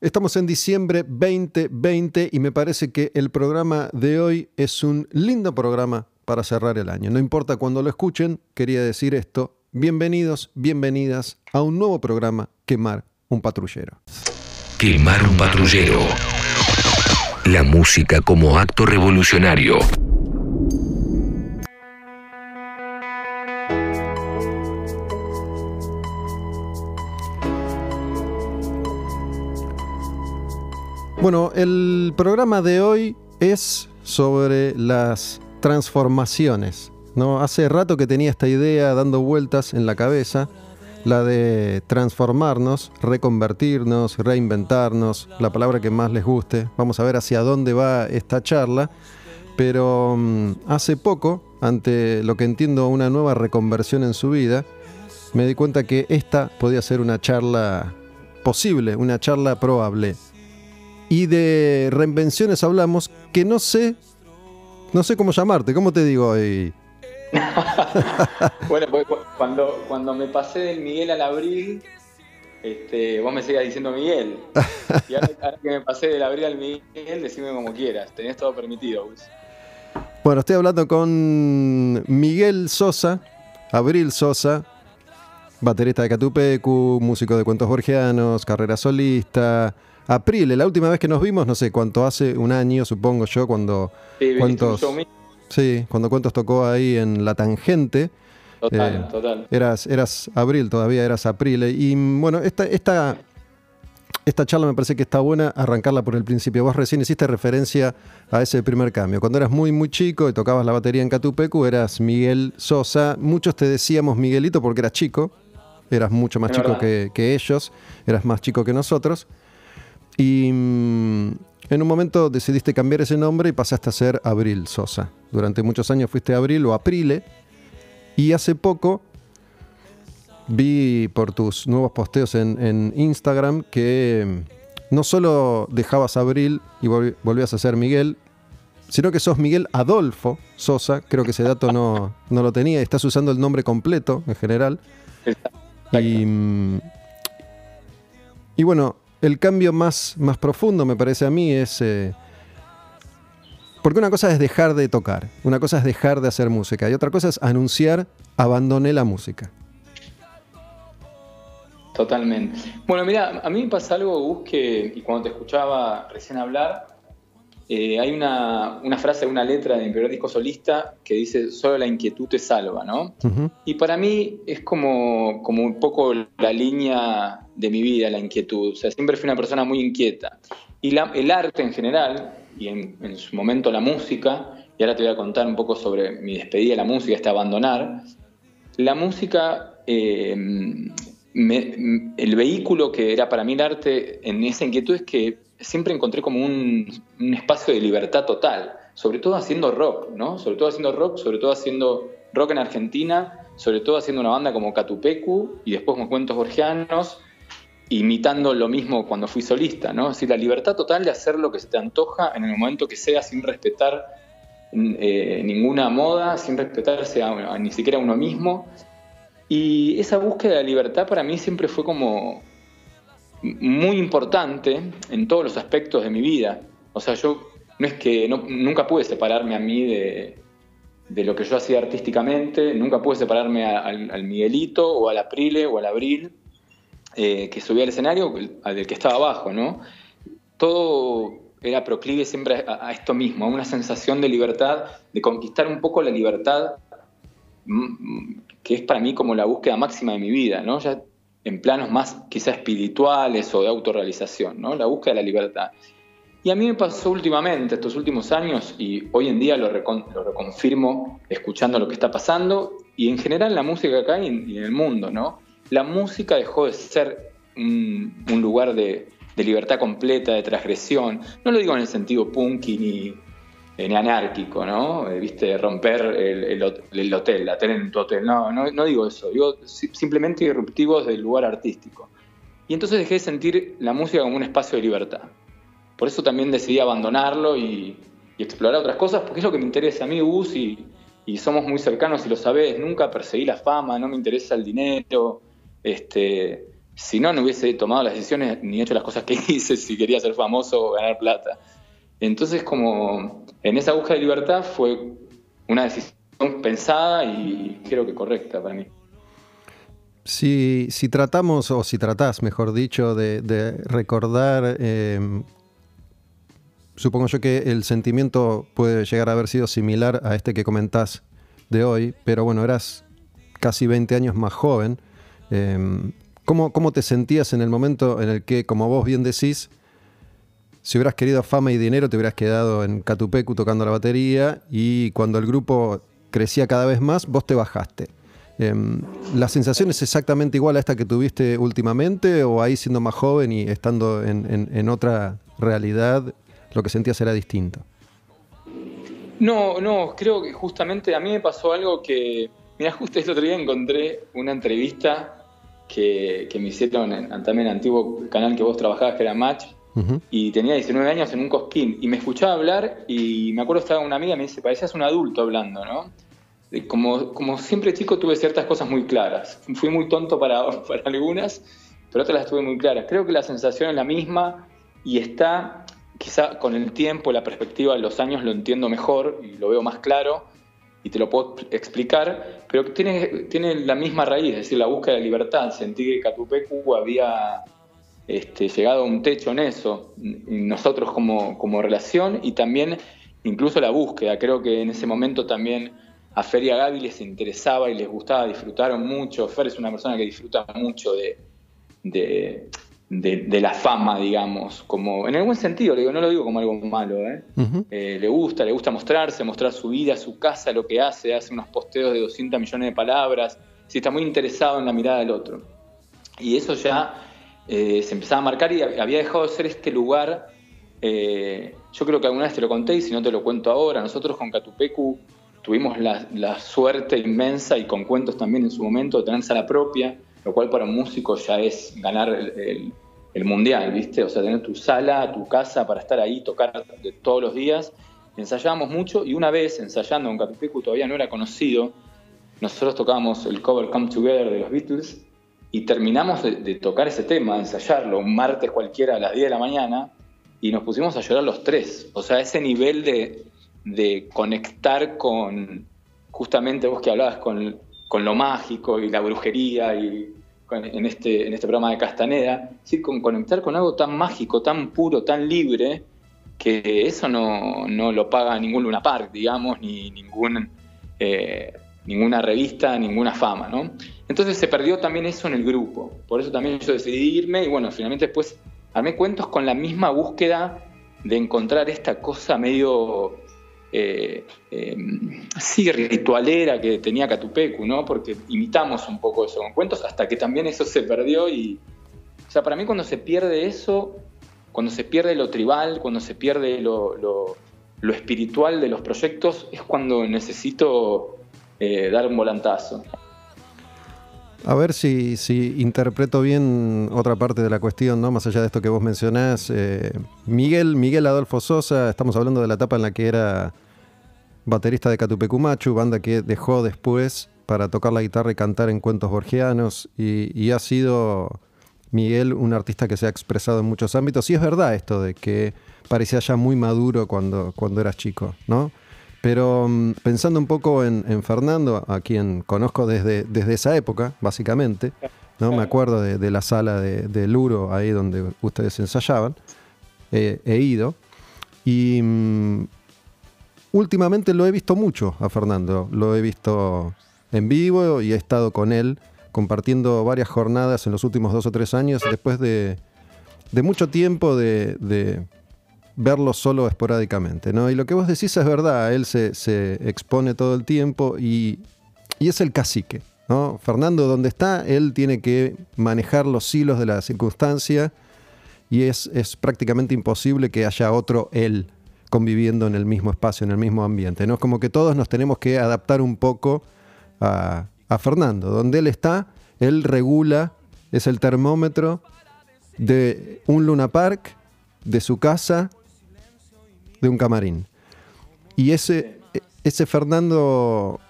Estamos en diciembre 2020 y me parece que el programa de hoy es un lindo programa para cerrar el año. No importa cuándo lo escuchen, quería decir esto. Bienvenidos, bienvenidas a un nuevo programa, Quemar un patrullero. Quemar un patrullero. La música como acto revolucionario. Bueno, el programa de hoy es sobre las transformaciones. ¿no? Hace rato que tenía esta idea dando vueltas en la cabeza, la de transformarnos, reconvertirnos, reinventarnos, la palabra que más les guste. Vamos a ver hacia dónde va esta charla. Pero mm, hace poco, ante lo que entiendo una nueva reconversión en su vida, me di cuenta que esta podía ser una charla posible, una charla probable. Y de reinvenciones hablamos que no sé, no sé cómo llamarte, ¿cómo te digo hoy? bueno, pues cuando, cuando me pasé del Miguel al Abril, este, vos me sigas diciendo Miguel. Y ahora, que me pasé del Abril al Miguel, decime como quieras, tenés todo permitido. Bueno, estoy hablando con Miguel Sosa, Abril Sosa, baterista de Catupecu, músico de cuentos borgianos, carrera solista, Aprile, la última vez que nos vimos, no sé cuánto hace, un año supongo yo, cuando sí, cuántos, sí, cuando cuentos tocó ahí en La Tangente. Total, eh, total. Eras, eras Abril todavía, eras Aprile. Y bueno, esta, esta, esta charla me parece que está buena arrancarla por el principio. Vos recién hiciste referencia a ese primer cambio. Cuando eras muy, muy chico y tocabas la batería en Catupecu, eras Miguel Sosa. Muchos te decíamos Miguelito porque eras chico. Eras mucho más chico que, que ellos. Eras más chico que nosotros. Y mm, en un momento decidiste cambiar ese nombre y pasaste a ser Abril Sosa. Durante muchos años fuiste Abril o Aprile. Y hace poco vi por tus nuevos posteos en, Instagram que mm, no solo dejabas Abril y volvías a ser Miguel, sino que sos Miguel Adolfo Sosa. Creo que ese dato no, no lo tenía. Estás usando el nombre completo en general. Y, mm, y bueno, el cambio más, más profundo, me parece a mí, es... Eh, porque una cosa es dejar de tocar, una cosa es dejar de hacer música y otra cosa es anunciar, abandoné la música. Totalmente. Bueno, mira, a mí me pasa algo, Gus, que y cuando te escuchaba recién hablar, eh, hay una, frase, una letra de mi primer disco solista que dice, solo la inquietud te salva, ¿no? Y para mí es como, como un poco la línea de mi vida, la inquietud. O sea, siempre fui una persona muy inquieta. Y el arte en general, y en, su momento la música, y ahora te voy a contar un poco sobre mi despedida de la música, este abandonar, la música... Eh, el vehículo que era para mí el arte en esa inquietud es que siempre encontré como un, espacio de libertad total, sobre todo haciendo rock, ¿no? Sobre todo haciendo rock, sobre todo haciendo rock en Argentina, sobre todo haciendo una banda como Catupecu y después con cuentos borgianos, imitando lo mismo cuando fui solista, ¿no? Es la libertad total de hacer lo que se te antoja en el momento que sea sin respetar eh, ninguna moda, sin respetarse ni siquiera a uno mismo. Y esa búsqueda de libertad para mí siempre fue como muy importante en todos los aspectos de mi vida. O sea, yo no es que nunca pude separarme a mí de, lo que yo hacía artísticamente, nunca pude separarme al, Miguelito o al Aprile o al Abril, eh, que subía al escenario, al del que estaba abajo, ¿no? Todo era proclive siempre a, esto mismo, a una sensación de libertad, de conquistar un poco la libertad, que es para mí como la búsqueda máxima de mi vida, ¿no? En planos más quizá espirituales o de autorrealización, ¿no? La búsqueda de la libertad. Y a mí me pasó últimamente, estos últimos años, y hoy en día lo, reconfirmo escuchando lo que está pasando, y en general la música acá y en, el mundo, ¿no? La música dejó de ser un, lugar de, de, libertad completa, de transgresión. No lo digo en el sentido punky ni, en anárquico, ¿no? Eh, viste, romper el, hotel, la tener en tu hotel. No, no, digo eso, digo simplemente irruptivos del lugar artístico. Y entonces dejé de sentir la música como un espacio de libertad. Por eso también decidí abandonarlo y, explorar otras cosas, porque es lo que me interesa. A mí, Gus, y, somos muy cercanos y lo sabés, nunca perseguí la fama, no me interesa el dinero. Este, si no, no hubiese tomado las decisiones ni hecho las cosas que hice si quería ser famoso o ganar plata. Entonces, como en esa búsqueda de libertad fue una decisión pensada y creo que correcta para mí. Si, tratamos, o si tratás, mejor dicho, de, recordar, em, supongo yo que el sentimiento puede llegar a haber sido similar a este que comentás de hoy, pero bueno, eras casi 20 años más joven. Em, ¿cómo, ¿Cómo te sentías en el momento en el que, como vos bien decís, si hubieras querido fama y dinero, te hubieras quedado en Catupecu tocando la batería y cuando el grupo crecía cada vez más, vos te bajaste. Em, ¿La sensación es exactamente igual a esta que tuviste últimamente o ahí siendo más joven y estando en, otra realidad lo que sentías era distinto? No, no, creo que justamente a mí me pasó algo que, mira, justo el otro día encontré una entrevista que, me hicieron en, también en el antiguo canal que vos trabajabas, que era Match, y tenía 19 años en un cosquín, y me escuchaba hablar y me acuerdo estaba una amiga y me dice, parecías un adulto hablando, ¿no? como, como siempre chico tuve ciertas cosas muy claras. Fui muy tonto para, para algunas, pero otras las tuve muy claras. Creo que la sensación es la misma y está, quizá con el tiempo, la perspectiva de los años lo entiendo mejor y lo veo más claro y te lo puedo explicar, pero tiene, tiene la misma raíz, es decir, la búsqueda de libertad. Sentí que Catupecu había este, llegado a un techo en eso, nosotros como, como relación y también incluso la búsqueda. Creo que en ese momento también a Fer y a Gaby les interesaba y les gustaba, disfrutaron mucho. Fer es una persona que disfruta mucho de, de, la fama, digamos, como en algún sentido, digo, no lo digo como algo malo, ¿eh? ¿eh? le gusta, le gusta mostrarse, mostrar su vida, su casa, lo que hace, hace unos posteos de 200 millones de palabras, sí, está muy interesado en la mirada del otro. Y eso ya eh, se empezaba a marcar y había dejado de ser este lugar. Eh, yo creo que alguna vez te lo conté y si no te lo cuento ahora, nosotros con Catupecu tuvimos la, suerte inmensa y con cuentos también en su momento de tener sala propia, lo cual para un músico ya es ganar el, mundial, ¿viste? O sea, tener tu sala, tu casa para estar ahí, tocar de todos los días. Ensayábamos mucho y una vez ensayando con Catupecu todavía no era conocido, nosotros tocábamos el cover Come Together de los Beatles y terminamos de, tocar ese tema, ensayarlo, un martes cualquiera a las 10 de la mañana y nos pusimos a llorar los tres. O sea, ese nivel de, de conectar con, justamente vos que hablabas con, lo mágico y la brujería y en, este, en este programa de Castaneda, con conectar con algo tan mágico, tan puro, tan libre, que eso no, lo paga ningún Luna Park, digamos, ni ningún, eh, ninguna revista, ninguna fama, ¿no? Entonces se perdió también eso en el grupo, por eso también yo decidí irme y bueno, finalmente después armé cuentos con la misma búsqueda de encontrar esta cosa medio eh, em, sí, ritualera que tenía Catupecu, ¿no? Porque imitamos un poco eso con cuentos hasta que también eso se perdió y, o sea, para mí cuando se pierde eso, cuando se pierde lo tribal, cuando se pierde lo, lo, espiritual de los proyectos, es cuando necesito eh, dar un volantazo. A ver si, si, interpreto bien otra parte de la cuestión, ¿no? Más allá de esto que vos mencionás. Eh, Miguel, Miguel Adolfo Sosa, estamos hablando de la etapa en la que era baterista de Catupecumachu, banda que dejó después para tocar la guitarra y cantar en cuentos borgianos. Y, ha sido Miguel un artista que se ha expresado en muchos ámbitos. Y es verdad esto de que parecía ya muy maduro cuando, cuando eras chico, ¿no? Pero mm, pensando un poco en, Fernando, a quien conozco desde, desde esa época, básicamente, ¿no? Me acuerdo de, la sala de, Luro, ahí donde ustedes ensayaban, he ido. Y mm, últimamente lo he visto mucho a Fernando, lo he visto en vivo y he estado con él compartiendo varias jornadas en los últimos dos o tres años, después de, mucho tiempo de verlo solo esporádicamente, ¿no? Y lo que vos decís es verdad, él se, expone todo el tiempo y, es el cacique, ¿no? Fernando, donde está, él tiene que manejar los hilos de la circunstancia y es, es prácticamente imposible que haya otro él conviviendo en el mismo espacio, en el mismo ambiente, ¿no? Es como que todos nos tenemos que adaptar un poco a, a Fernando. Donde él está, él regula, es el termómetro de un Luna Park, de su casa de un camarín. Y ese, ese Fernando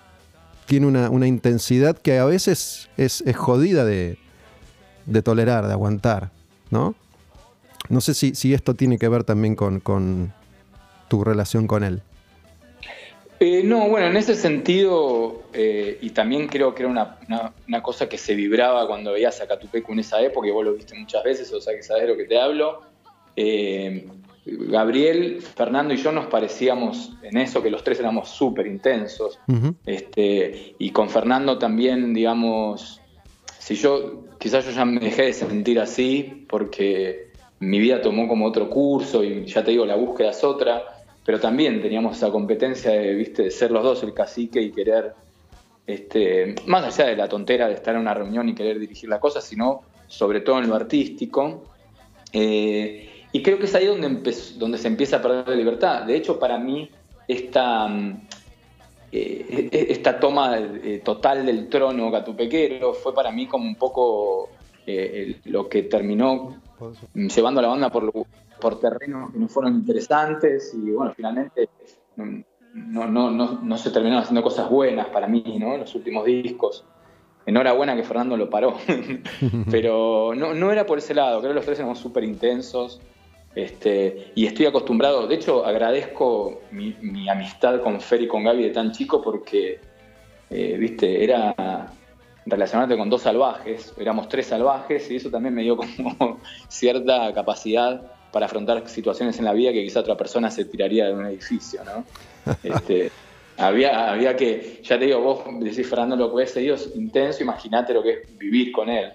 tiene una, intensidad que a veces es, jodida de, de tolerar, de aguantar, ¿no? No sé si, si esto tiene que ver también con, con tu relación con él. Eh, no, bueno, en ese sentido, eh, y también creo que era una, una, cosa que se vibraba cuando veías a Catupecu en esa época, y vos lo viste muchas veces, o sea que sabes de lo que te hablo. Eh, Gabriel, Fernando y yo nos parecíamos en eso, que los tres éramos súper intensos. este, y con Fernando también, digamos, si yo, quizás yo ya me dejé de sentir así, porque mi vida tomó como otro curso, y ya te digo, la búsqueda es otra pero también teníamos esa competencia de, ¿viste? de ser los dos el cacique y querer, este, más allá de la tontera de estar en una reunión y querer dirigir la cosa, sino sobre todo en lo artístico. Eh, y creo que es ahí donde, donde se empieza a perder la libertad. De hecho, para mí, esta, mm, eh, e-, esta toma eh, total del trono gatupequero fue para mí como un poco lo que terminó llevando a la banda por, por terrenos que no fueron interesantes y bueno, finalmente no, no, no, no se terminaron haciendo cosas buenas para mí, ¿no? En los últimos discos. Enhorabuena que Fernando lo paró, pero no, no era por ese lado, creo que los tres éramos súper intensos este, y estoy acostumbrado, de hecho agradezco mi, mi, amistad con Fer y con Gaby de tan chico porque, eh, viste, era relacionarte con dos salvajes, éramos tres salvajes y eso también me dio como cierta capacidad para afrontar situaciones en la vida que quizá otra persona se tiraría de un edificio, ¿no? Este, había, había que, ya te digo, vos decís Fernando lo que es Dios intenso, imagínate lo que es vivir con él.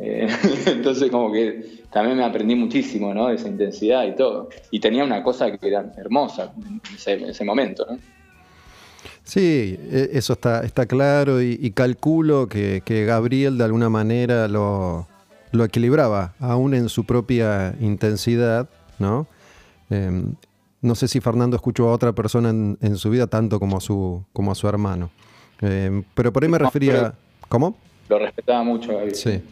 Eh, entonces como que también me aprendí muchísimo, ¿no? De esa intensidad y todo. Y tenía una cosa que era hermosa en ese, momento, ¿no? Sí, e, eso está, está claro y, calculo que, que Gabriel de alguna manera lo, lo equilibraba, aún en su propia intensidad, ¿no? Em, no sé si Fernando escuchó a otra persona en, su vida tanto como a su, como a su hermano. Em, pero por ahí me refería... ¿Cómo? Lo respetaba mucho, Sí.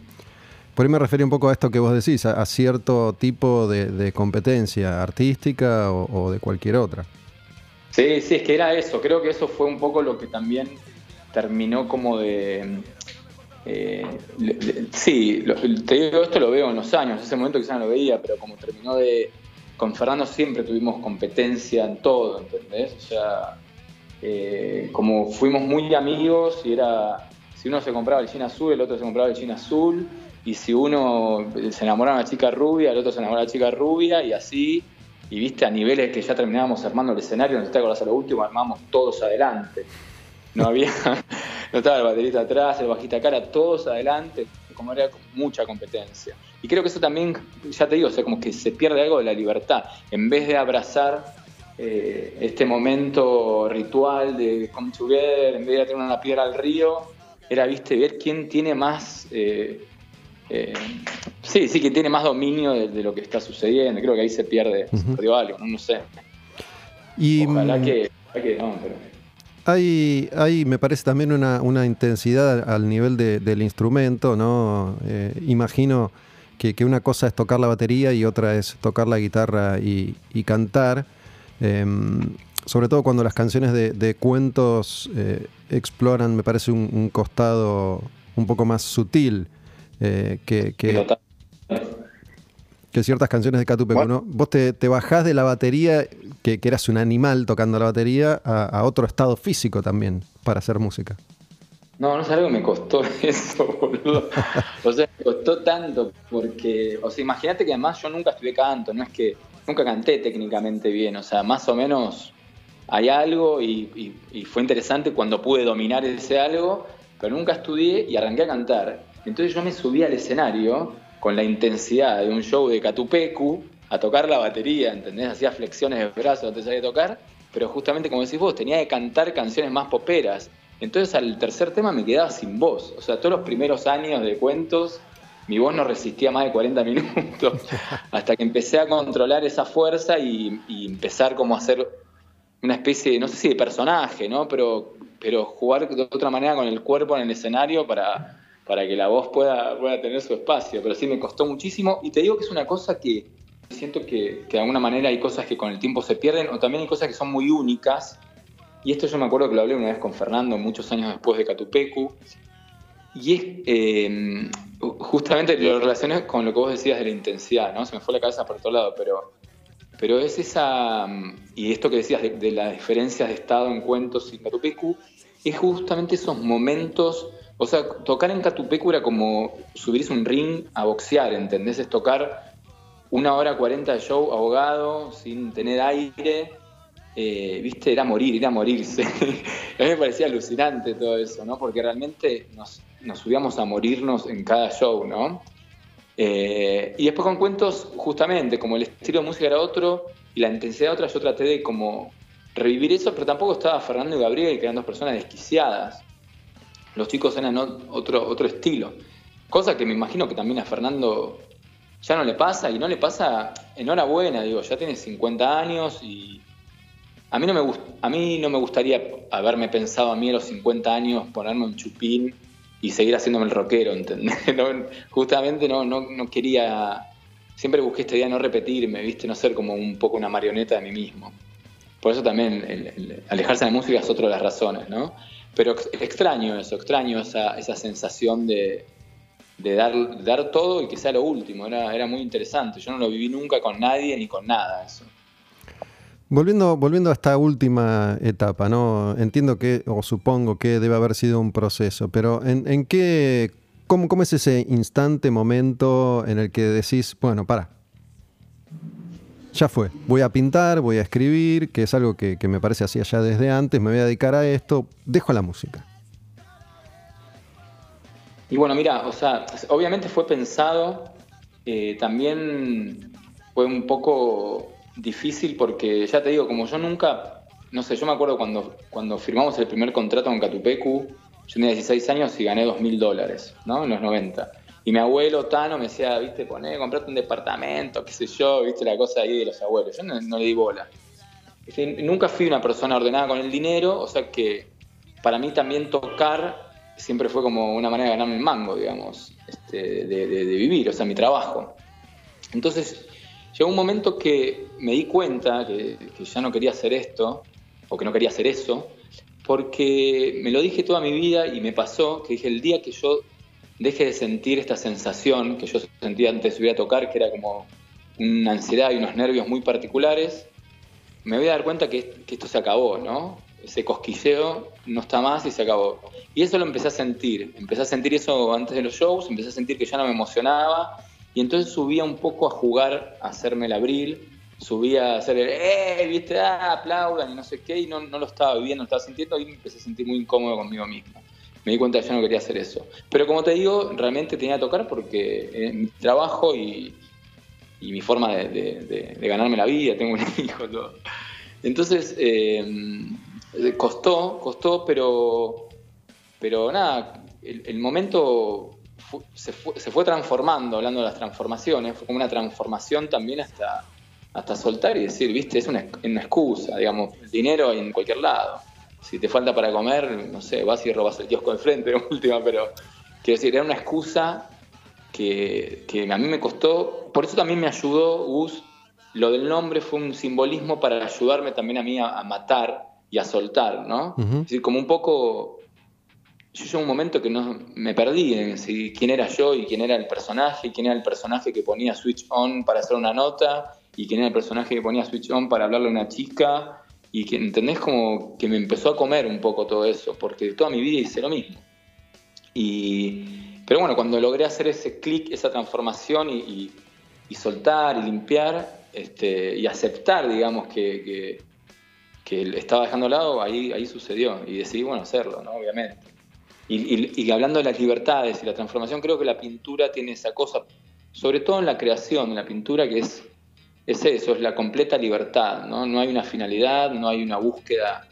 Por ahí me refería un poco a esto que vos decís, a, cierto tipo de, competencia artística o, de cualquier otra. Sí, sí, es que era eso. Creo que eso fue un poco lo que también terminó como de, eh, sí, te digo, esto lo veo en los años, en ese momento quizás no lo veía, pero como terminó de... Con Fernando siempre tuvimos competencia en todo, ¿entendés? O sea, eh, como fuimos muy amigos y era, si uno se compraba el jean azul, el otro se compraba el jean azul, y si uno se enamoraba de una chica rubia, el otro se enamoraba de una chica rubia, y así, y viste, a niveles que ya terminábamos armando el escenario, no te acuerdas a lo último, armamos todos adelante. No había, no estaba el baterista atrás, el bajista cara, todos adelante, como era mucha competencia. Y creo que eso también, ya te digo, o sea, como que se pierde algo de la libertad. En vez de abrazar eh, este momento ritual de come together, en vez de tirar una piedra al río, era, viste, ver quién tiene más... Eh, eh, sí, sí, que tiene más dominio de, lo que está sucediendo. Creo que ahí se pierde, se perdió algo, no, sé. Y, Ojalá mm, que, que no, pero hay, hay, me parece también una, intensidad al nivel del instrumento, ¿no? Eh, imagino que, una cosa es tocar la batería y otra es tocar la guitarra y, cantar. Em, sobre todo cuando las canciones de, cuentos eh, exploran, me parece, un, costado un poco más sutil eh, que, que ciertas canciones de Catupecu, ¿no? Vos te, bajás de la batería, que, eras un animal tocando la batería, a, otro estado físico también para hacer música. No, no sé algo que me costó eso, boludo. o sea, me costó tanto porque, o sea, imagínate que además yo nunca estudié canto, no es que nunca canté técnicamente bien, o sea, más o menos hay algo y, y fue interesante cuando pude dominar ese algo, pero nunca estudié y arranqué a cantar. Entonces yo me subí al escenario con la intensidad de un show de Catupecu a tocar la batería, ¿entendés? Hacía flexiones de brazos antes de tocar, pero justamente como decís vos, tenía que cantar canciones más poperas. Entonces al tercer tema me quedaba sin voz. O sea, todos los primeros años de cuentos, mi voz no resistía más de 40 minutos, hasta que empecé a controlar esa fuerza y, empezar como a hacer una especie, no sé si de personaje, ¿no? Pero, pero jugar de otra manera con el cuerpo en el escenario para para que la voz pueda, pueda tener su espacio, pero sí me costó muchísimo. Y te digo que es una cosa que siento que, de alguna manera hay cosas que con el tiempo se pierden o también hay cosas que son muy únicas. Y esto yo me acuerdo que lo hablé una vez con Fernando muchos años después de Catupecu. Y es eh, justamente lo relacioné con lo que vos decías de la intensidad, ¿no? Se me fue la cabeza por otro lado, pero, pero es esa, y esto que decías de, las diferencias de estado en cuentos y Catupecu, es justamente esos momentos, o sea, tocar en Catupecu era como subirse un ring a boxear, ¿entendés? Es tocar una hora cuarenta de show ahogado, sin tener aire, eh, viste, era morir, era morirse. a mí me parecía alucinante todo eso, ¿no? Porque realmente nos, subíamos a morirnos en cada show, ¿no? Eh, y después con cuentos, justamente, como el estilo de música era otro y la intensidad otra, yo traté de como revivir eso, pero tampoco estaba Fernando y Gabriel, que eran dos personas desquiciadas. Los chicos eran otro, otro estilo. Cosa que me imagino que también a Fernando ya no le pasa, y no le pasa, enhorabuena, digo, ya tiene 50 años y a mí no me, a mí no me gustaría haberme pensado a mí a los 50 años ponerme un chupín y seguir haciéndome el rockero, ¿entendés? justamente no, no, no, quería, siempre busqué esta idea de no repetirme, ¿viste? No ser como un poco una marioneta de mí mismo. Por eso también alejarse de la música es otra de las razones, ¿no? Pero extraño eso, extraño esa, esa sensación de, de dar, dar todo y que sea lo último, era, era muy interesante. Yo no lo viví nunca con nadie ni con nada eso. Volviendo, volviendo a esta última etapa, ¿no? Entiendo que, o supongo que debe haber sido un proceso, pero ¿en, en qué, cómo, cómo, es ese instante, momento en el que decís, bueno, para, ya fue, voy a pintar, voy a escribir, que es algo que, me parece así allá desde antes, me voy a dedicar a esto, dejo la música? Y bueno, mira, o sea, obviamente fue pensado, eh, también fue un poco difícil porque, ya te digo, como yo nunca, no sé, yo me acuerdo cuando, cuando firmamos el primer contrato con Catupecu, yo tenía 16 años y gané 2 mil dólares, ¿no? En los 90. Y mi abuelo Tano me decía, viste, poné, comprate un departamento, qué sé yo, viste la cosa ahí de los abuelos. Yo no, le di bola. nunca fui una persona ordenada con el dinero, o sea que para mí también tocar siempre fue como una manera de ganarme el mango, digamos, este, de, vivir, o sea, mi trabajo. Entonces, Llegó un momento que me di cuenta que, ya no quería hacer esto, o que no quería hacer eso, porque me lo dije toda mi vida y me pasó que dije, el día que yo deje de sentir esta sensación que yo sentía antes de subir a tocar, que era como una ansiedad y unos nervios muy particulares, me voy a dar cuenta que, que, esto se acabó, ¿no? Ese cosquilleo no está más y se acabó. Y eso lo empecé a sentir. Empecé a sentir eso antes de los shows, empecé a sentir que ya no me emocionaba, y entonces subía un poco a jugar, a hacerme el abril, subía a hacer el, ¡eh! ¿Viste? ¡ah! Aplaudan y no sé qué, y no, no lo estaba viviendo, no estaba sintiendo, y empecé a sentir muy incómodo conmigo mismo. Me di cuenta que yo no quería hacer eso. Pero como te digo, realmente tenía que tocar porque mi trabajo y, mi forma de, ganarme la vida, tengo un hijo, todo. Entonces, eh, costó, costó, pero, pero nada, el momento se, fue, transformando, hablando de las transformaciones, fue como una transformación también hasta, hasta soltar y decir, viste, es una, excusa, digamos, el dinero en cualquier lado. Si te falta para comer, no sé, vas y robas el kiosco de frente, última, pero quiero decir, era una excusa que, a mí me costó, por eso también me ayudó Gus, lo del nombre fue un simbolismo para ayudarme también a mí a, matar y a soltar, ¿no? Es decir, como un poco yo llegó un momento que no me perdí en si, quién era yo y quién era el personaje, quién era el personaje que ponía switch on para hacer una nota y quién era el personaje que ponía switch on para hablarle a una chica y que entendés como que me empezó a comer un poco todo eso, porque toda mi vida hice lo mismo. Y, pero bueno, cuando logré hacer ese clic, esa transformación y, soltar y limpiar este, y aceptar, digamos, que, que, que estaba dejando al lado, ahí, ahí sucedió y decidí, bueno, hacerlo, ¿no? Obviamente. Y, hablando de las libertades y la transformación, creo que la pintura tiene esa cosa, sobre todo en la creación, en la pintura, que es, es eso, es la completa libertad, ¿no? No hay una finalidad, no hay una búsqueda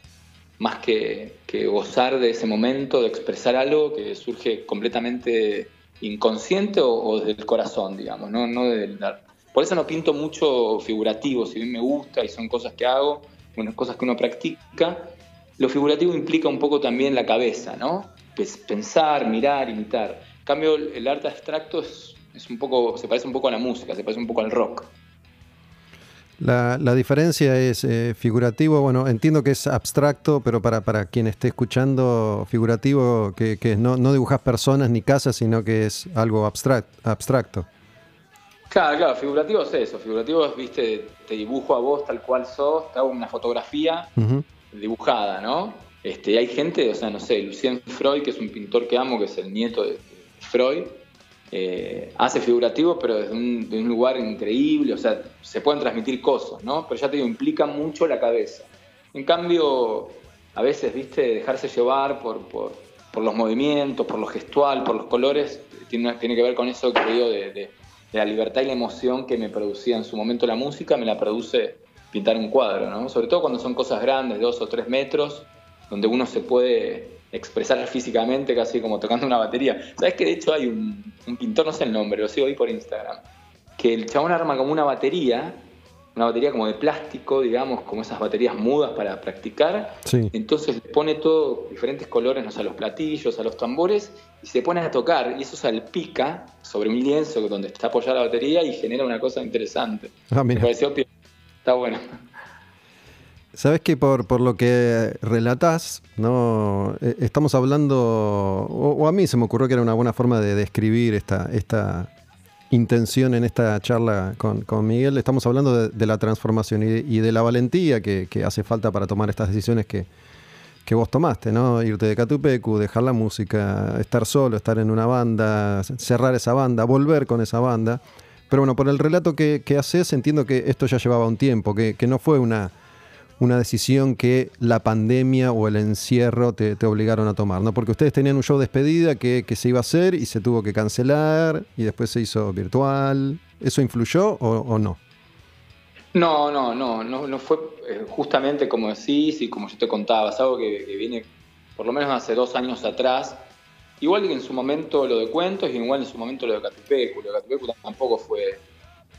más que, gozar de ese momento, de expresar algo que surge completamente inconsciente o, desde el corazón, digamos, ¿no? no Por eso no pinto mucho figurativo, si bien me gusta y son cosas que hago, cosas que uno practica, lo figurativo implica un poco también la cabeza, ¿no? pensar, mirar, imitar. En cambio, el arte abstracto es, un poco, se parece un poco a la música, se parece un poco al rock. La, diferencia es eh, figurativo, bueno, entiendo que es abstracto, pero para, para quien esté escuchando, figurativo, que, que no, no dibujas personas ni casas, sino que es algo abstracto. Claro, claro, figurativo es eso, figurativo es, viste, te dibujo a vos tal cual sos, te hago una fotografía dibujada, ¿no? Este, hay gente, o sea, no sé, Lucien Freud, que es un pintor que amo, que es el nieto de Freud, eh, hace figurativo, pero desde un, lugar increíble, o sea, se pueden transmitir cosas, ¿no? Pero ya te digo, implica mucho la cabeza. En cambio, a veces, viste, dejarse llevar por, por, los movimientos, por lo gestual, por los colores, tiene, tiene que ver con eso que de, de, la libertad y la emoción que me producía en su momento la música, me la produce pintar un cuadro, ¿no? Sobre todo cuando son cosas grandes, dos o tres metros, donde uno se puede expresar físicamente casi como tocando una batería. ¿Sabes que de hecho hay un, pintor, no sé el nombre, lo sigo ahí por Instagram, que el chabón arma como una batería, una batería como de plástico, digamos, como esas baterías mudas para practicar. Entonces le pone todo, diferentes colores, no sé, a los platillos, a los tambores, y se pone a tocar, y eso salpica sobre un lienzo donde está apoyada la batería y genera una cosa interesante. Ah, Me pareció está bueno. Sabes que por, por lo que relatás, ¿no? Eh, estamos hablando, o, a mí se me ocurrió que era una buena forma de describir esta, esta intención en esta charla con, Miguel. Estamos hablando de, la transformación y de, la valentía que, hace falta para tomar estas decisiones que, vos tomaste, ¿no? Irte de Catupecu, dejar la música, estar solo, estar en una banda, cerrar esa banda, volver con esa banda. Pero bueno, por el relato que, haces, entiendo que esto ya llevaba un tiempo, que no fue una una decisión que la pandemia o el encierro te, obligaron a tomar, ¿no? Porque ustedes tenían un show de despedida que, se iba a hacer y se tuvo que cancelar y después se hizo virtual. ¿Eso influyó o, no? No, no, no, no, no fue eh, justamente como decís y como yo te contaba, es algo que, viene por lo menos hace dos años atrás. Igual que en su momento lo de cuentos y igual en su momento lo de Catupecu. Lo de Catupecu tampoco fue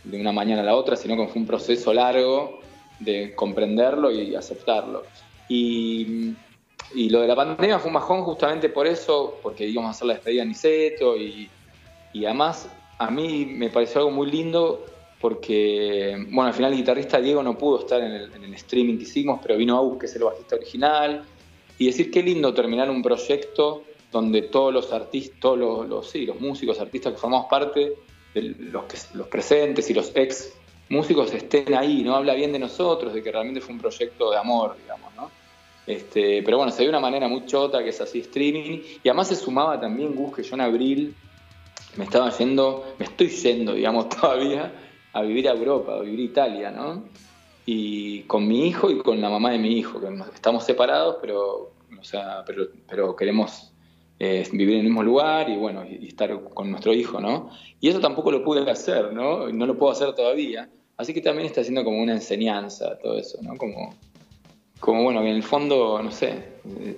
de una mañana a la otra, sino que fue un proceso largo de comprenderlo y aceptarlo. Y, y, lo de la pandemia fue un bajón justamente por eso, porque íbamos a hacer la despedida en Niceto y, y además a mí me pareció algo muy lindo porque, bueno, al final el guitarrista Diego no pudo estar en el, streaming que hicimos, pero vino Agus, que es el bajista original, y decir qué lindo terminar un proyecto donde todos los artistas, los, los, sí, los músicos, artistas que formamos parte, los, que, los presentes y los ex músicos estén ahí, ¿no? Habla bien de nosotros, de que realmente fue un proyecto de amor, digamos, ¿no? Este, pero bueno, se dio una manera muy chota, que es así streaming, y además se sumaba también Gus, que yo en abril me estaba yendo, me estoy yendo, digamos, todavía, a vivir a Europa, a vivir a Italia, ¿no? Y con mi hijo y con la mamá de mi hijo, que estamos separados, pero, o sea, pero, pero queremos eh, vivir en el mismo lugar y bueno, y, estar con nuestro hijo, ¿no? Y eso tampoco lo pude hacer, ¿no? No lo puedo hacer todavía. Así que también está siendo como una enseñanza todo eso, ¿no? Como, como bueno, en el fondo, no sé,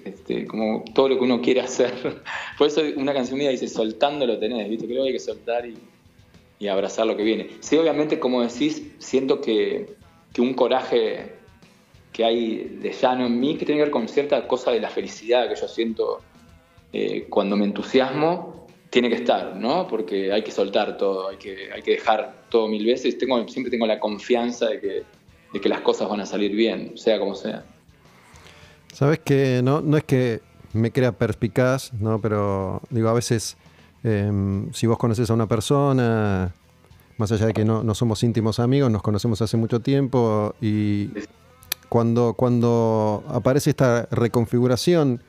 este, como todo lo que uno quiere hacer. Por eso una canción mía dice, soltando lo tenés, ¿viste? Creo que hay que soltar y, y abrazar lo que viene. Sí, obviamente, como decís, siento que, que un coraje que hay de llano en mí, que tiene que ver con cierta cosa de la felicidad que yo siento eh, cuando me entusiasmo, tiene que estar, ¿no? Porque hay que soltar todo, hay que, hay que dejar todo mil veces. Tengo, siempre tengo la confianza de que, de que las cosas van a salir bien, sea como sea. Sabes que no, no es que me crea perspicaz, ¿no? Pero digo, a veces, em, si vos conoces a una persona, más allá de que no, no, somos íntimos amigos, nos conocemos hace mucho tiempo y cuando, cuando aparece esta reconfiguración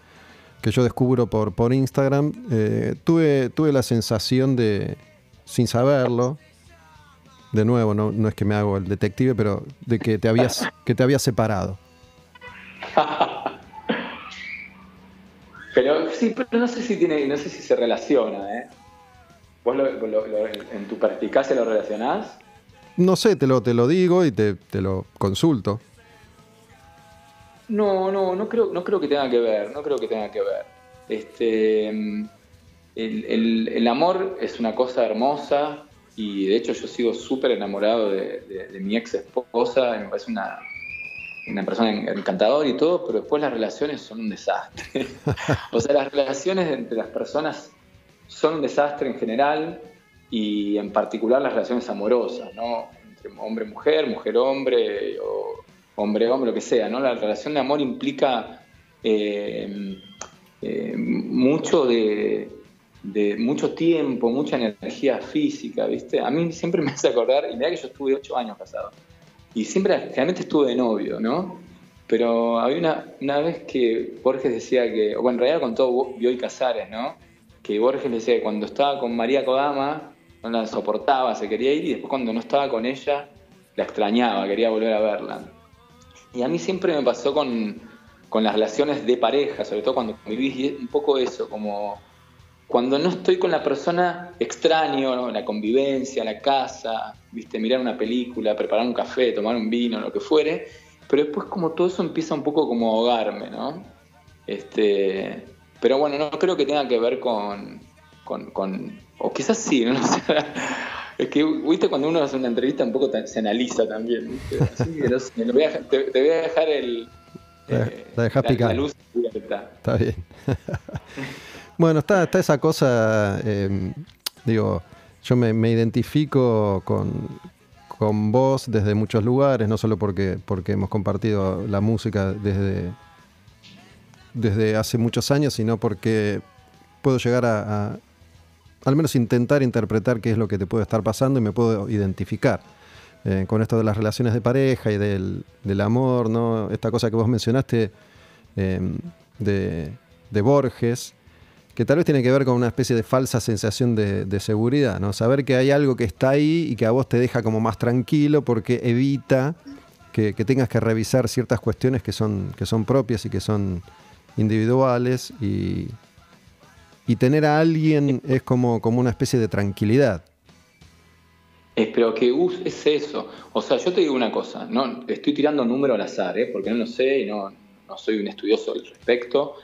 que yo descubro por, por Instagram, eh, tuve, tuve la sensación de, sin saberlo, de nuevo, no, no es que me hago el detective, pero de que te habías, que te habías separado. pero sí, pero no sé si tiene, no sé si se relaciona, ¿eh? ¿Vos en tu perspicacia lo relacionás? No sé, te lo, te lo digo y te, te lo consulto. No, no, no creo, no creo que tenga que ver, no creo que tenga que ver. Este, el, amor es una cosa hermosa y de hecho yo sigo súper enamorado de, mi ex esposa, me parece una, una persona encantadora y todo, pero después las relaciones son un desastre. o sea, las relaciones entre las personas son un desastre en general y en particular las relaciones amorosas, ¿no? entre hombre-mujer, mujer-hombre o hombre-hombre, lo que sea, ¿no? La relación de amor implica eh, eh, mucho de, mucho tiempo, mucha energía física, ¿viste? A mí siempre me hace acordar, y mira que yo estuve ocho años casado, y siempre, realmente estuve de novio, ¿no? Pero había una, una vez que Borges decía que, bueno, en realidad contó Bioy Casares, ¿no? Que Borges decía que cuando estaba con María Kodama no la soportaba, se quería ir, y después cuando no estaba con ella, la extrañaba, quería volver a verla. Y a mí siempre me pasó con, con las relaciones de pareja, sobre todo cuando vivís un poco eso, como cuando no estoy con la persona extraño, la convivencia, la casa, viste, mirar una película, preparar un café, tomar un vino, lo que fuere, pero después como todo eso empieza un poco como a ahogarme, ¿no? Este, pero bueno, no creo que tenga que ver con, con, o quizás sí, ¿no? Es que, viste, cuando uno hace una entrevista un poco se analiza también, ¿viste? Así que te, voy a dejar el, la, dejas picar. Está bien. bueno, está, está esa cosa, em, digo, yo me, identifico con, con, vos desde muchos lugares, no solo porque, porque hemos compartido la música desde, desde hace muchos años, sino porque puedo llegar a, al menos intentar interpretar qué es lo que te puede estar pasando y me puedo identificar. Eh, con esto de las relaciones de pareja y del, amor, ¿no? Esta cosa que vos mencionaste em, de, Borges, que tal vez tiene que ver con una especie de falsa sensación de, seguridad, ¿no? Saber que hay algo que está ahí y que a vos te deja como más tranquilo porque evita que, tengas que revisar ciertas cuestiones que son, que son propias y que son individuales y, y tener a alguien es como, como una especie de tranquilidad pero que es eso. O sea, yo te digo una cosa, no estoy tirando número al azar, ¿eh? porque no lo sé y no, no soy un estudioso al respecto,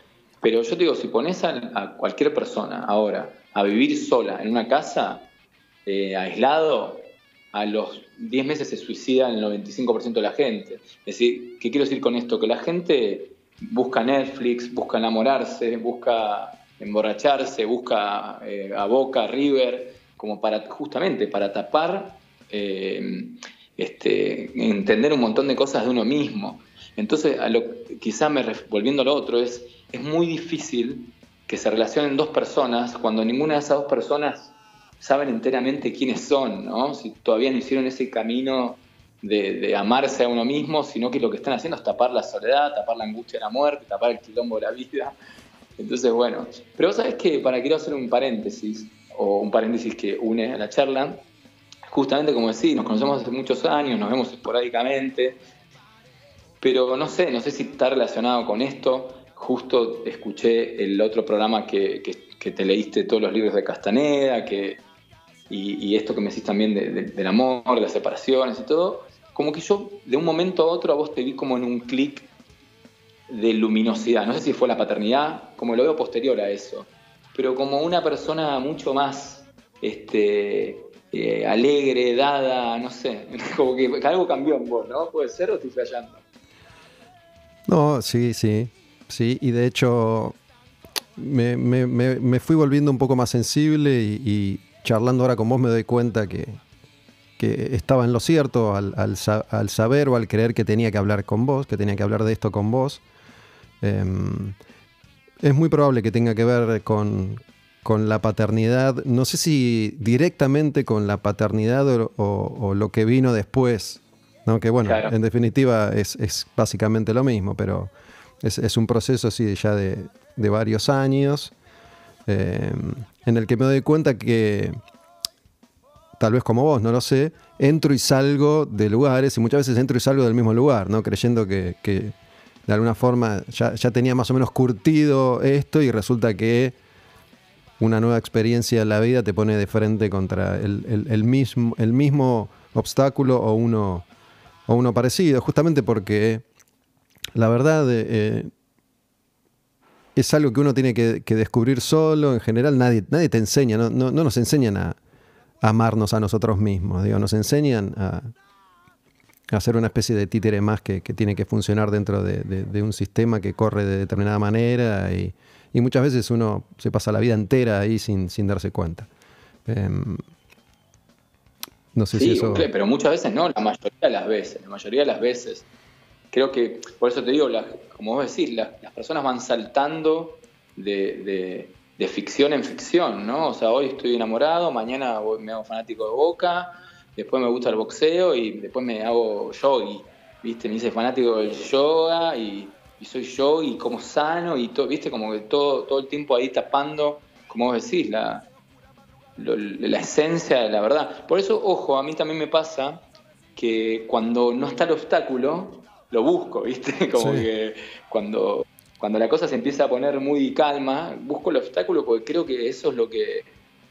pero yo te digo, si pones a, cualquier persona ahora a vivir sola en una casa, eh, aislado, a los 10 meses se suicida el 95% de la gente. Es decir, ¿qué quiero decir con esto? Que la gente busca Netflix, busca enamorarse, busca emborracharse, busca eh, a Boca, River, como para justamente para tapar, eh, este, entender un montón de cosas de uno mismo. Entonces, a lo, quizá me, volviendo a lo otro, es, es muy difícil que se relacionen dos personas cuando ninguna de esas dos personas saben enteramente quiénes son, ¿no? Si todavía no hicieron ese camino de, amarse a uno mismo, sino que lo que están haciendo es tapar la soledad, tapar la angustia de la muerte, tapar el quilombo de la vida. Entonces, bueno, pero vos sabés que, para quiero hacer un paréntesis, o un paréntesis que une a la charla, justamente como decís, nos conocemos hace muchos años, nos vemos esporádicamente, pero no sé, no sé si está relacionado con esto. Justo escuché el otro programa que, te leíste todos los libros de Castaneda, que, y, esto que me decís también del amor, de las separaciones y todo, como que yo de un momento a otro a vos te vi como en un clic de luminosidad. No sé si fue la paternidad, como lo veo posterior a eso pero como una persona mucho más este, eh, alegre, dada, no sé, como que algo cambió en vos, ¿no? ¿Puede ser o estoy fallando? No, sí, sí, sí, y de hecho me, fui volviendo un poco más sensible y, charlando ahora con vos me doy cuenta que, estaba en lo cierto al, al, saber o al creer que tenía que hablar con vos, que tenía que hablar de esto con vos. Em, es muy probable que tenga que ver con, la paternidad, no sé si directamente con la paternidad o, lo que vino después, ¿no? que bueno, en definitiva es, básicamente lo mismo, pero es, un proceso así ya de, varios años, eh, en el que me doy cuenta que, tal vez como vos, no lo sé, entro y salgo de lugares y muchas veces entro y salgo del mismo lugar, ¿no? creyendo que de alguna forma ya, tenía más o menos curtido esto y resulta que una nueva experiencia en la vida te pone de frente contra el, mismo, el mismo obstáculo o uno, o uno parecido, justamente porque la verdad eh, es algo que uno tiene que, descubrir solo, en general nadie, nadie te enseña, no, no, nos enseñan a, a amarnos a nosotros mismos, digo, nos enseñan a, hacer una especie de títere más que, tiene que funcionar dentro de, un sistema que corre de determinada manera y, muchas veces uno se pasa la vida entera ahí sin, darse cuenta. Em, No sé si eso... pero muchas veces no, la mayoría de las veces, la mayoría de las veces. Creo que, por eso te digo, como vos decís, las personas van saltando de, ficción en ficción, ¿no? O sea, hoy estoy enamorado, mañana me hago fanático de Boca, después me gusta el boxeo y después me hago yogi, ¿viste? Me hice fanático del yoga y, soy yogi y como sano y todo, ¿viste? Como que todo, todo el tiempo ahí tapando, como vos decís, la, la esencia de la verdad. Por eso, ojo, a mí también me pasa que cuando no está el obstáculo, lo busco, ¿viste? Como que cuando, cuando la cosa se empieza a poner muy calma, busco el obstáculo porque creo que eso es lo que...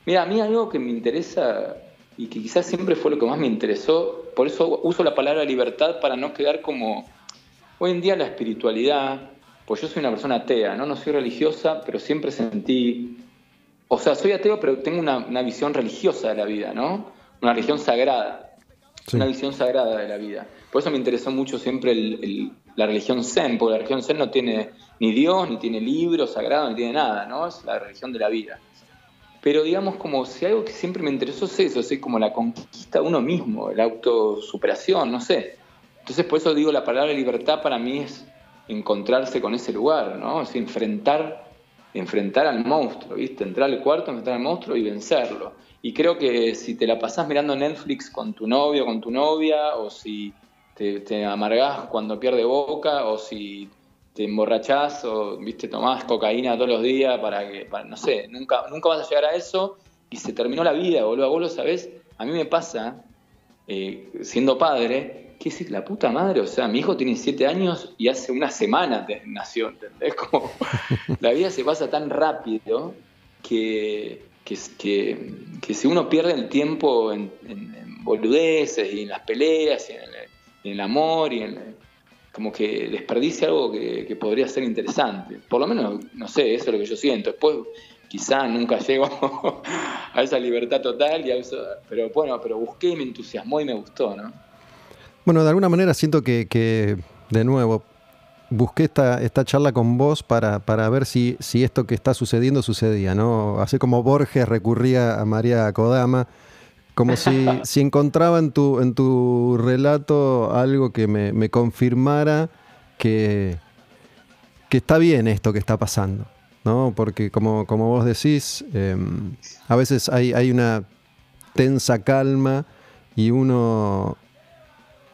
Mira, a mí algo que me interesa y que quizás siempre fue lo que más me interesó, por eso uso la palabra libertad para no quedar como... Hoy en día la espiritualidad, pues yo soy una persona atea, ¿no? No soy religiosa, pero siempre sentí... O sea, soy ateo, pero tengo una, visión religiosa de la vida, ¿no? Una religión sagrada. Una visión sagrada de la vida. Por eso me interesó mucho siempre el, la religión Zen, porque la religión Zen no tiene ni Dios, ni tiene libros sagrados, ni tiene nada, ¿no? Es la religión de la vida. Pero digamos como si algo que siempre me interesó es eso, es como la conquista de uno mismo, la autosuperación, no sé. Entonces por eso digo, la palabra libertad para mí es encontrarse con ese lugar, ¿no? Es enfrentar, enfrentar al monstruo, ¿viste? Entrar al cuarto, enfrentar al monstruo y vencerlo. Y creo que si te la pasás mirando Netflix con tu novio, con tu novia, o si te, te amargás cuando pierde boca, o si te emborrachás o viste tomás cocaína todos los días para que para, no sé nunca nunca vas a llegar a eso y se terminó la vida boludo vos lo sabés a mí me pasa eh, siendo padre que es la puta madre o sea mi hijo tiene siete años y hace una semana nació ¿entendés? como la vida se pasa tan rápido que que, que, si uno pierde el tiempo en, boludeces y en las peleas y en el, en el amor y en, como que desperdicia algo que, podría ser interesante. Por lo menos, no sé, eso es lo que yo siento. Después, quizá nunca llego a esa libertad total, y pero bueno, pero busqué y me entusiasmó y me gustó, ¿no? Bueno, de alguna manera siento que, de nuevo, busqué esta, esta charla con vos para, para ver si, si esto que está sucediendo sucedía, ¿no? Así como Borges recurría a María Kodama como si, si encontraba en tu, en tu relato algo que me, confirmara que, que, está bien esto que está pasando. ¿no? Porque como, como vos decís, em, a veces hay, hay una tensa calma y uno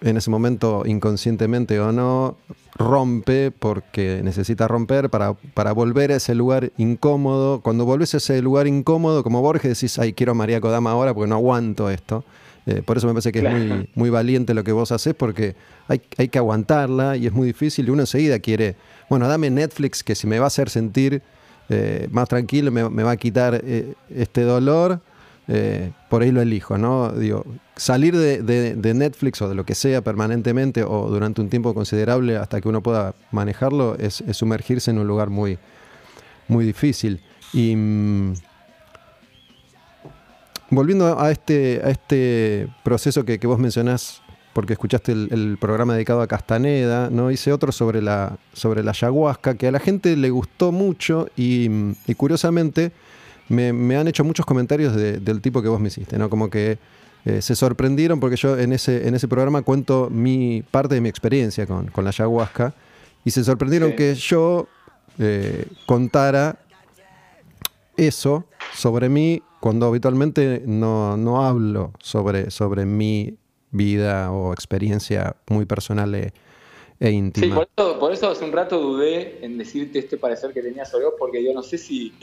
en ese momento, inconscientemente o no, rompe porque necesita romper para, para, volver a ese lugar incómodo. Cuando volvés a ese lugar incómodo, como Borges, decís, ay, quiero a María Kodama ahora porque no aguanto esto. Eh, por eso me parece que es muy, muy valiente lo que vos haces porque hay, hay que aguantarla y es muy difícil y uno enseguida quiere, bueno, dame Netflix que si me va a hacer sentir eh, más tranquilo, me, va a quitar eh, este dolor por ahí lo elijo, ¿no? Digo, salir de, Netflix o de lo que sea permanentemente o durante un tiempo considerable hasta que uno pueda manejarlo es, sumergirse en un lugar muy, muy difícil. Y mm, volviendo a este, a este proceso que, vos mencionás, porque escuchaste el, programa dedicado a Castaneda, ¿no? Hice otro sobre la, sobre la ayahuasca, que a la gente le gustó mucho y, y curiosamente me, han hecho muchos comentarios del tipo que vos me hiciste, ¿no? Como que eh, se sorprendieron porque yo en ese, en ese programa cuento mi parte de mi experiencia con, la ayahuasca y se sorprendieron que yo eh, contara eso sobre mí cuando habitualmente no, hablo sobre, sobre mi vida o experiencia muy personal e, e íntima. Sí, por eso, hace un rato dudé en decirte este parecer que tenías sobre vos, porque yo no sé si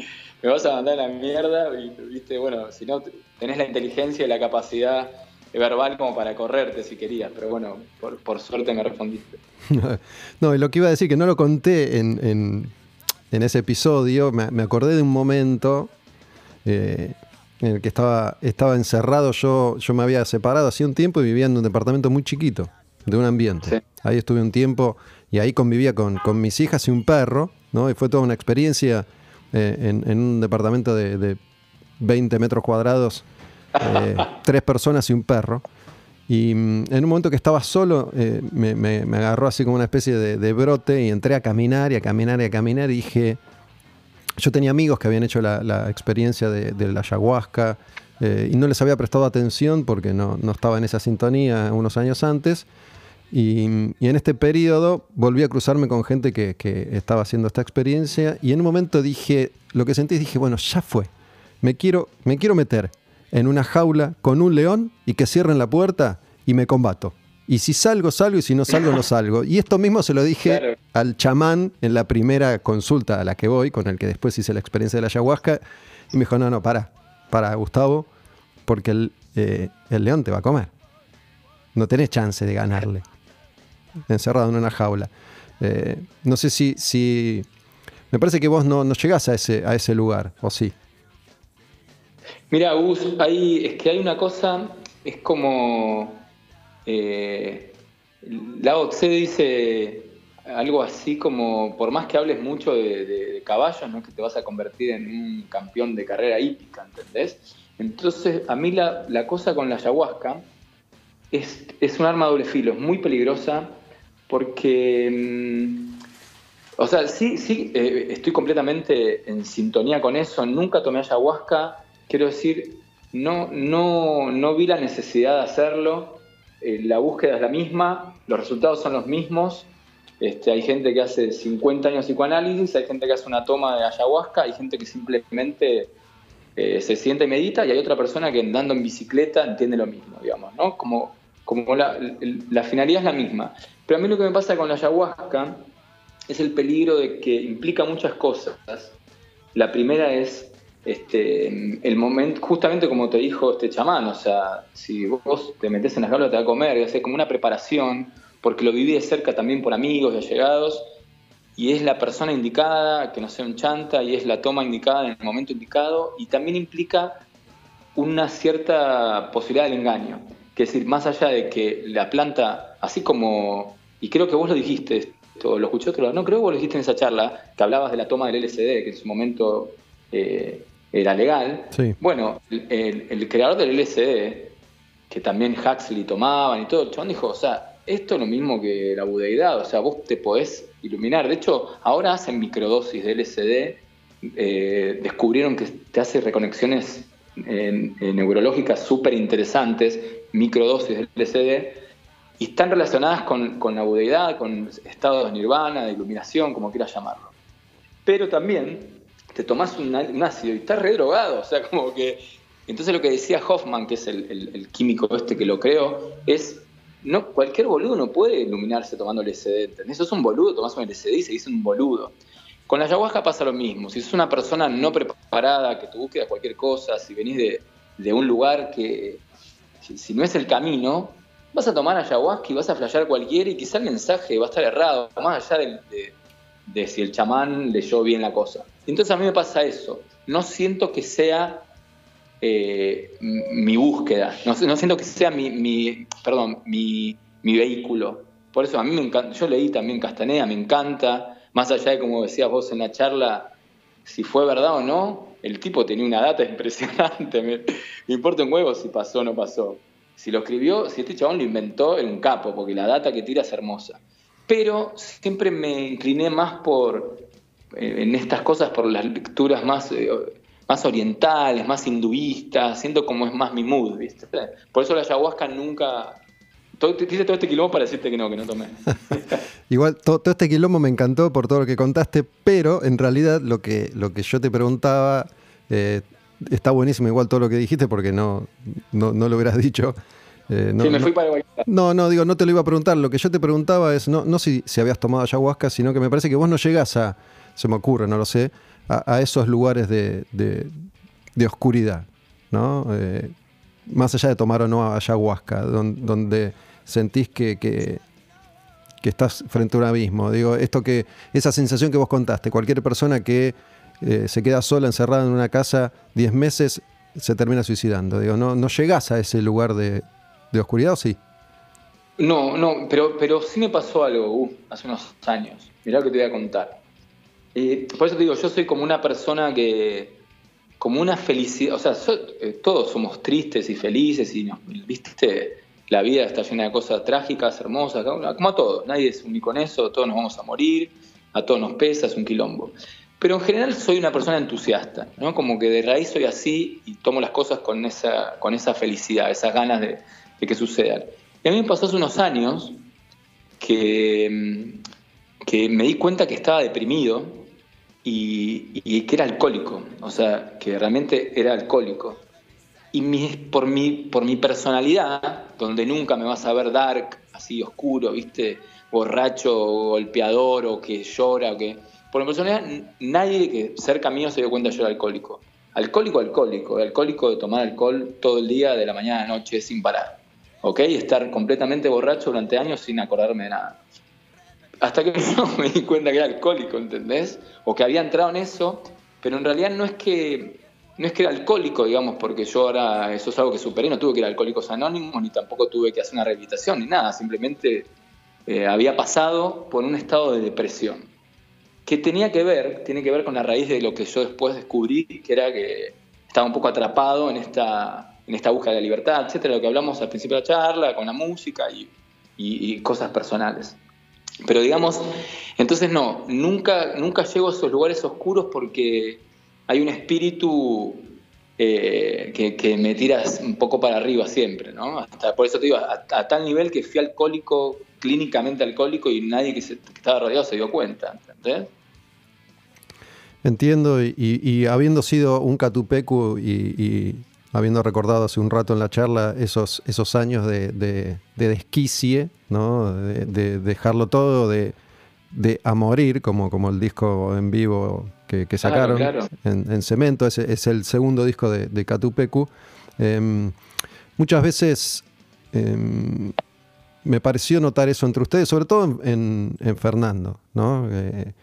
me vas a mandar a la mierda y, viste, bueno, si no, tenés la inteligencia y la capacidad verbal como para correrte si querías, pero bueno, por, suerte me respondiste. no, y lo que iba a decir, que no lo conté en, en, ese episodio, me, acordé de un momento eh, en el que estaba, estaba encerrado, yo, yo me había separado hacía un tiempo y vivía en un departamento muy chiquito, de un ambiente. Ahí estuve un tiempo y ahí convivía con, con mis hijas y un perro, ¿no? Y fue toda una experiencia eh, en, un departamento de, 20 metros cuadrados, eh, tres personas y un perro. Y mm, en un momento que estaba solo, eh, me, agarró así como una especie de, brote y entré a caminar y a caminar y a caminar y dije, yo tenía amigos que habían hecho la, experiencia de, la ayahuasca eh, y no les había prestado atención porque no, estaba en esa sintonía unos años antes. Y, en este periodo volví a cruzarme con gente que, estaba haciendo esta experiencia y en un momento dije, lo que sentí, dije, bueno, ya fue, me quiero, me quiero meter en una jaula con un león y que cierren la puerta y me combato. Y si salgo, salgo, y si no salgo, no salgo. Y esto mismo se lo dije al chamán en la primera consulta a la que voy, con el que después hice la experiencia de la ayahuasca, y me dijo, no, no, para, para, Gustavo, porque el, eh, el león te va a comer. No tenés chance de ganarle. Encerrado en una jaula. Eh, no sé si, si... Me parece que vos no, no llegás a ese, a ese lugar, ¿o sí? Mira, Gus, hay, es que hay una cosa, es como eh, Lao dice algo así como, por más que hables mucho de, caballos, no que te vas a convertir en un campeón de carrera hípica, ¿entendés? Entonces, a mí la, cosa con la ayahuasca es, es un arma doble filo, es muy peligrosa porque, mm, o sea, sí, sí, eh, estoy completamente en sintonía con eso, nunca tomé ayahuasca, quiero decir, no, no, no vi la necesidad de hacerlo, eh, la búsqueda es la misma, los resultados son los mismos. Este, hay gente que hace 50 años psicoanálisis, hay gente que hace una toma de ayahuasca, hay gente que simplemente eh, se siente y medita, y hay otra persona que andando en bicicleta entiende lo mismo, digamos, ¿no? Como, como la, la finalidad es la misma. Pero a mí lo que me pasa con la ayahuasca es el peligro de que implica muchas cosas. La primera es este, el momento, justamente como te dijo este chamán, o sea, si vos te metes en la jaula te va a comer, es como una preparación, porque lo viví de cerca también por amigos y allegados, y es la persona indicada, que no sea un chanta, y es la toma indicada en el momento indicado, y también implica una cierta posibilidad del engaño. Que es decir, más allá de que la planta, así como, y creo que vos lo dijiste, lo escuché otro lado, no creo que vos lo dijiste en esa charla, que hablabas de la toma del LSD, que en su momento eh, era legal. Bueno, el, creador del LSD, que también Huxley tomaban y todo, el chabón dijo, o sea, esto es lo mismo que la budeidad, o sea, vos te podés iluminar. De hecho, ahora hacen microdosis de LSD, eh, descubrieron que te hace reconexiones neurológicas súper interesantes, microdosis de LSD, y están relacionadas con, con la budeidad, con estados de nirvana, de iluminación, como quieras llamarlo. Pero también te tomás un, ácido y estás redrogado, o sea, como que... Entonces lo que decía Hoffman, que es el, químico este que lo creo, es, no cualquier boludo no puede iluminarse tomando LSD. Eso es un boludo, tomás un LSD y se dice un boludo. Con la ayahuasca pasa lo mismo, si sos una persona no preparada, que tu búsqueda cualquier cosa, si venís de, un lugar que, si, no es el camino, vas a tomar ayahuasca y vas a flashear cualquiera y quizá el mensaje va a estar errado, más allá de, de si el chamán leyó bien la cosa. Entonces a mí me pasa eso. No siento que sea eh, mi búsqueda, no, siento que sea mi, perdón, mi, vehículo. Por eso a mí me encanta, yo leí también Castaneda, me encanta, más allá de como decías vos en la charla, si fue verdad o no, el tipo tenía una data impresionante, me, importa un huevo si pasó o no pasó. Si lo escribió, si este chabón lo inventó, era un capo, porque la data que tira es hermosa. Pero siempre me incliné más por, en estas cosas por las lecturas más, eh, más orientales, más hinduistas, siento como es más mi mood, ¿viste? Por eso la ayahuasca nunca... Todo, hice todo este quilombo para decirte que no, que no tomé. Igual, todo, este quilombo me encantó por todo lo que contaste, pero en realidad lo que, lo que yo te preguntaba... Eh, está buenísimo igual todo lo que dijiste porque no, no, lo hubieras dicho. no, sí, me fui para No, no, digo, no te lo iba a preguntar. Lo que yo te preguntaba es, no, no si, si habías tomado ayahuasca, sino que me parece que vos no llegás a, se me ocurre, no lo sé, a, esos lugares de, oscuridad, ¿no? Eh, más allá de tomar o no ayahuasca, donde, sentís que, que, estás frente a un abismo. Digo, esto que, esa sensación que vos contaste, cualquier persona que eh, se queda sola, encerrada en una casa 10 meses, se termina suicidando. Digo, no, no llegás a ese lugar de, oscuridad, ¿o sí? No, no, pero, pero sí me pasó algo uh, hace unos años. Mirá lo que te voy a contar por eso te digo, yo soy como una persona que, como una felicidad, o sea, eh, todos somos tristes y felices y, viste, la vida está llena de cosas trágicas, hermosas, como a todos, nadie es único en eso, todos nos vamos a morir, a todos nos pesa, es un quilombo. pero en general soy una persona entusiasta, ¿no? Como que de raíz soy así y tomo las cosas con esa, con esa felicidad, esas ganas de, que sucedan. Y a mí me pasó hace unos años que, que me di cuenta que estaba deprimido y, que era alcohólico, o sea, que realmente era alcohólico. Y por, mi, por mi personalidad, donde nunca me vas a ver dark, así oscuro, ¿viste? Borracho, golpeador o que llora o que por mi personalidad, nadie que cerca mío se dio cuenta yo era alcohólico. Alcohólico, alcohólico. Alcohólico de tomar alcohol todo el día, de la mañana a la noche, sin parar. ¿Ok? Estar completamente borracho durante años sin acordarme de nada. Hasta que no me di cuenta que era alcohólico, ¿entendés? O que había entrado en eso, pero en realidad no es que no es que era alcohólico, digamos, porque yo ahora eso es algo que superé, no tuve que ir a Alcohólicos Anónimos, ni tampoco tuve que hacer una rehabilitación, ni nada, simplemente eh, había pasado por un estado de depresión que tenía que ver, tiene que ver con la raíz de lo que yo después descubrí, que era que estaba un poco atrapado en esta, en esta búsqueda de libertad, etcétera, lo que hablamos al principio de la charla, con la música y, cosas personales. Pero digamos, entonces no, nunca, nunca llego a esos lugares oscuros porque hay un espíritu eh, que, me tiras un poco para arriba siempre, ¿no? Por eso te digo, a, tal nivel que fui alcohólico, clínicamente alcohólico, y nadie que, se, estaba rodeado se dio cuenta, ¿entendés? Entiendo, y, habiendo sido un Catupecu y, habiendo recordado hace un rato en la charla esos, esos años de, de, desquicie, ¿no? de, dejarlo todo, de, a morir, como, como el disco en vivo que, sacaron En, Cemento, ese es el segundo disco de, Catupecu. Em, muchas veces em, me pareció notar eso entre ustedes, sobre todo en, Fernando, ¿no? Eh,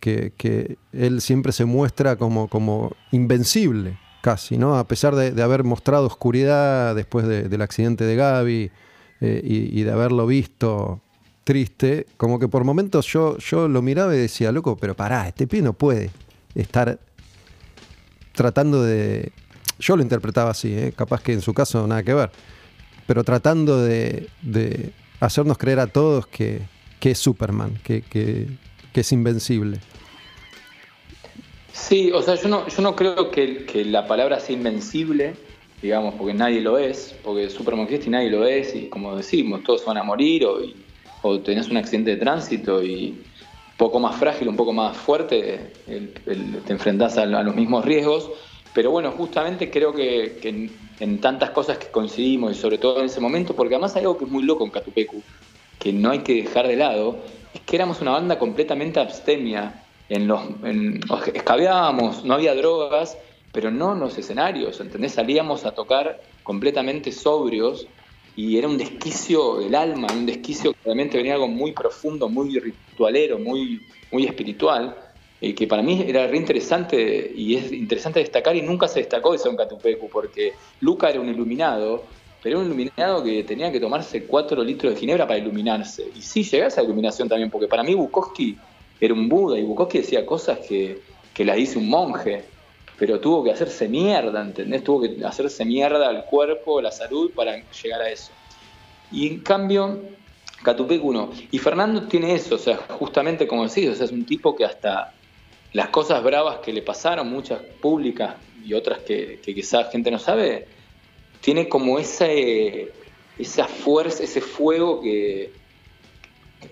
que, él siempre se muestra como, como invencible, casi, ¿no? A pesar de, haber mostrado oscuridad después del accidente de Gaby eh, y, de haberlo visto triste, como que por momentos yo, yo lo miraba y decía, loco, pero pará, este pie no puede estar tratando de... Yo lo interpretaba así, ¿eh? capaz que en su caso nada que ver, pero tratando de, hacernos creer a todos que, que es Superman, que, que es invencible. Sí, o sea, yo no, yo no creo que, la palabra sea invencible, digamos, porque nadie lo es, porque Superman existe y nadie lo es, y como decimos, todos van a morir, o, o tenés un accidente de tránsito y un poco más frágil, un poco más fuerte, te enfrentás a, los mismos riesgos, pero bueno, justamente creo que, en, tantas cosas que coincidimos, y sobre todo en ese momento, porque además hay algo que es muy loco en Catupecu, que no hay que dejar de lado, es que éramos una banda completamente abstemia en los en, no había drogas, pero no en los escenarios, ¿entendés? Salíamos a tocar completamente sobrios y era un desquicio del alma, un desquicio que realmente venía algo muy profundo, muy ritualero, muy, muy espiritual, y que para mí era re interesante y es interesante destacar y nunca se destacó eso en Catupecu, porque Luca era un iluminado, pero era un iluminado que tenía que tomarse cuatro litros de ginebra para iluminarse. Y sí llegaba a esa iluminación también, porque para mí Bukowski era un Buda y Bukowski decía cosas que, que las dice un monje, pero tuvo que hacerse mierda, ¿entendés? Tuvo que hacerse mierda al cuerpo, la salud para llegar a eso. Y en cambio, Catupecu no. Y Fernando tiene eso, o sea, justamente como decís, o sea, es un tipo que hasta las cosas bravas que le pasaron, muchas públicas y otras que, que quizás gente no sabe, tiene como ese, esa fuerza, ese fuego que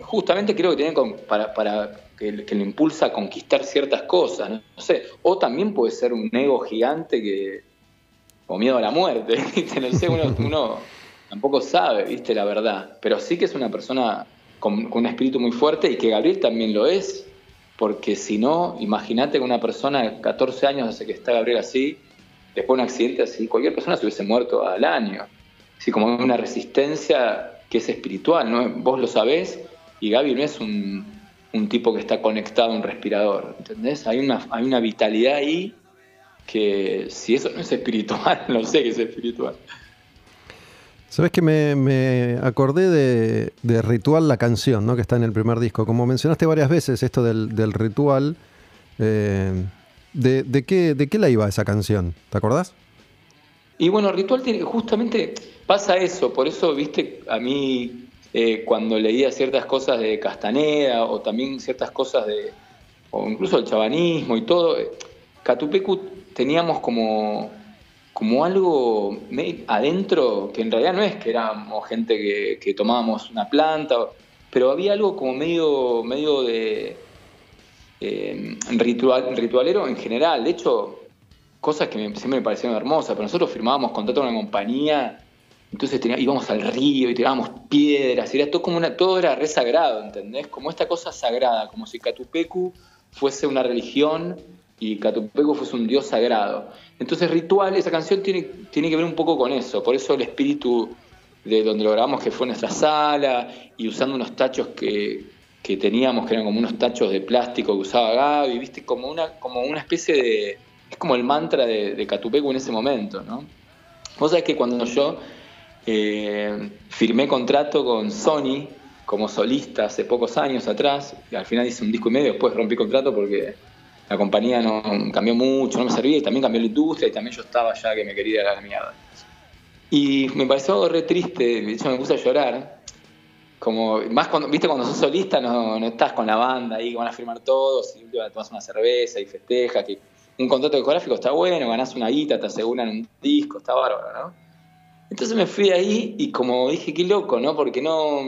justamente creo que tiene para, para que, le impulsa a conquistar ciertas cosas, ¿no? sé, o también puede ser un ego gigante que, o miedo a la muerte, No sé, uno, tampoco sabe, ¿viste? La verdad, pero sí que es una persona con, un espíritu muy fuerte y que Gabriel también lo es, porque si no, imagínate que una persona de 14 años hace que está Gabriel así, después de un accidente así, cualquier persona se hubiese muerto al año. Así como una resistencia que es espiritual, ¿no? Vos lo sabés y Gaby no es un, un tipo que está conectado a un respirador, ¿entendés? Hay una, hay una vitalidad ahí que si eso no es espiritual, no sé qué es espiritual. Sabes que me, acordé de, Ritual, la canción, ¿no? que está en el primer disco. Como mencionaste varias veces esto del, ritual, eh, de, qué, ¿de qué la iba esa canción? ¿Te acordás? Y bueno, Ritual tiene, justamente pasa eso, por eso, viste, a mí eh, cuando leía ciertas cosas de Castaneda o también ciertas cosas de, o incluso el chavanismo y todo, Catupecu teníamos como, como algo adentro que en realidad no es que éramos gente que, tomábamos una planta, pero había algo como medio, medio de eh, ritual, ritualero en general. De hecho, cosas que siempre me parecieron hermosas, pero nosotros firmábamos contrato con una compañía, entonces íbamos al río y tirábamos piedras, era todo como una, todo era re sagrado, ¿entendés? Como esta cosa sagrada, como si Catupecu fuese una religión y Catupecu fuese un dios sagrado. Entonces Ritual, esa canción tiene, tiene que ver un poco con eso, por eso el espíritu de donde lo grabamos que fue nuestra sala y usando unos tachos que, teníamos que eran como unos tachos de plástico que usaba Gaby, viste, como una, como una especie de, es como el mantra de, de Catupecu en ese momento, ¿no? Vos sabés que cuando yo eh, firmé contrato con Sony como solista hace pocos años atrás, y al final hice un disco y medio, después rompí contrato porque la compañía no cambió mucho, no me servía, y también cambió la industria, y también yo estaba ya que me quería dar la mierda. Y me pareció re triste, de hecho me puse a llorar, como, más cuando, viste, cuando sos solista no, no estás con la banda ahí, que van a firmar todos, y te tomas una cerveza y festejas, que un contrato discográfico está bueno, ganás una guita, te aseguran un disco, está bárbaro, ¿no? Entonces me fui ahí y como dije, qué loco, ¿no? Porque no,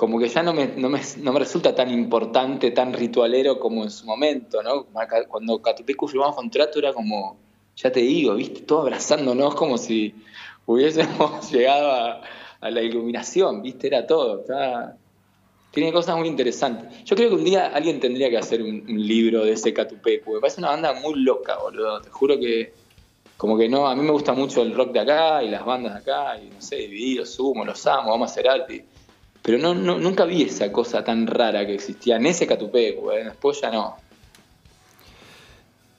como que ya no me, no me, no me resulta tan importante, tan ritualero como en su momento, ¿no? Cuando Catupecu firmamos contrato era como, ya te digo, ¿viste? Todo abrazándonos como si hubiésemos llegado a, la iluminación, ¿viste? Era todo, tiene cosas muy interesantes. Yo creo que un día alguien tendría que hacer un, libro de ese Catupecu. Me parece una banda muy loca, boludo. Te juro que, como que no, a mí me gusta mucho el rock de acá y las bandas de acá, y no sé, Divididos, Sumo, los amo, vamos a hacer arte. Pero no, nunca vi esa cosa tan rara que existía en ese Catupecu, ¿eh? después ya no.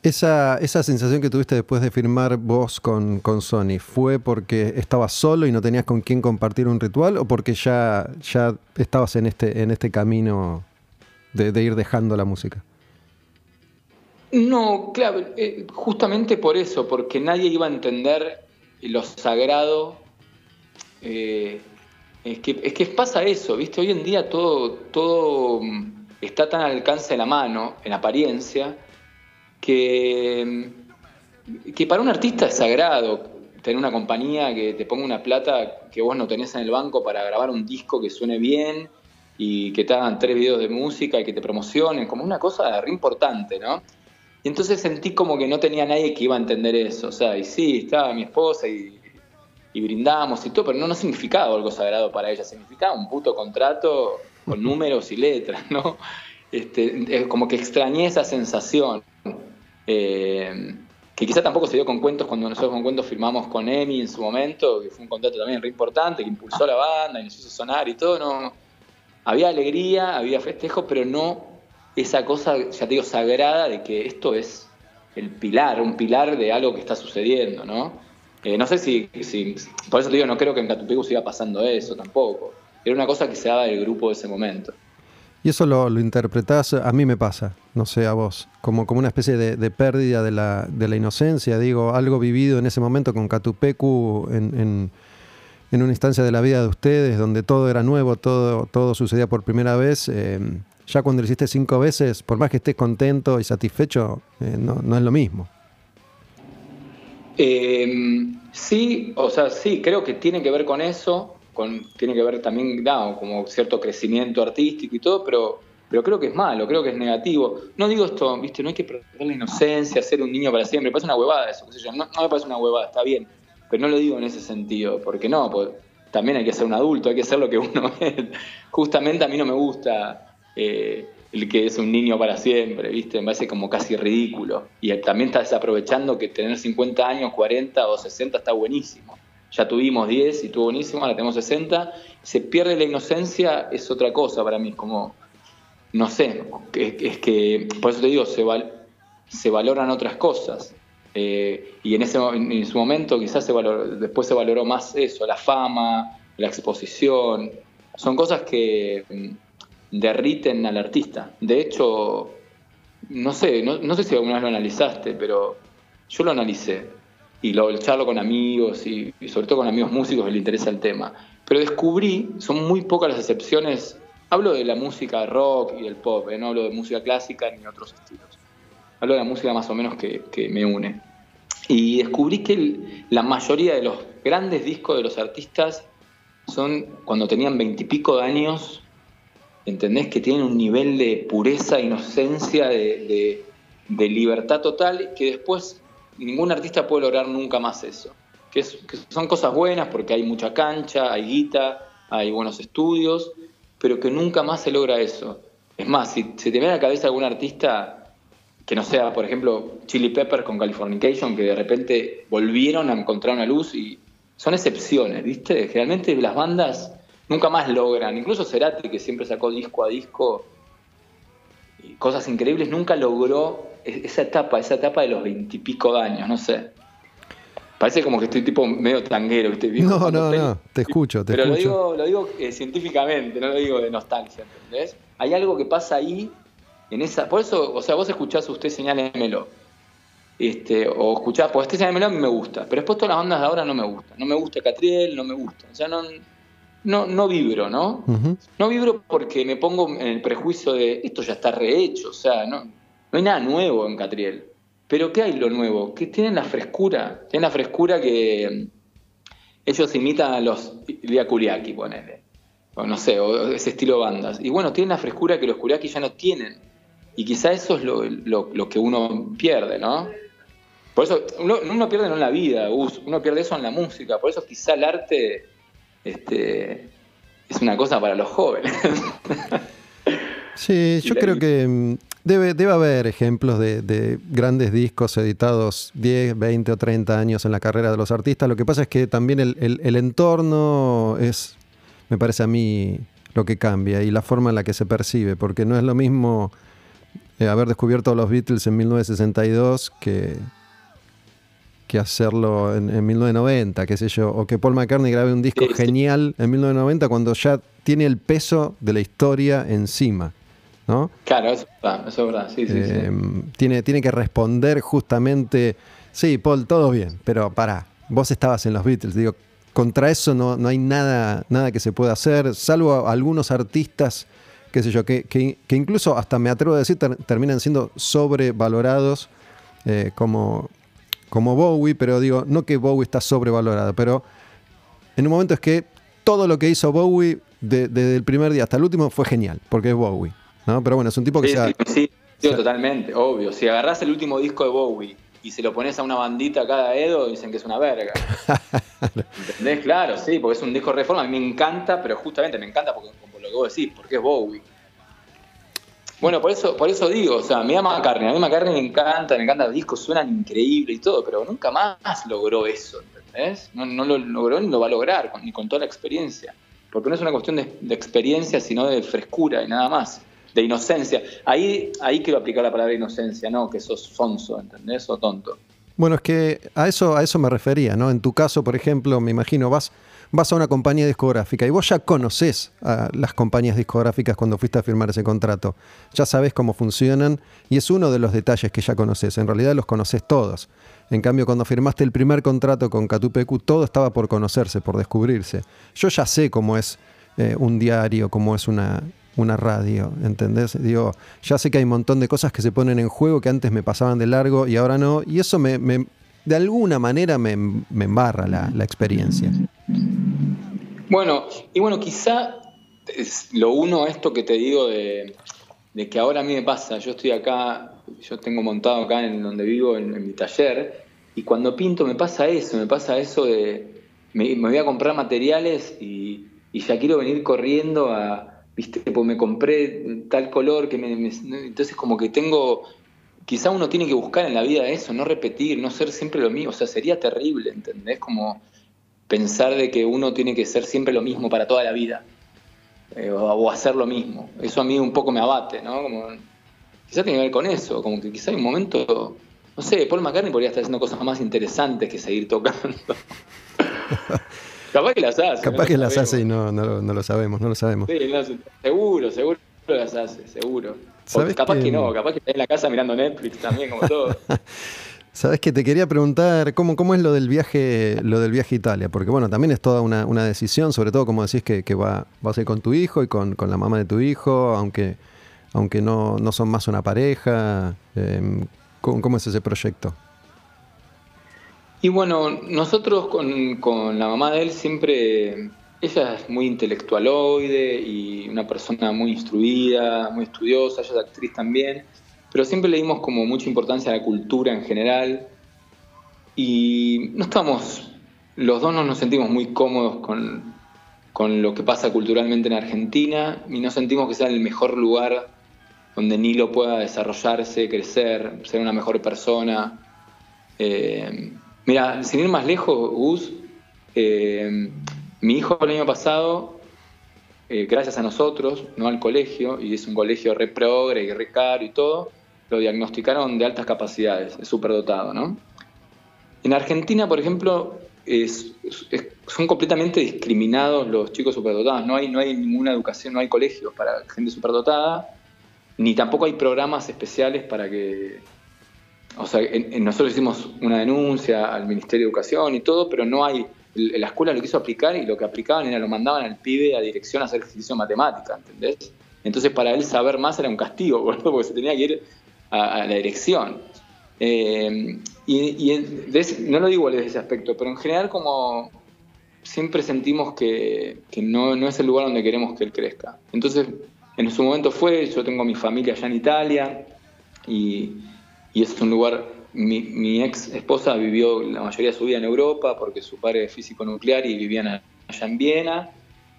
Esa, esa sensación que tuviste después de firmar vos con, con, Sony, ¿fue porque estabas solo y no tenías con quién compartir un ritual o porque ya, ya estabas en este, en este camino de, ir dejando la música? No, claro, eh, justamente por eso, porque nadie iba a entender lo sagrado. Eh, es, que, es que pasa eso, ¿viste? Hoy en día todo, todo mm, está tan al alcance de la mano, en apariencia, que, que para un artista es sagrado tener una compañía que te ponga una plata que vos no tenés en el banco para grabar un disco que suene bien y que te hagan tres videos de música y que te promocionen, como una cosa re importante, ¿no? Y entonces sentí como que no tenía nadie que iba a entender eso, o sea, y sí, estaba mi esposa y, y brindamos y todo, pero no, no significaba algo sagrado para ella, significaba un puto contrato con números y letras, ¿no? Este, como que extrañé esa sensación. Eh, que quizá tampoco se dio con cuentos cuando nosotros con cuentos firmamos con Emi en su momento, que fue un contrato también re importante, que impulsó la banda y nos hizo sonar y todo, no había alegría, había festejo, pero no esa cosa, ya te digo, sagrada de que esto es el pilar, un pilar de algo que está sucediendo, ¿no? Eh, no sé si, por eso te digo, no creo que en Catupecu siga pasando eso tampoco. Era una cosa que se daba del grupo de ese momento. Y eso lo, lo, interpretás, a mí me pasa, no sé, a vos, como, como una especie de, pérdida de la, de la, inocencia, digo, algo vivido en ese momento con Catupecu en, en, una instancia de la vida de ustedes, donde todo era nuevo, todo, todo sucedía por primera vez. Eh, ya cuando lo hiciste cinco veces, por más que estés contento y satisfecho, eh, no, no, es lo mismo. Eh, sí, o sea, sí, creo que tiene que ver con eso tiene que ver también, da, como cierto crecimiento artístico y todo, pero, pero creo que es malo, creo que es negativo. No digo esto, viste, no hay que perder la inocencia, ser un niño para siempre, me parece una huevada eso, no, me parece una huevada, está bien, pero no lo digo en ese sentido, porque no, pues, también hay que ser un adulto, hay que ser lo que uno es. Justamente a mí no me gusta eh, el que es un niño para siempre, ¿viste? Me parece como casi ridículo. Y también estás desaprovechando que tener 50 años, 40 o 60 está buenísimo ya tuvimos 10 y estuvo buenísimo, ahora tenemos 60, se pierde la inocencia, es otra cosa para mí, como, no sé, es, que, por eso te digo, se, valoran otras cosas. Eh, y en, ese, su momento quizás se después se valoró más eso, la fama, la exposición, son cosas que mm, derriten al artista. De hecho, no sé, no, sé si alguna vez lo analizaste, pero yo lo analicé y lo charlo con amigos y, sobre todo con amigos músicos que les interesa el tema. Pero descubrí, son muy pocas las excepciones Hablo de la música rock y del pop, ¿eh? no hablo de música clásica ni otros estilos. Hablo de la música más o menos que, me une. Y descubrí que la mayoría de los grandes discos de los artistas son cuando tenían veintipico de años, ¿entendés? Que tienen un nivel de pureza, inocencia, de, libertad total, que después ningún artista puede lograr nunca más eso. Que, son cosas buenas porque hay mucha cancha, hay guita, hay buenos estudios, pero que nunca más se logra eso. Es más, si se te viene a la cabeza algún artista que no sea, por ejemplo, Chili Pepper con Californication, que de repente volvieron a encontrar una luz y son excepciones, ¿viste? Generalmente las bandas nunca más logran, incluso Cerati, que siempre sacó disco a disco, y cosas increíbles, nunca logró e-, esa etapa, esa etapa de los veintipico años, no sé. Parece como que estoy tipo medio tanguero, ¿viste? No, no, no, te escucho, te Pero escucho. lo digo, lo digo eh, científicamente, no lo digo de nostalgia, ¿entendés? Hay algo que pasa ahí, en esa... Por eso, o sea, vos escuchás Usted Señálemelo, este, o escuchás, pues Usted Señálemelo a mí me gusta, pero después todas las bandas de ahora no me gustan. No me gusta Catriel, no me gusta. O sea, no, no, no vibro, ¿no? No vibro porque me pongo en el prejuicio de esto ya está rehecho, o sea, no, no hay nada nuevo en Catriel. Pero ¿qué hay lo nuevo? Que tienen la frescura, tienen la frescura que mm, ellos imitan a los Kuriaki, ponele. O no sé, o ese estilo de bandas. Y bueno, tienen la frescura que los Kuriaki ya no tienen. Y quizá eso es lo, que uno pierde, ¿no? Por eso, uno, uno, pierde no en la vida, uno pierde eso en la música. Por eso quizá el arte este, es una cosa para los jóvenes. Sí, yo creo que mm, Debe, debe haber ejemplos de, grandes discos editados 10, 20 o 30 años en la carrera de los artistas. Lo que pasa es que también el, entorno es, me parece a mí, lo que cambia y la forma en la que se percibe, porque no es lo mismo eh, haber descubierto a los Beatles en 1962 que, que hacerlo en, 1990, qué sé yo, o que Paul McCartney grabe un disco genial en 1990 cuando ya tiene el peso de la historia encima. Claro, eso es verdad, sí, sí, em, Tiene, tiene que responder justamente, sí, Paul, todo bien, pero para vos estabas en los Beatles, digo, contra eso no, no hay nada, nada que se pueda hacer, salvo algunos artistas, qué sé yo, que, que, incluso hasta me atrevo a decir terminan siendo sobrevalorados eh, como, como Bowie, pero digo, no que Bowie está sobrevalorado, pero en un momento es que todo lo que hizo Bowie desde el primer día hasta el último fue genial, porque es Bowie. ¿no? Pero bueno, es un tipo que sí, Sí, sí totalmente, obvio. Si agarras el último disco de Bowie y se lo pones a una bandita cada dedo, dicen que es una verga. ¿Entendés? Claro, sí, porque es un disco reforma. A mí me encanta, pero justamente me encanta porque, por lo que vos decís, porque es Bowie. Bueno, por eso, por eso digo, o sea, me llama McCartney, a mí McCartney me encanta, me encanta, los discos suenan increíbles y todo, pero nunca más logró eso, ¿entendés? No, no lo logró ni lo va a lograr, ni con toda la experiencia. Porque no es una cuestión de, experiencia, sino de frescura y nada más de inocencia. Ahí, ahí quiero aplicar la palabra inocencia, no que sos sonso, ¿entendés? O tonto. Bueno, es que a eso, a eso me refería, ¿no? En tu caso, por ejemplo, me imagino, vas, vas a una compañía discográfica y vos ya conoces a las compañías discográficas cuando fuiste a firmar ese contrato. Ya sabes cómo funcionan y es uno de los detalles que ya conoces. En realidad los conoces todos. En cambio, cuando firmaste el primer contrato con Catupecu, todo estaba por conocerse, por descubrirse. Yo ya sé cómo es eh, un diario, cómo es una, una radio, ¿entendés? Digo, ya sé que hay un montón de cosas que se ponen en juego que antes me pasaban de largo y ahora no, y eso me, de alguna manera me, embarra la, experiencia. Bueno, y bueno, quizá es lo uno esto que te digo de, que ahora a mí me pasa, yo estoy acá, yo tengo montado acá en donde vivo, en, mi taller, y cuando pinto me pasa eso, me pasa eso de, me, voy a comprar materiales y ya quiero venir corriendo a, viste, pues me compré tal color que me, entonces como que tengo, quizá uno tiene que buscar en la vida eso, no repetir, no ser siempre lo mismo, o sea, sería terrible, ¿entendés? Como pensar de que uno tiene que ser siempre lo mismo para toda la vida, eh, o, hacer lo mismo, eso a mí un poco me abate, ¿no? Como, quizá tiene que ver con eso, como que quizá hay un momento, no sé, Paul McCartney podría estar haciendo cosas más interesantes que seguir tocando. Capaz que las hace. Capaz que las hace y no, no, lo sabemos, no lo sabemos. Sí, seguro, seguro las hace, seguro. capaz que... no, capaz que está en la casa mirando Netflix también, como todo. Sabes que te quería preguntar cómo, cómo es lo del viaje, lo del viaje a Italia, porque bueno, también es toda una, decisión, sobre todo como decís que, va, vas a ir con tu hijo y con, la mamá de tu hijo, aunque, aunque no, son más una pareja. Em, ¿cómo, es ese proyecto? Y bueno, nosotros con, con la mamá de él siempre, ella es muy intelectualoide y una persona muy instruida, muy estudiosa, ella es actriz también pero siempre le dimos como mucha importancia a la cultura en general y no estamos, los dos no nos sentimos muy cómodos con, lo que pasa culturalmente en Argentina y no sentimos que sea el mejor lugar donde Nilo pueda desarrollarse, crecer, ser una mejor persona. Eh, mira, sin ir más lejos, Gus, eh, mi hijo el año pasado, eh, gracias a nosotros, no al colegio, y es un colegio re progre y re caro y todo, lo diagnosticaron de altas capacidades, es superdotado, ¿no? En Argentina, por ejemplo, son completamente discriminados los chicos superdotados. No hay, no hay ninguna educación, no hay colegios para gente superdotada, ni tampoco hay programas especiales para que... O sea, nosotros hicimos una denuncia al Ministerio de Educación y todo, pero no hay... La escuela lo quiso aplicar y lo que aplicaban era lo mandaban al pibe a dirección a hacer ejercicio de matemática, ¿entendés? Entonces para él saber más era un castigo, porque se tenía que ir a, la dirección. Eh, y, no lo digo desde ese aspecto, pero en general como siempre sentimos que, no, es el lugar donde queremos que él crezca. Entonces, en su momento fue, yo tengo mi familia allá en Italia y, es un lugar, mi, ex esposa vivió la mayoría de su vida en Europa porque su padre es físico nuclear y vivían allá en Viena.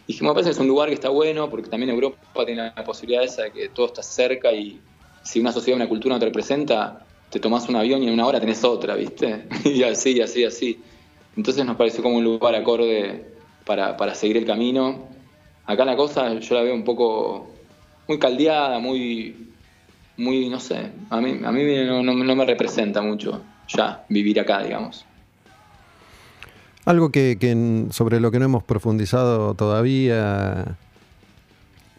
Y me parece que es un lugar que está bueno porque también Europa tiene la posibilidad esa de que todo está cerca y, si una sociedad, una cultura no te representa, te tomas un avión y en una hora tenés otra, ¿viste? y así, así, así. Entonces nos pareció como un lugar acorde para, para seguir el camino. Acá la cosa yo la veo un poco muy caldeada, muy, muy no sé, a mí, a mí no, no, me representa mucho ya vivir acá, digamos. Algo que, que, sobre lo que no hemos profundizado todavía,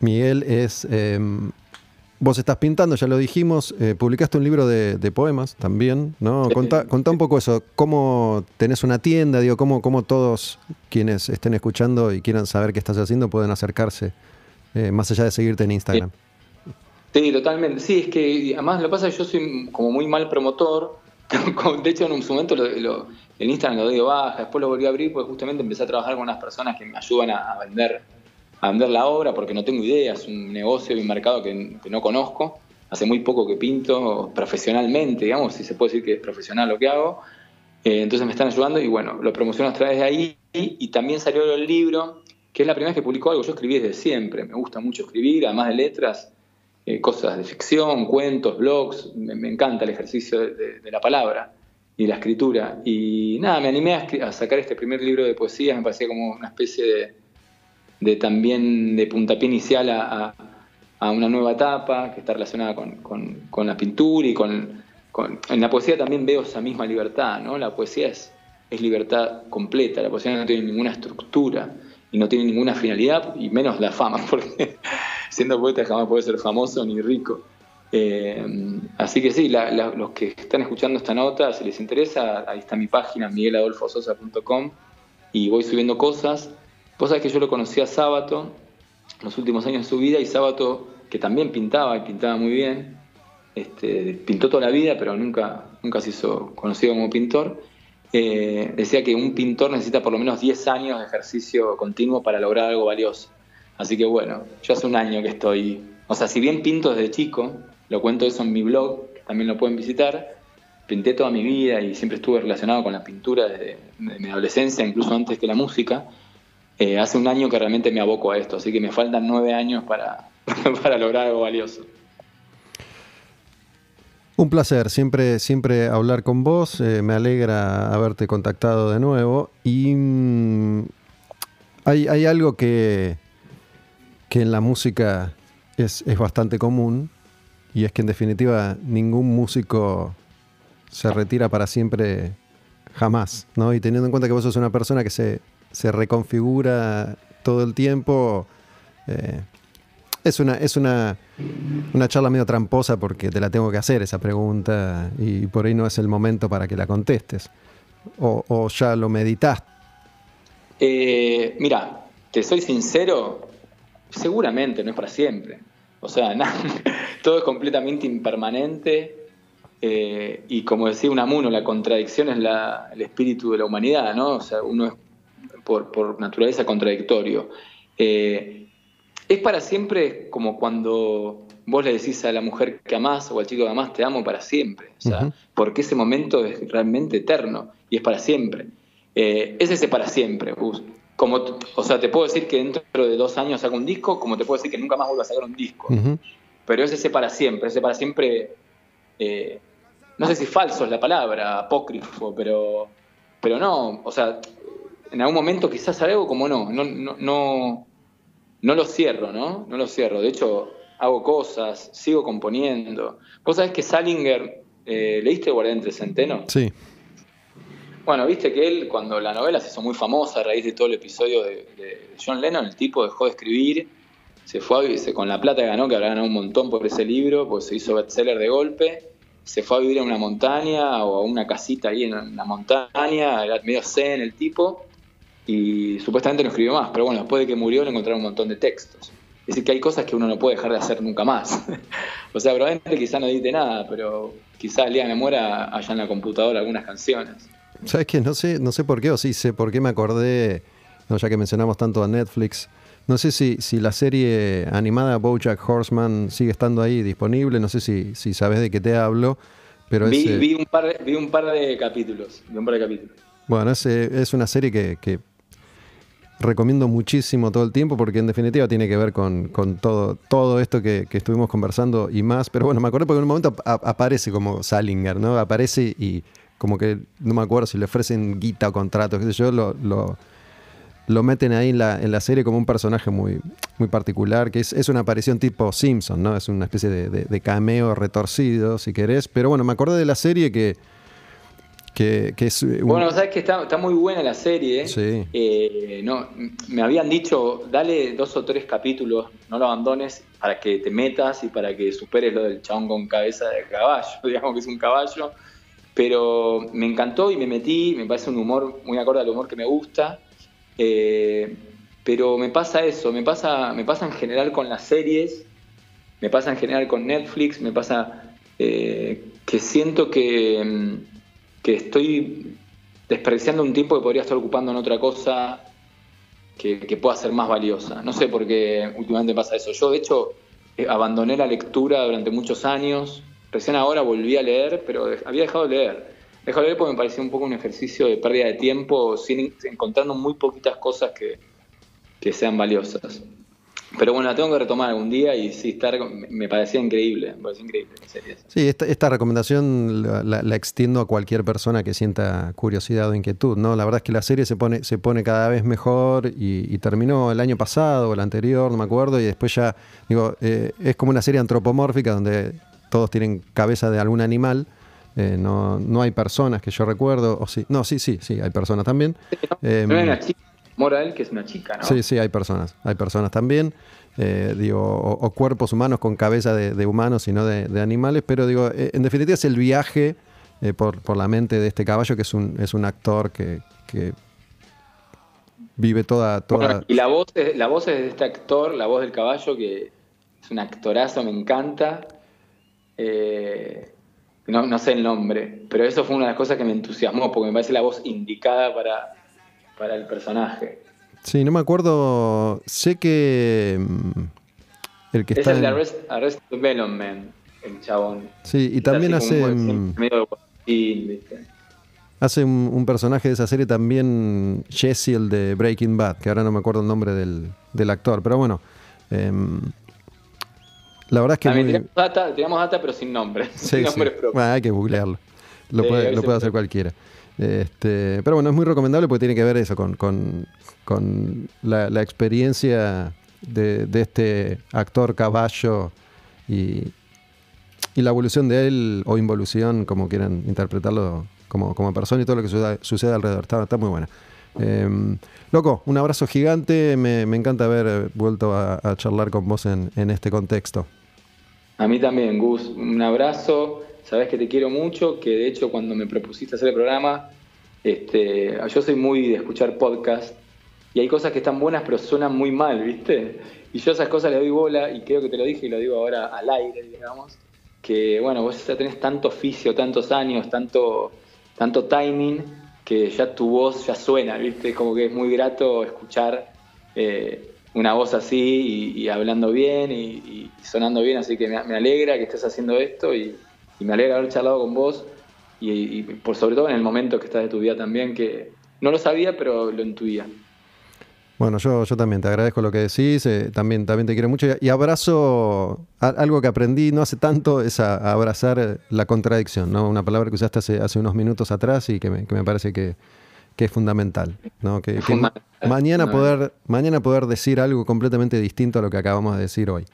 Miguel, es em, Vos estás pintando, ya lo dijimos, eh, publicaste un libro de, poemas también, ¿no? Contá, un poco eso, cómo tenés una tienda, digo, cómo, cómo todos quienes estén escuchando y quieran saber qué estás haciendo pueden acercarse, eh, más allá de seguirte en Instagram. Sí, totalmente. Sí, es que además lo que pasa es que yo soy como muy mal promotor. De hecho, en un momento lo, en Instagram lo doy baja, después lo volví a abrir porque justamente empecé a trabajar con unas personas que me ayudan a vender a vender la obra porque no tengo idea, es un negocio y un mercado que, no conozco. Hace muy poco que pinto profesionalmente, digamos, si se puede decir que es profesional lo que hago. Eh, entonces me están ayudando y bueno, lo promociono a través de ahí. Y también salió el libro, que es la primera vez que publicó algo. Yo escribí desde siempre, me gusta mucho escribir, además de letras, eh, cosas de ficción, cuentos, blogs. Me, encanta el ejercicio de, la palabra y la escritura. Y nada, me animé a, a sacar este primer libro de poesía, me parecía como una especie de de también de puntapié inicial a, una nueva etapa que está relacionada con, la pintura y con, En la poesía también veo esa misma libertad, ¿no? La poesía es, es libertad completa, la poesía no tiene ninguna estructura y no tiene ninguna finalidad y menos la fama, porque siendo poeta jamás puede ser famoso ni rico. Eh, así que sí, los que están escuchando esta nota, si les interesa, ahí está mi página, migueladolfososa.com, y voy subiendo cosas. Vos sabés que yo lo conocí a Sábato los últimos años de su vida y Sábato, que también pintaba y pintaba muy bien, este, pintó toda la vida, pero nunca, nunca se hizo conocido como pintor. Eh, decía que un pintor necesita por lo menos 10 años de ejercicio continuo para lograr algo valioso. Así que bueno, yo hace un año que estoy, o sea, si bien pinto desde chico, lo cuento eso en mi blog, que también lo pueden visitar, pinté toda mi vida y siempre estuve relacionado con la pintura desde mi adolescencia, incluso antes que la música. Hace un año que realmente me aboco a esto, así que me faltan nueve años para, para lograr algo valioso. Un placer, siempre, siempre hablar con vos, eh, me alegra haberte contactado de nuevo y mm, hay, algo que, que en la música es, es, bastante común y es que en definitiva ningún músico se retira para siempre jamás, ¿no? Y teniendo en cuenta que vos sos una persona que se se reconfigura todo el tiempo. Eh, Es una, es una, una charla medio tramposa porque te la tengo que hacer esa pregunta y por ahí no es el momento para que la contestes. O, ya lo meditaste. Eh, mira, te soy sincero, seguramente no es para siempre. O sea, todo es completamente impermanente. Eh, y como decía Unamuno, la contradicción es el espíritu de la humanidad, ¿no? O sea, uno es por, naturaleza contradictorio. Eh, es para siempre como cuando vos le decís a la mujer que amás o al chico que amás, te amo para siempre. O sea, porque ese momento es realmente eterno y es para siempre. Eh, es ese para siempre, Como, o sea, te puedo decir que dentro de dos años saco un disco, como te puedo decir que nunca más vuelvo a sacar un disco. Pero es ese para siempre, ese para siempre, eh, no sé si falso es la palabra, apócrifo, pero, pero no, o sea, en algún momento quizás algo como no, no, no, no, no lo cierro, ¿no? No lo cierro. De hecho, hago cosas, sigo componiendo. Vos sabés que Salinger, eh, ¿leíste Guardián entre Centeno? Sí. Bueno, viste que él, cuando la novela se hizo muy famosa a raíz de todo el episodio de, John Lennon, el tipo dejó de escribir, se fue a, con la plata que ganó, que habrá ganado un montón por ese libro, pues se hizo bestseller de golpe, se fue a vivir en una montaña o a una casita ahí en la montaña, era medio zen el tipo, y supuestamente no escribió más, pero bueno, después de que murió le encontraron un montón de textos. Es decir, que hay cosas que uno no puede dejar de hacer nunca más. o sea, probablemente quizá no edite nada, pero quizá el día muera haya en la computadora algunas canciones. ¿Sabes qué? No sé, no sé por qué, o sí sé por qué me acordé, no, ya que mencionamos tanto a Netflix, no sé si, si la serie animada Bojack Horseman sigue estando ahí disponible, no sé si, si sabes de qué te hablo, pero vi, vi, un par, vi un par de capítulos, vi un par de capítulos. Bueno, es, es una serie que, que recomiendo muchísimo todo el tiempo porque en definitiva tiene que ver con, todo, todo esto que, estuvimos conversando y más. Pero bueno, me acuerdo porque en un momento aparece como Salinger, ¿no? Aparece y como que no me acuerdo si le ofrecen guita o contrato, qué sé yo, lo, lo, meten ahí en la, en la, serie como un personaje muy, muy particular, que es, una aparición tipo Simpson, ¿no? Es una especie de, de cameo retorcido, si querés. Pero bueno, me acuerdo de la serie que que, es Bueno, sabes que está, muy buena la serie. Sí. Eh, no, me habían dicho, dale dos o tres capítulos, no lo abandones, para que te metas y para que superes lo del chabón con cabeza de caballo, digamos que es un caballo. Pero me encantó y me metí, me parece un humor muy acorde al humor que me gusta. Eh, pero me pasa eso, me pasa, me pasa en general con las series, me pasa en general con Netflix, me pasa eh, que siento que mm, que estoy despreciando un tiempo que podría estar ocupando en otra cosa que, pueda ser más valiosa. No sé por qué últimamente pasa eso. Yo, de hecho, eh, abandoné la lectura durante muchos años. Recién ahora volví a leer, pero había dejado de leer. Dejado de leer porque me parecía un poco un ejercicio de pérdida de tiempo, sin, encontrando muy poquitas cosas que, que sean valiosas. Pero bueno, la tengo que retomar algún día y sí, estar, me parecía increíble, me parecía increíble Sí, esta, recomendación la, extiendo a cualquier persona que sienta curiosidad o inquietud, ¿no? La verdad es que la serie se pone, se pone cada vez mejor y, terminó el año pasado o el anterior, no me acuerdo, y después ya, digo, eh, es como una serie antropomórfica donde todos tienen cabeza de algún animal. Eh, no, no hay personas que yo recuerdo, o sí, no, sí, sí, sí, hay personas también. Em, Moral, que es una chica, ¿no? Sí, sí, hay personas. Hay personas también. Eh, digo, o, cuerpos humanos con cabeza de, humanos y no de, animales, pero digo, eh, en definitiva es el viaje eh, por, la mente de este caballo, que es un, es un actor que, vive toda... toda... y la voz, es, la voz es de este actor, la voz del caballo, que es un actorazo, me encanta. no, no sé el nombre, pero eso fue una de las cosas que me entusiasmó, porque me parece la voz indicada para para el personaje. Sí, no me acuerdo. Sé que. Mm, el que es está. el de Arrest, Man, el chabón. Sí, y también hace. Mm, hace un, personaje de esa serie también, Jesse, el de Breaking Bad, que ahora no me acuerdo el nombre del, del actor, pero bueno. Em, la verdad es que. Muy... Tiramos, data, pero sin nombre. sin nombre hay que googlearlo. Lo, puede, lo puede hacer cualquiera. Este, pero bueno, es muy recomendable porque tiene que ver eso con, la, experiencia de, este actor caballo y, la evolución de él o involución, como quieran interpretarlo como, como persona y todo lo que sucede, alrededor. Está, muy buena. Em, loco, un abrazo gigante. Me, encanta haber vuelto a, charlar con vos en, este contexto. A mí también, Gus. Un abrazo. Sabes que te quiero mucho, que de hecho cuando me propusiste hacer el programa, este, yo soy muy de escuchar podcast y hay cosas que están buenas pero suenan muy mal, ¿viste? Y yo esas cosas le doy bola y creo que te lo dije y lo digo ahora al aire, digamos, que bueno, vos ya tenés tanto oficio, tantos años, tanto, tanto timing, que ya tu voz ya suena, ¿viste? Como que es muy grato escuchar eh, una voz así y, hablando bien y, sonando bien, así que me, alegra que estés haciendo esto y, me alegra haber charlado con vos y, por sobre todo en el momento que estás de tu vida también, que no lo sabía, pero lo intuía. Bueno, yo, yo también te agradezco lo que decís, eh, también, también te quiero mucho y abrazo algo que aprendí no hace tanto, es a, abrazar la contradicción, ¿no? Una palabra que usaste hace, hace unos minutos atrás y que me, parece que, es fundamental, ¿no? Que, mañana, poder, mañana poder decir algo completamente distinto a lo que acabamos de decir hoy.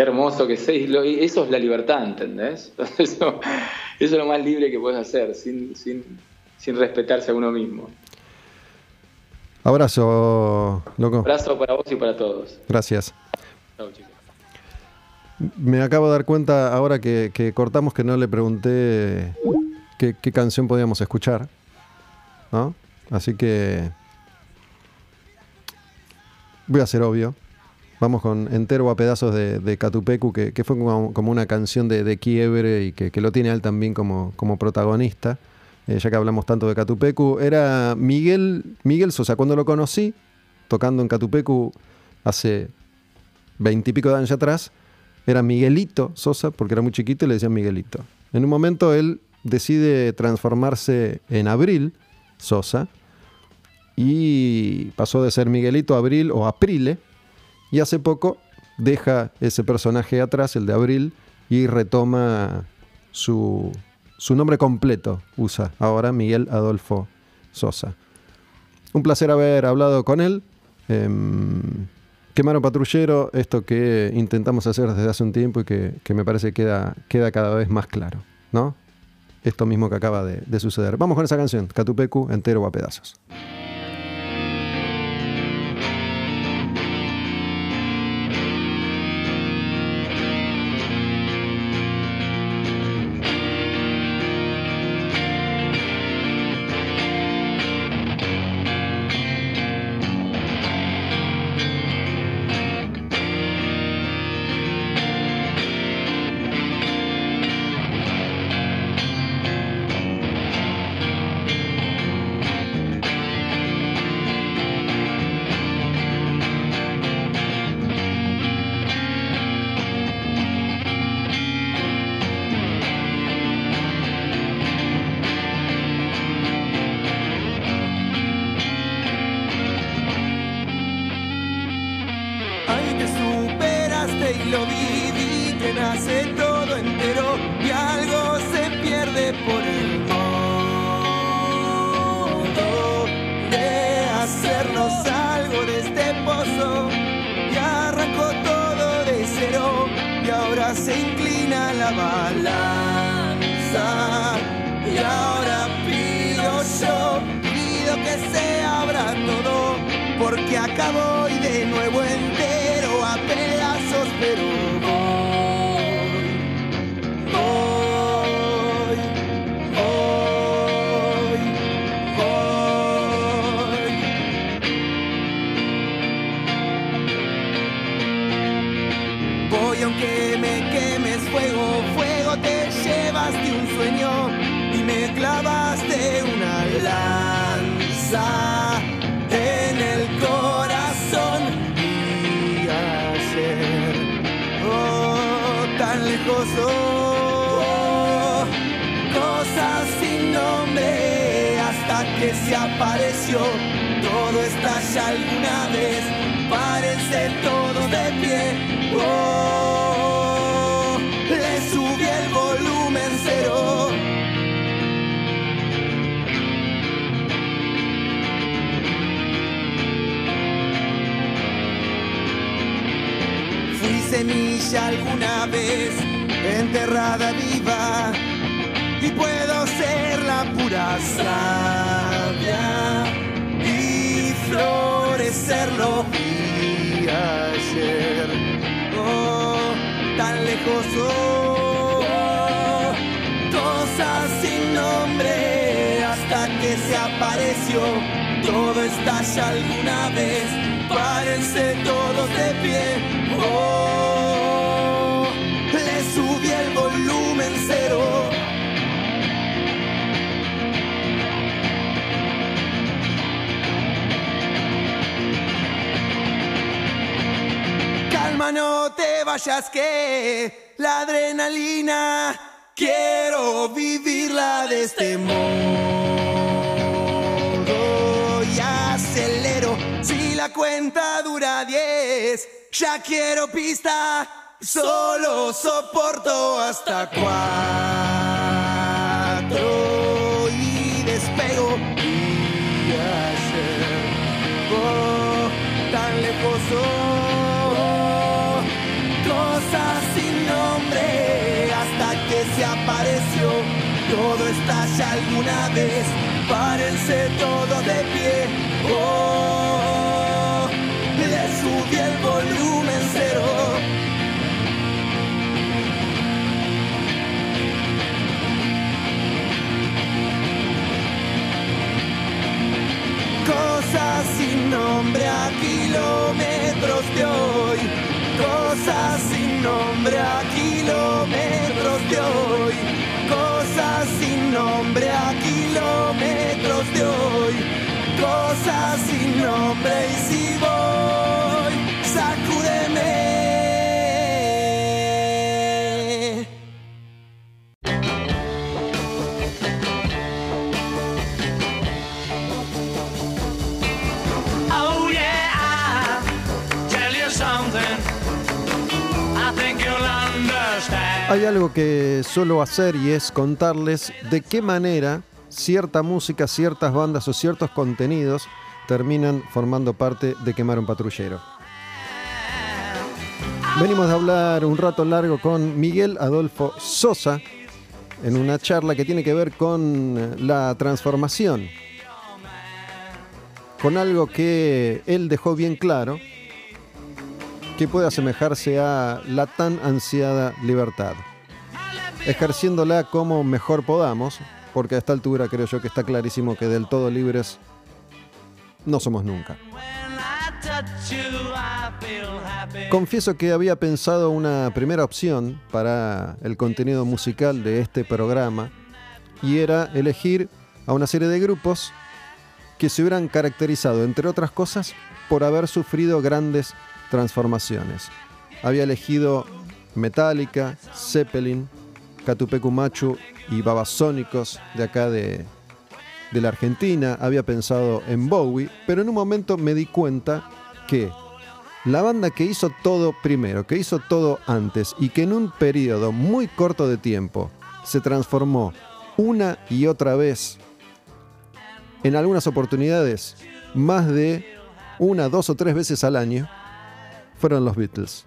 Qué hermoso que sé, eso es la libertad, ¿entendés? Eso, es lo más libre que puedes hacer, sin, sin, sin respetarse a uno mismo. Abrazo, loco. Abrazo para vos y para todos. Gracias. Chau, chicos. Me acabo de dar cuenta ahora que, cortamos que no le pregunté qué, canción podíamos escuchar. ¿no? Así que voy a ser obvio. Vamos con entero a pedazos de, Catupecu, que, fue como, una canción de, de quiebre y que, lo tiene él también como, como protagonista. Eh, ya que hablamos tanto de Catupecu, era Miguel, Miguel Sosa. Cuando lo conocí, tocando en Catupecu hace veintipico de años atrás, era Miguelito Sosa, porque era muy chiquito y le decían Miguelito. En un momento él decide transformarse en Abril Sosa y pasó de ser Miguelito Abril o Aprile y hace poco deja ese personaje atrás, el de Abril, y retoma su, su nombre completo usa ahora Miguel Adolfo Sosa. Un placer haber hablado con él. Eh, Quemaro Patrullero, esto que intentamos hacer desde hace un tiempo y que, me parece queda, queda cada vez más claro, ¿no? Esto mismo que acaba de, de suceder. Vamos con esa canción, Catupecu entero a pedazos. Suelo hacer y es contarles de qué manera cierta música, ciertas bandas o ciertos contenidos terminan formando parte de Quemar un Patrullero. Venimos de hablar un rato largo con Miguel Adolfo Sosa en una charla que tiene que ver con la transformación, con algo que él dejó bien claro, que puede asemejarse a la tan ansiada libertad, ejerciéndola como mejor podamos, porque a esta altura creo yo que está clarísimo que del todo libres no somos nunca. Confieso que había pensado una primera opción para el contenido musical de este programa y era elegir a una serie de grupos que se hubieran caracterizado, entre otras cosas, por haber sufrido grandes transformaciones. Había elegido Metallica, Zeppelin, Catupecu Machu y Babasónicos de acá de, de la Argentina. Había pensado en Bowie, pero en un momento me di cuenta que la banda que hizo todo primero, que hizo todo antes y que en un periodo muy corto de tiempo se transformó una y otra vez, en algunas oportunidades más de una, dos o tres veces al año, fueron los Beatles.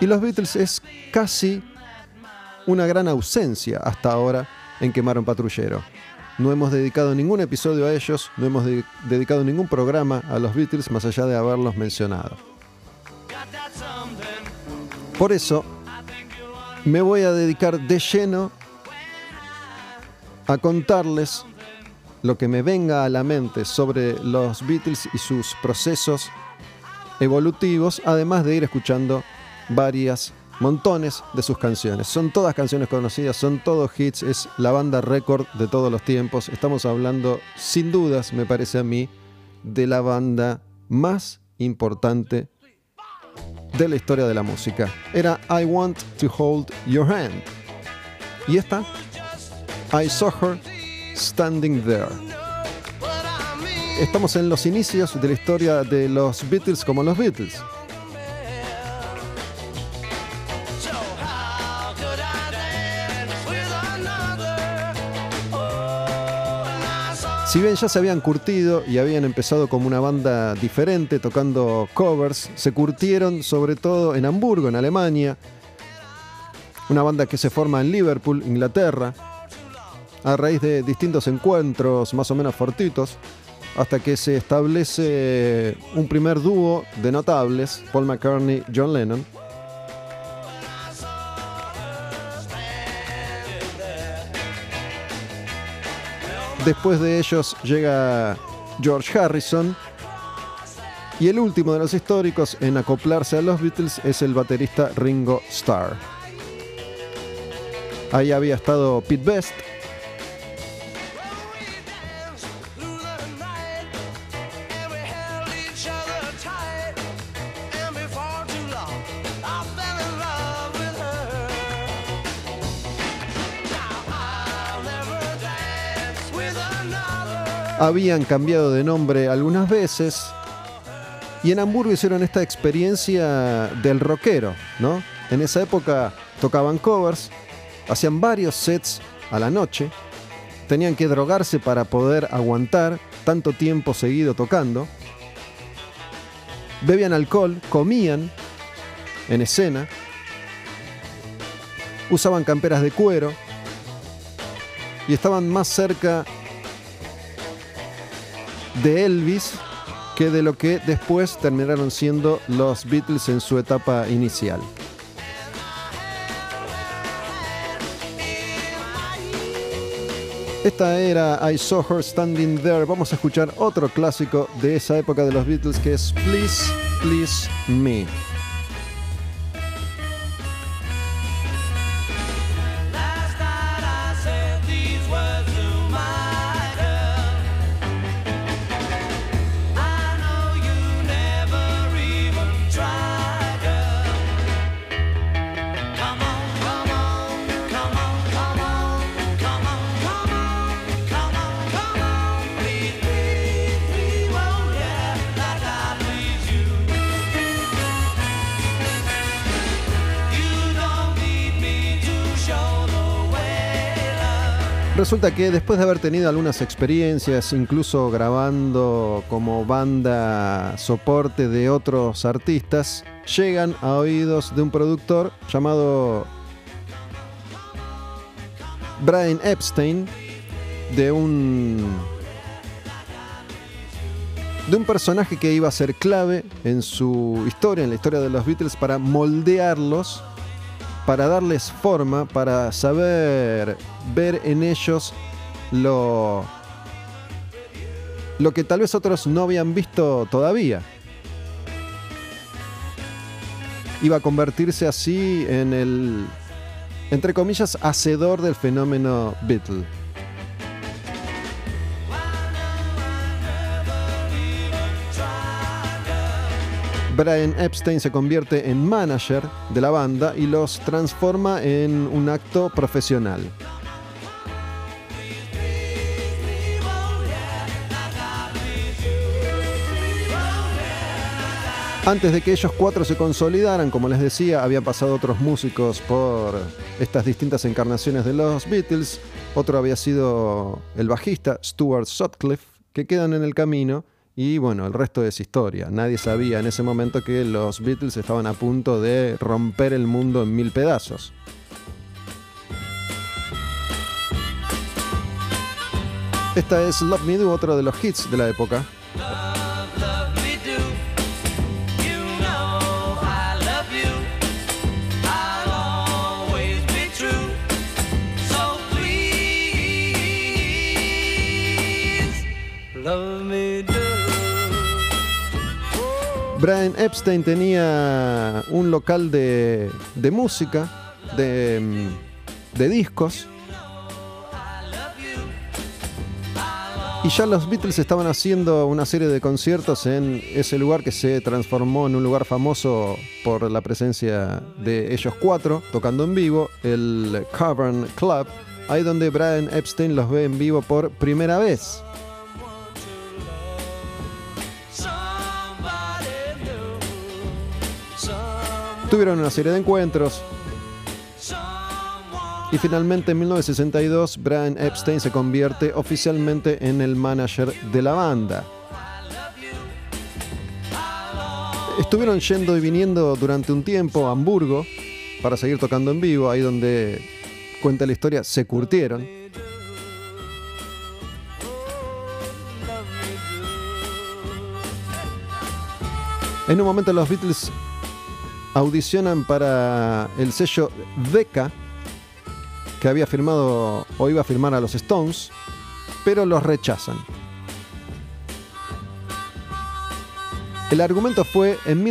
Y los Beatles es casi una gran ausencia hasta ahora en Quemar un Patrullero. No hemos dedicado ningún episodio a ellos, no hemos de- dedicado ningún programa a los Beatles más allá de haberlos mencionado. Por eso, me voy a dedicar de lleno a contarles lo que me venga a la mente sobre los Beatles y sus procesos evolutivos, además de ir escuchando varias, montones de sus canciones. Son todas canciones conocidas, son todos hits, es la banda récord de todos los tiempos. Estamos hablando, sin dudas, me parece a mí, de la banda más importante de la historia de la música. Era I Want to Hold Your Hand. Y esta, I Saw Her Standing There. Estamos en los inicios de la historia de los Beatles como los Beatles. Si bien ya se habían curtido y habían empezado como una banda diferente tocando covers, se curtieron sobre todo en Hamburgo, en Alemania, una banda que se forma en Liverpool, Inglaterra, a raíz de distintos encuentros más o menos fortuitos, hasta que se establece un primer dúo de notables, Paul McCartney, John Lennon. Después de ellos llega George Harrison. Y el último de los históricos en acoplarse a los Beatles es el baterista Ringo Starr. Ahí había estado Pete Best, habían cambiado de nombre algunas veces y en Hamburgo hicieron esta experiencia del rockero, ¿no? En esa época tocaban covers, hacían varios sets a la noche, tenían que drogarse para poder aguantar tanto tiempo seguido tocando, bebían alcohol, comían en escena, usaban camperas de cuero y estaban más cerca de Elvis que de lo que después terminaron siendo los Beatles en su etapa inicial. Esta era I Saw Her Standing There. Vamos a escuchar otro clásico de esa época de los Beatles que es Please, Please Me. Resulta que después de haber tenido algunas experiencias, incluso grabando como banda soporte de otros artistas, llegan a oídos de un productor llamado Brian Epstein, de un de un personaje que iba a ser clave en su historia, en la historia de los Beatles, para moldearlos para darles forma, para saber ver en ellos lo, lo que tal vez otros no habían visto todavía. Iba a convertirse así en el, entre comillas, hacedor del fenómeno Beatle. Brian Epstein se convierte en manager de la banda y los transforma en un acto profesional. Antes de que ellos cuatro se consolidaran, como les decía, habían pasado otros músicos por estas distintas encarnaciones de los Beatles. Otro había sido el bajista Stuart Sutcliffe, que quedan en el camino. Y bueno, el resto es historia. Nadie sabía en ese momento que los Beatles estaban a punto de romper el mundo en mil pedazos. Esta es Love Me Do, otro de los hits de la época. Love, Brian Epstein tenía un local de, música, de, de discos. Y ya los Beatles estaban haciendo una serie de conciertos en ese lugar que se transformó en un lugar famoso por la presencia de ellos cuatro tocando en vivo, el Cavern Club, ahí donde Brian Epstein los ve en vivo por primera vez. Tuvieron una serie de encuentros. Y finalmente en 1962 Brian Epstein se convierte oficialmente en el manager de la banda. Estuvieron yendo y viniendo durante un tiempo a Hamburgo para seguir tocando en vivo, ahí donde cuenta la historia, se curtieron. En un momento los Beatles audicionan para el sello Decca, que había firmado o iba a firmar a los Stones, pero los rechazan. El argumento fue en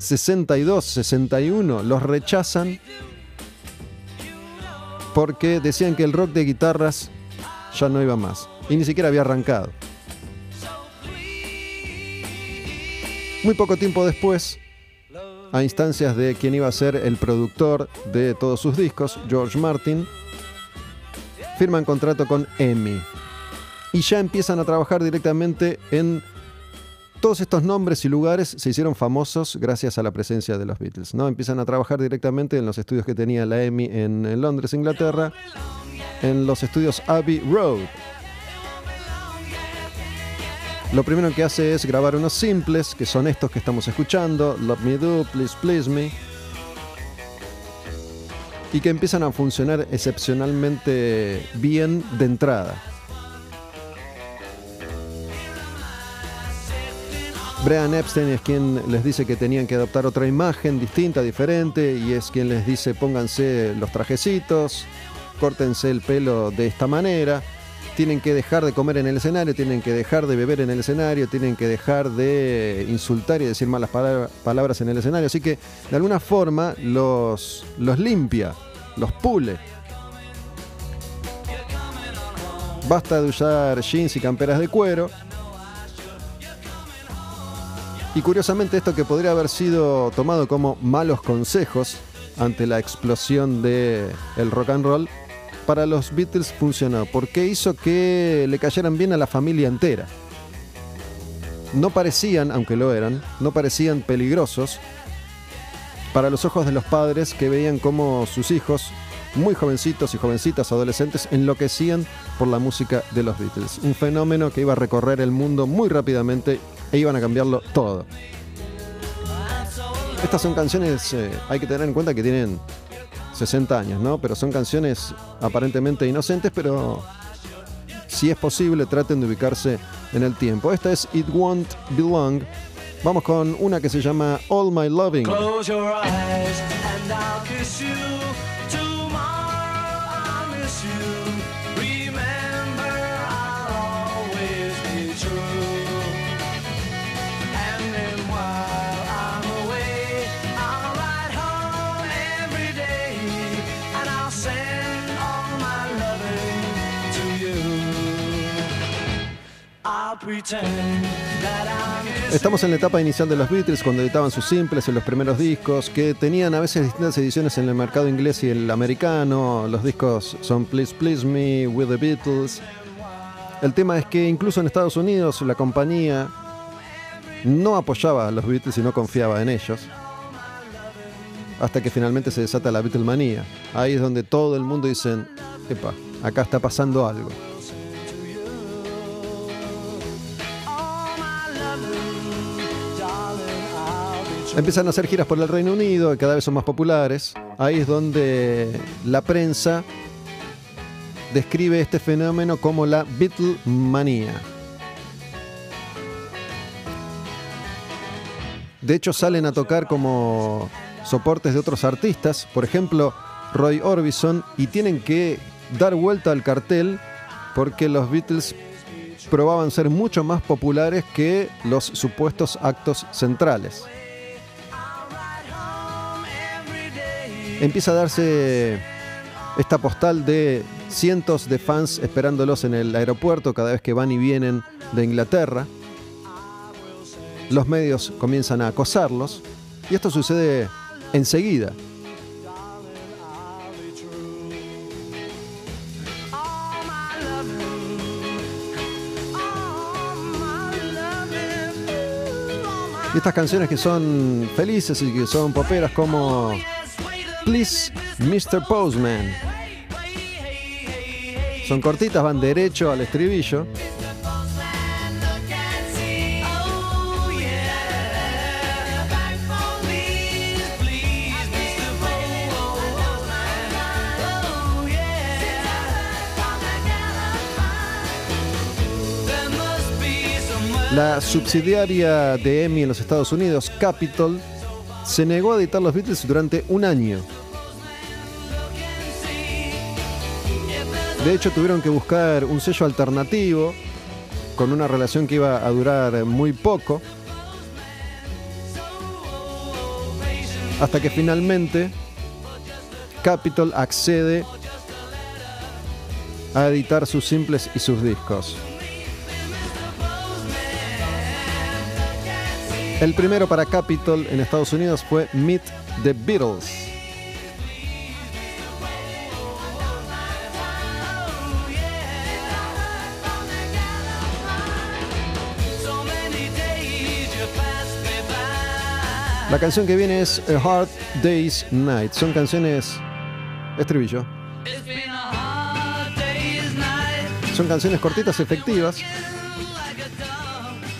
1962-61, los rechazan porque decían que el rock de guitarras ya no iba más y ni siquiera había arrancado. Muy poco tiempo después, a instancias de quien iba a ser el productor de todos sus discos, George Martin, firman contrato con EMI. Y ya empiezan a trabajar directamente en todos estos nombres y lugares se hicieron famosos gracias a la presencia de los Beatles. ¿no? Empiezan a trabajar directamente en los estudios que tenía la EMI en, en Londres, Inglaterra, en los estudios Abbey Road. Lo primero que hace es grabar unos simples, que son estos que estamos escuchando, Love Me Do, Please Please Me, y que empiezan a funcionar excepcionalmente bien de entrada. Brian Epstein es quien les dice que tenían que adoptar otra imagen distinta, diferente, y es quien les dice pónganse los trajecitos, córtense el pelo de esta manera, tienen que dejar de comer en el escenario, tienen que dejar de beber en el escenario, tienen que dejar de insultar y decir malas palabra- palabras en el escenario. Así que de alguna forma los, los limpia, los pule. Basta de usar jeans y camperas de cuero. Y curiosamente esto que podría haber sido tomado como malos consejos ante la explosión del el rock and roll, para los Beatles funcionó, porque hizo que le cayeran bien a la familia entera. No parecían, aunque lo eran, no parecían peligrosos para los ojos de los padres que veían como sus hijos, muy jovencitos y jovencitas adolescentes, enloquecían por la música de los Beatles. Un fenómeno que iba a recorrer el mundo muy rápidamente e iban a cambiarlo todo. Estas son canciones, eh, hay que tener en cuenta que tienen 60 años, ¿no? Pero son canciones aparentemente inocentes, pero si es posible traten de ubicarse en el tiempo. Esta es It Won't Be Long. Vamos con una que se llama All My Loving. Close your eyes and I'll kiss you. Estamos en la etapa inicial de los Beatles, cuando editaban sus simples en los primeros discos, que tenían a veces distintas ediciones en el mercado inglés y el americano. Los discos son Please Please Me, With the Beatles. El tema es que incluso en Estados Unidos la compañía no apoyaba a los Beatles y no confiaba en ellos. Hasta que finalmente se desata la Beatlemanía. Ahí es donde todo el mundo dice, epa, acá está pasando algo. Empiezan a hacer giras por el Reino Unido, que cada vez son más populares. Ahí es donde la prensa describe este fenómeno como la Beatlemanía. De hecho, salen a tocar como soportes de otros artistas, por ejemplo, Roy Orbison, y tienen que dar vuelta al cartel porque los Beatles probaban ser mucho más populares que los supuestos actos centrales. Empieza a darse esta postal de cientos de fans esperándolos en el aeropuerto cada vez que van y vienen de Inglaterra. Los medios comienzan a acosarlos y esto sucede enseguida. Y estas canciones que son felices y que son poperas como Please, Mr. Postman. Son cortitas, van derecho al estribillo. La subsidiaria de EMI en los Estados Unidos, Capitol, se negó a editar los Beatles durante un año. De hecho, tuvieron que buscar un sello alternativo con una relación que iba a durar muy poco. Hasta que finalmente Capitol accede a editar sus simples y sus discos. El primero para Capitol en Estados Unidos fue Meet the Beatles. La canción que viene es A Hard Day's Night. Son canciones. Estribillo. Son canciones cortitas, efectivas.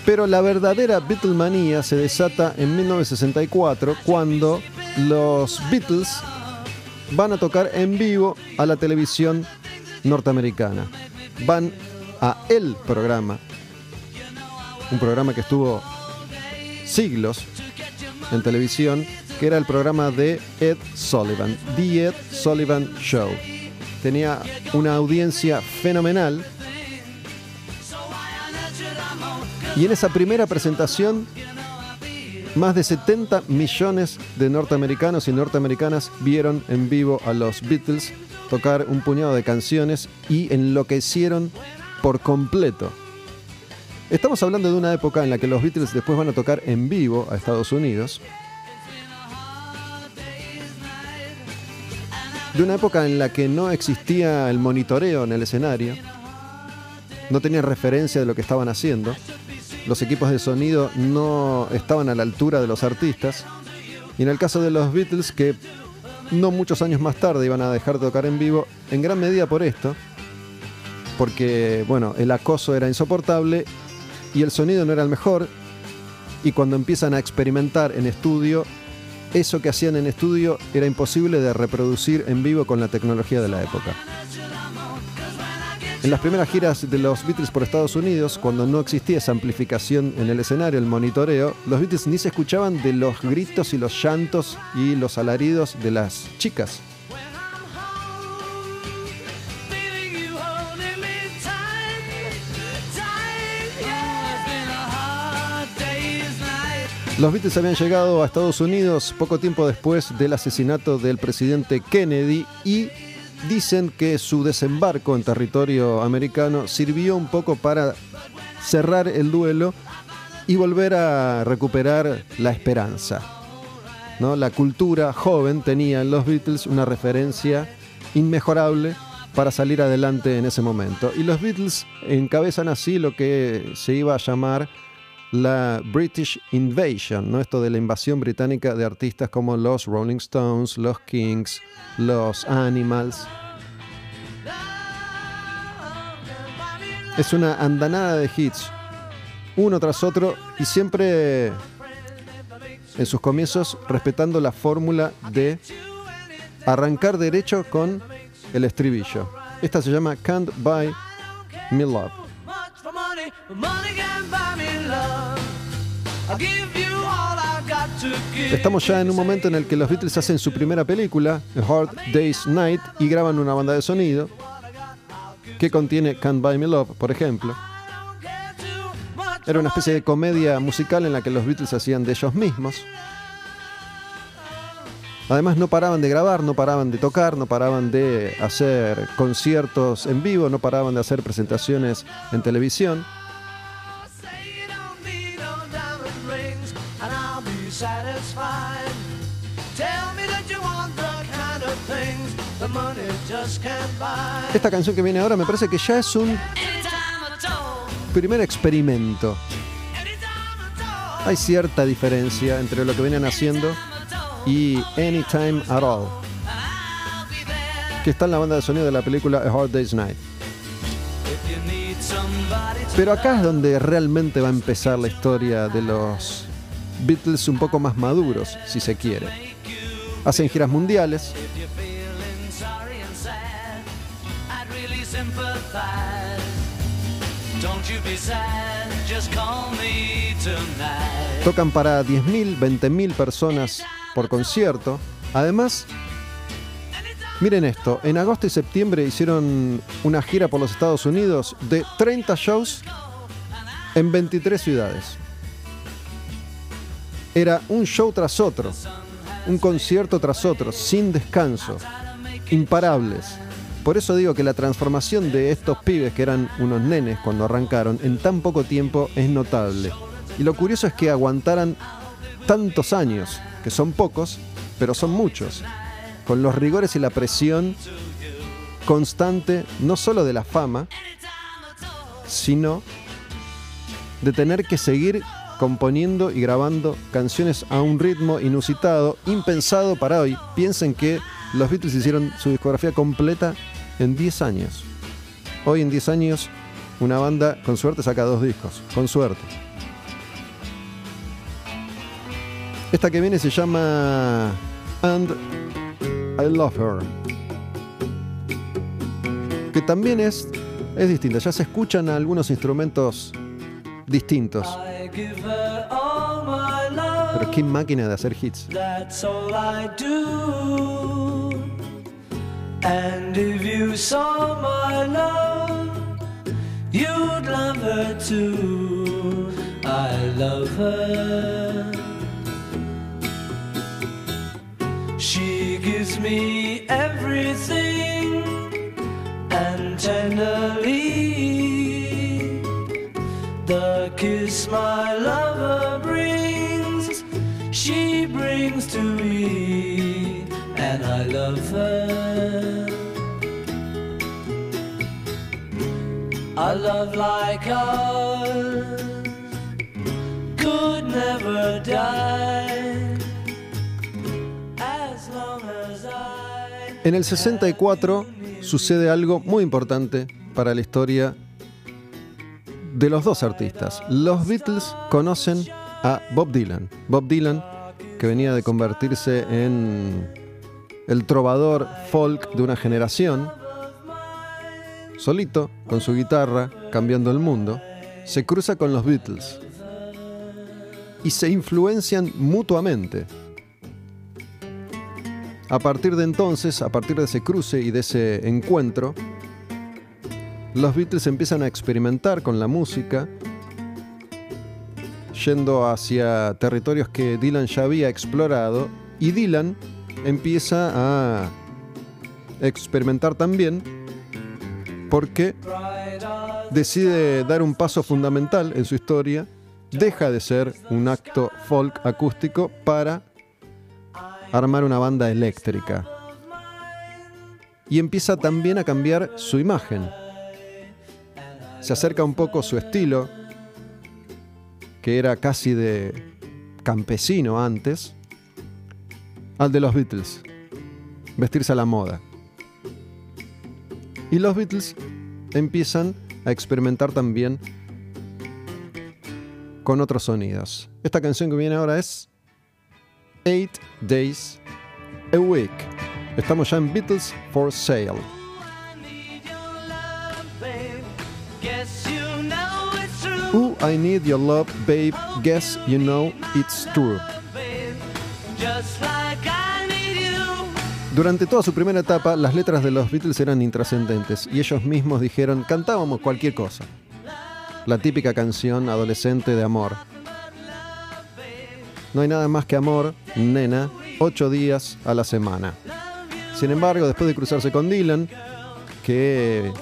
Pero la verdadera Beatlemanía se desata en 1964 cuando los Beatles van a tocar en vivo a la televisión norteamericana. Van a el programa. Un programa que estuvo siglos en televisión, que era el programa de Ed Sullivan, The Ed Sullivan Show. Tenía una audiencia fenomenal. Y en esa primera presentación, más de 70 millones de norteamericanos y norteamericanas vieron en vivo a los Beatles tocar un puñado de canciones y enloquecieron por completo. Estamos hablando de una época en la que los Beatles después van a tocar en vivo a Estados Unidos. De una época en la que no existía el monitoreo en el escenario. No tenían referencia de lo que estaban haciendo. Los equipos de sonido no estaban a la altura de los artistas. Y en el caso de los Beatles, que no muchos años más tarde iban a dejar de tocar en vivo, en gran medida por esto, porque bueno, el acoso era insoportable y el sonido no era el mejor. Y cuando empiezan a experimentar en estudio, eso que hacían en estudio era imposible de reproducir en vivo con la tecnología de la época. En las primeras giras de los Beatles por Estados Unidos, cuando no existía esa amplificación en el escenario, el monitoreo, los Beatles ni se escuchaban de los gritos y los llantos y los alaridos de las chicas. Los Beatles habían llegado a Estados Unidos poco tiempo después del asesinato del presidente Kennedy y dicen que su desembarco en territorio americano sirvió un poco para cerrar el duelo y volver a recuperar la esperanza. ¿no? La cultura joven tenía en los Beatles una referencia inmejorable para salir adelante en ese momento. Y los Beatles encabezan así lo que se iba a llamar la British Invasion, ¿no? Esto de la invasión británica de artistas como los Rolling Stones, los Kings, los Animals. Es una andanada de hits, uno tras otro, y siempre en sus comienzos respetando la fórmula de arrancar derecho con el estribillo. Esta se llama Can't Buy Me Love. Estamos ya en un momento en el que los Beatles hacen su primera película, Hard Day's Night, y graban una banda de sonido que contiene Can't Buy Me Love, por ejemplo. Era una especie de comedia musical en la que los Beatles hacían de ellos mismos. Además no paraban de grabar, no paraban de tocar, no paraban de hacer conciertos en vivo, no paraban de hacer presentaciones en televisión. Esta canción que viene ahora me parece que ya es un primer experimento. Hay cierta diferencia entre lo que venían haciendo y Anytime at All, que está en la banda de sonido de la película A Hard Day's Night. Pero acá es donde realmente va a empezar la historia de los Beatles un poco más maduros, si se quiere. Hacen giras mundiales, Tocan para 10.000, 20.000 personas por concierto. Además, miren esto, en agosto y septiembre hicieron una gira por los Estados Unidos de 30 shows en 23 ciudades. Era un show tras otro, un concierto tras otro, sin descanso, imparables. Por eso digo que la transformación de estos pibes, que eran unos nenes cuando arrancaron, en tan poco tiempo es notable. Y lo curioso es que aguantaran tantos años, que son pocos, pero son muchos, con los rigores y la presión constante, no solo de la fama, sino de tener que seguir componiendo y grabando canciones a un ritmo inusitado, impensado para hoy. Piensen que los Beatles hicieron su discografía completa en 10 años. Hoy en 10 años una banda con suerte saca dos discos, con suerte. Esta que viene se llama And I Love Her. Que también es, es distinta, ya se escuchan algunos instrumentos distintos. Pero qué máquina de hacer hits. And if you saw my love, you'd love her too. I love her. She gives me everything and tenderly the kiss my lover brings, she brings to me, A love like could never die as long as I. En el 64 sucede algo muy importante para la historia de los dos artistas. Los Beatles conocen a Bob Dylan. Bob Dylan, que venía de convertirse en el trovador folk de una generación, solito, con su guitarra, cambiando el mundo, se cruza con los Beatles y se influencian mutuamente. A partir de entonces, a partir de ese cruce y de ese encuentro, los Beatles empiezan a experimentar con la música, yendo hacia territorios que Dylan ya había explorado, y Dylan empieza a experimentar también porque decide dar un paso fundamental en su historia, deja de ser un acto folk acústico para armar una banda eléctrica. Y empieza también a cambiar su imagen. Se acerca un poco su estilo, que era casi de campesino antes, al de los Beatles. Vestirse a la moda. Y los Beatles empiezan a experimentar también con otros sonidos. Esta canción que viene ahora es Eight Days a Week. Estamos ya en Beatles for Sale. Ooh, I need your love, babe. Guess you know it's true. Durante toda su primera etapa, las letras de los Beatles eran intrascendentes y ellos mismos dijeron, cantábamos cualquier cosa. La típica canción adolescente de amor. No hay nada más que amor, nena, ocho días a la semana. Sin embargo, después de cruzarse con Dylan, que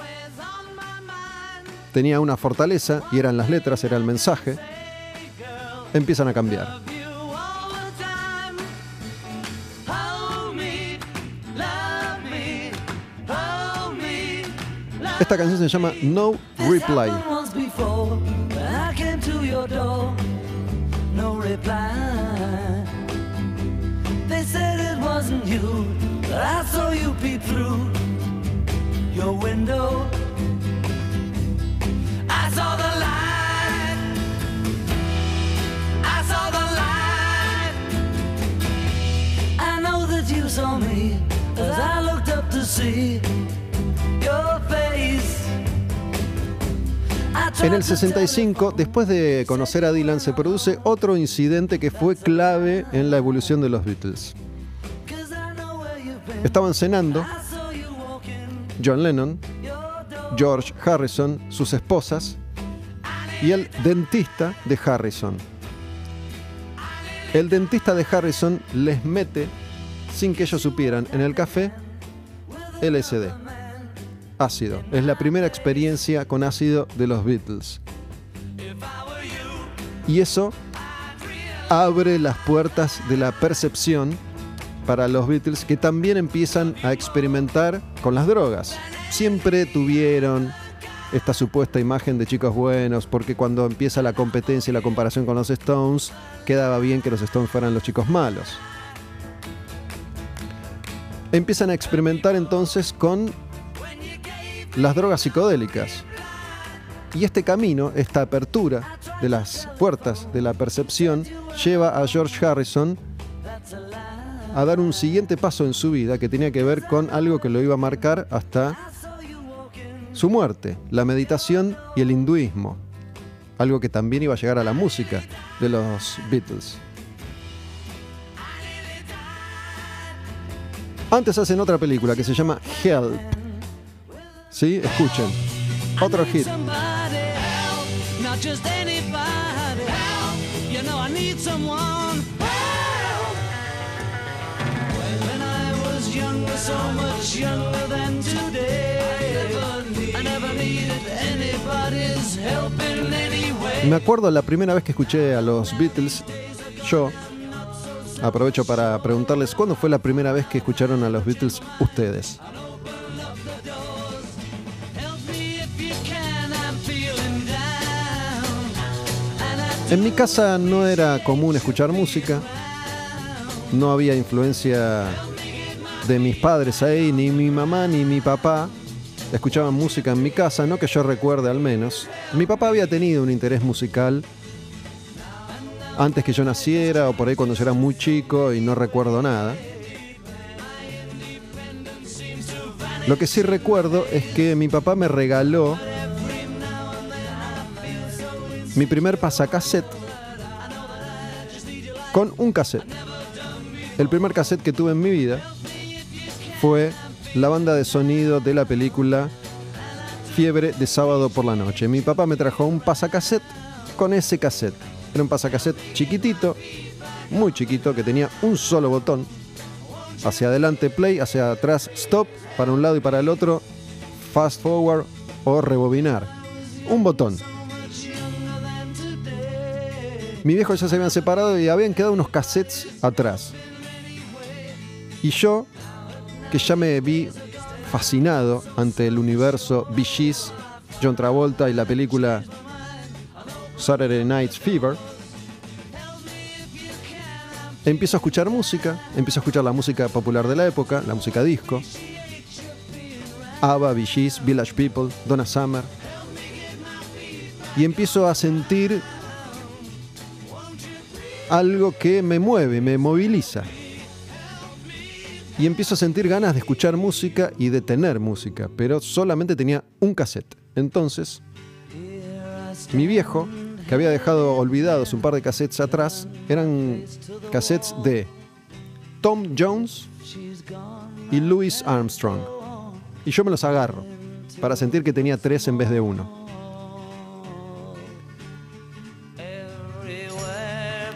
tenía una fortaleza y eran las letras, era el mensaje, empiezan a cambiar. The light. I saw the light. I know that you saw me as I looked up to see your face. I En el 65, después de conocer a Dylan, se produce otro incidente que fue clave en la evolución de los Beatles. Estaban cenando John Lennon, George Harrison, sus esposas y el dentista de Harrison. El dentista de Harrison les mete, sin que ellos supieran, en el café LSD. Ácido. Es la primera experiencia con ácido de los Beatles. Y eso abre las puertas de la percepción para los Beatles que también empiezan a experimentar con las drogas. Siempre tuvieron esta supuesta imagen de chicos buenos, porque cuando empieza la competencia y la comparación con los Stones, quedaba bien que los Stones fueran los chicos malos. Empiezan a experimentar entonces con las drogas psicodélicas. Y este camino, esta apertura de las puertas de la percepción, lleva a George Harrison a dar un siguiente paso en su vida que tenía que ver con algo que lo iba a marcar hasta su muerte, la meditación y el hinduismo, algo que también iba a llegar a la música de los Beatles. Antes hacen otra película que se llama Help. ¿Sí? Escuchen. Otro hit. younger, so much younger than today. I never needed anybody's help in any way. Me acuerdo la primera vez que escuché a los Beatles, yo aprovecho para preguntarles cuándo fue la primera vez que escucharon a los Beatles ustedes. En mi casa no era común escuchar música, no había influencia de mis padres ahí, ni mi mamá ni mi papá escuchaban música en mi casa, no que yo recuerde al menos. Mi papá había tenido un interés musical antes que yo naciera o por ahí cuando yo era muy chico y no recuerdo nada. Lo que sí recuerdo es que mi papá me regaló mi primer pasacassette con un cassette. El primer cassette que tuve en mi vida fue la banda de sonido de la película Fiebre de sábado por la noche. Mi papá me trajo un pasacassette con ese cassette. Era un pasacassette chiquitito, muy chiquito, que tenía un solo botón. Hacia adelante play, hacia atrás stop, para un lado y para el otro, fast forward o rebobinar. Un botón. Mi viejo ya se habían separado y habían quedado unos cassettes atrás. Y yo, que ya me vi fascinado ante el universo Bee John Travolta y la película Saturday Night Fever, empiezo a escuchar música, empiezo a escuchar la música popular de la época, la música disco, ABBA, Bee Village People, Donna Summer, y empiezo a sentir algo que me mueve, me moviliza. Y empiezo a sentir ganas de escuchar música y de tener música, pero solamente tenía un cassette. Entonces, mi viejo, que había dejado olvidados un par de cassettes atrás, eran cassettes de Tom Jones y Louis Armstrong. Y yo me los agarro para sentir que tenía tres en vez de uno.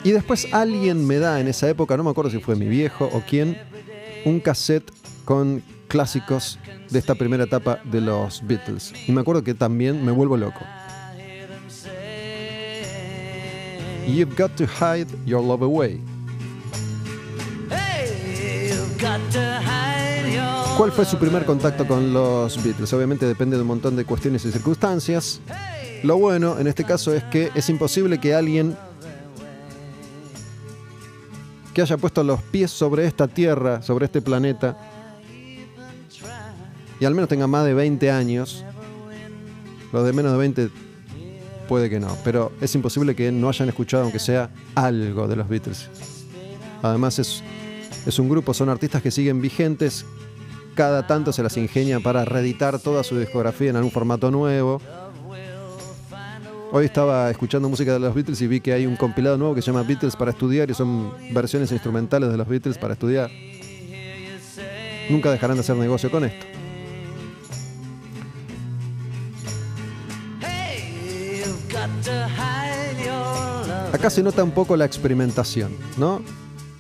Y después alguien me da en esa época, no me acuerdo si fue mi viejo o quién, un cassette con clásicos de esta primera etapa de los Beatles. Y me acuerdo que también me vuelvo loco. You've got to hide your love away. Hey, you've got to hide your ¿Cuál fue su primer contacto con los Beatles? Obviamente depende de un montón de cuestiones y circunstancias. Lo bueno en este caso es que es imposible que alguien haya puesto los pies sobre esta tierra, sobre este planeta, y al menos tenga más de 20 años, los de menos de 20 puede que no, pero es imposible que no hayan escuchado aunque sea algo de los Beatles. Además es, es un grupo, son artistas que siguen vigentes, cada tanto se las ingenia para reeditar toda su discografía en algún formato nuevo. Hoy estaba escuchando música de los Beatles y vi que hay un compilado nuevo que se llama Beatles para estudiar y son versiones instrumentales de los Beatles para estudiar. Nunca dejarán de hacer negocio con esto. Acá se nota un poco la experimentación, ¿no?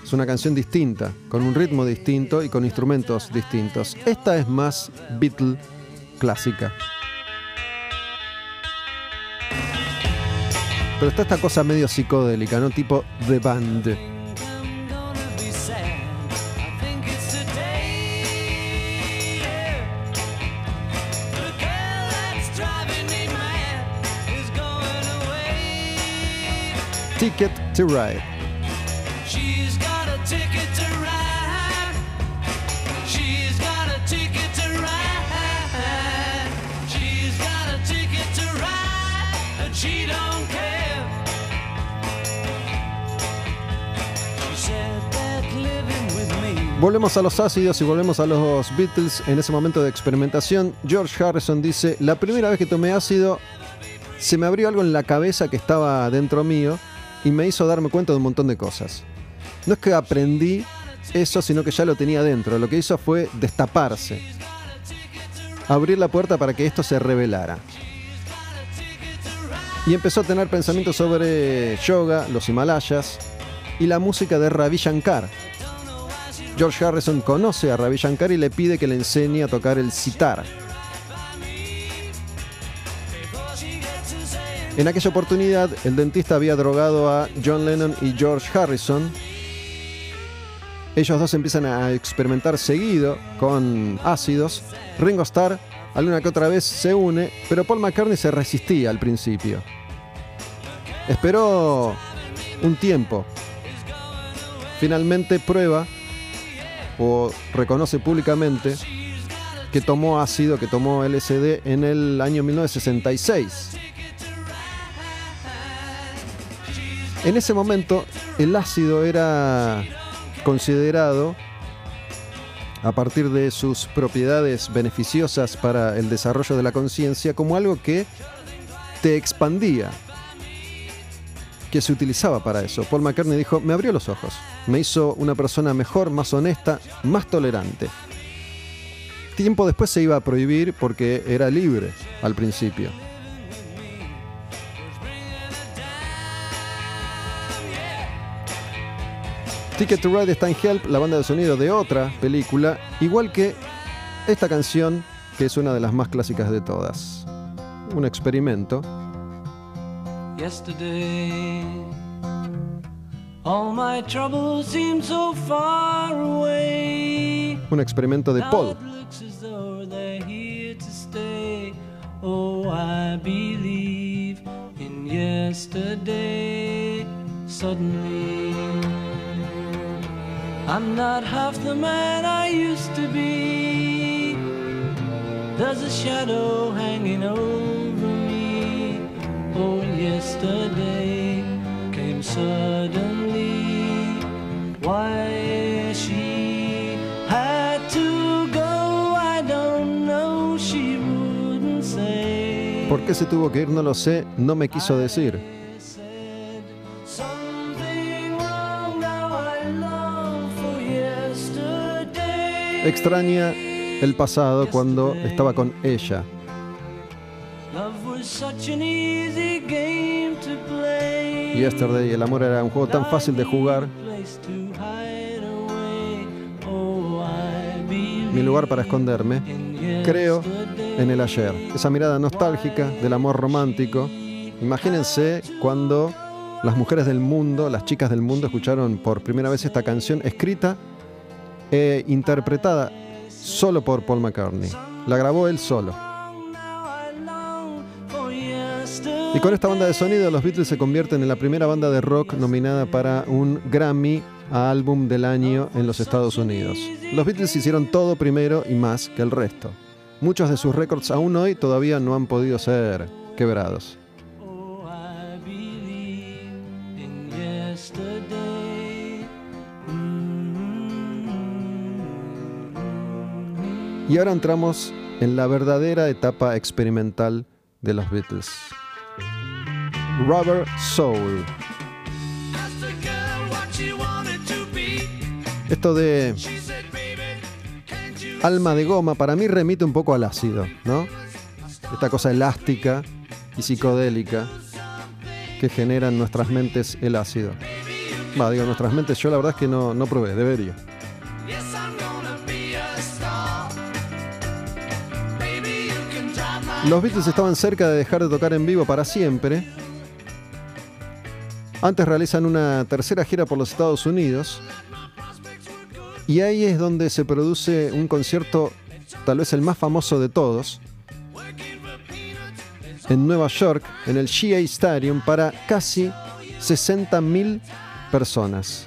Es una canción distinta, con un ritmo distinto y con instrumentos distintos. Esta es más Beatle clásica. Pero está esta cosa medio psicodélica, ¿no? Tipo The Band. I'm gonna be Volvemos a los ácidos y volvemos a los Beatles en ese momento de experimentación. George Harrison dice, la primera vez que tomé ácido se me abrió algo en la cabeza que estaba dentro mío y me hizo darme cuenta de un montón de cosas. No es que aprendí eso, sino que ya lo tenía dentro. Lo que hizo fue destaparse. Abrir la puerta para que esto se revelara. Y empezó a tener pensamientos sobre yoga, los Himalayas y la música de Ravi Shankar. George Harrison conoce a Ravi Shankar y le pide que le enseñe a tocar el sitar. En aquella oportunidad, el dentista había drogado a John Lennon y George Harrison. Ellos dos empiezan a experimentar seguido con ácidos. Ringo Starr, alguna que otra vez, se une, pero Paul McCartney se resistía al principio. Esperó un tiempo. Finalmente prueba reconoce públicamente que tomó ácido, que tomó LSD en el año 1966. En ese momento el ácido era considerado, a partir de sus propiedades beneficiosas para el desarrollo de la conciencia, como algo que te expandía, que se utilizaba para eso. Paul McCartney dijo, me abrió los ojos, me hizo una persona mejor, más honesta, más tolerante. Tiempo después se iba a prohibir porque era libre al principio. Ticket to Ride está en Help, la banda de sonido de otra película, igual que esta canción, que es una de las más clásicas de todas. Un experimento. Yesterday, all my troubles seem so far away. Un experimento de Paul. it looks as though they're here to stay. Oh, I believe in yesterday. Suddenly, I'm not half the man I used to be. There's a shadow hanging over. Oh, yesterday came suddenly. Why she had to go, I don't know. She wouldn't say. ¿Por qué se tuvo que ir? No lo sé, no me quiso decir. Extraña el pasado cuando estaba con ella. Yesterday, el amor era un juego tan fácil de jugar. Oh, Mi lugar para esconderme. Creo en el ayer. Esa mirada nostálgica del amor romántico. Imagínense cuando las mujeres del mundo, las chicas del mundo, escucharon por primera vez esta canción escrita e interpretada solo por Paul McCartney. La grabó él solo. Y con esta banda de sonido, los Beatles se convierten en la primera banda de rock nominada para un Grammy a álbum del año en los Estados Unidos. Los Beatles hicieron todo primero y más que el resto. Muchos de sus récords aún hoy todavía no han podido ser quebrados. Y ahora entramos en la verdadera etapa experimental de los Beatles. To be. Esto de alma de goma para mí remite un poco al ácido, ¿no? Esta cosa elástica y psicodélica que genera en nuestras mentes el ácido. Va, digo, nuestras mentes, yo la verdad es que no, no probé, debería. Los Beatles estaban cerca de dejar de tocar en vivo para siempre. Antes realizan una tercera gira por los Estados Unidos. Y ahí es donde se produce un concierto, tal vez el más famoso de todos, en Nueva York, en el GA Stadium, para casi 60.000 personas.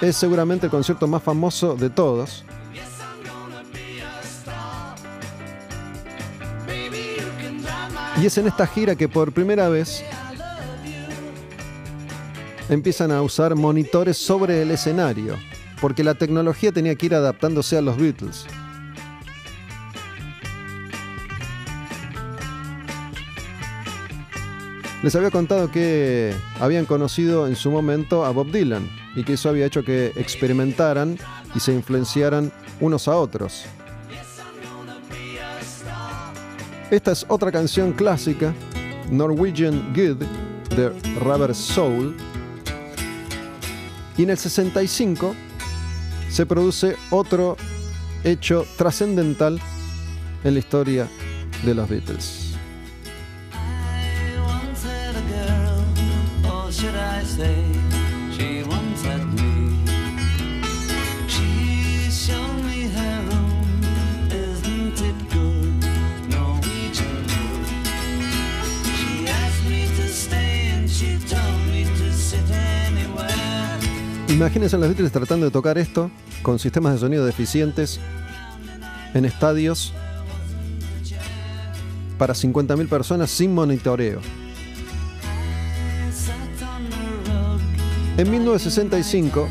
Es seguramente el concierto más famoso de todos. Y es en esta gira que por primera vez empiezan a usar monitores sobre el escenario, porque la tecnología tenía que ir adaptándose a los Beatles. Les había contado que habían conocido en su momento a Bob Dylan y que eso había hecho que experimentaran y se influenciaran unos a otros. Esta es otra canción clásica, Norwegian Good, de Rubber Soul. Y en el 65 se produce otro hecho trascendental en la historia de los Beatles. Imagínense a los Beatles tratando de tocar esto con sistemas de sonido deficientes en estadios para 50.000 personas sin monitoreo. En 1965,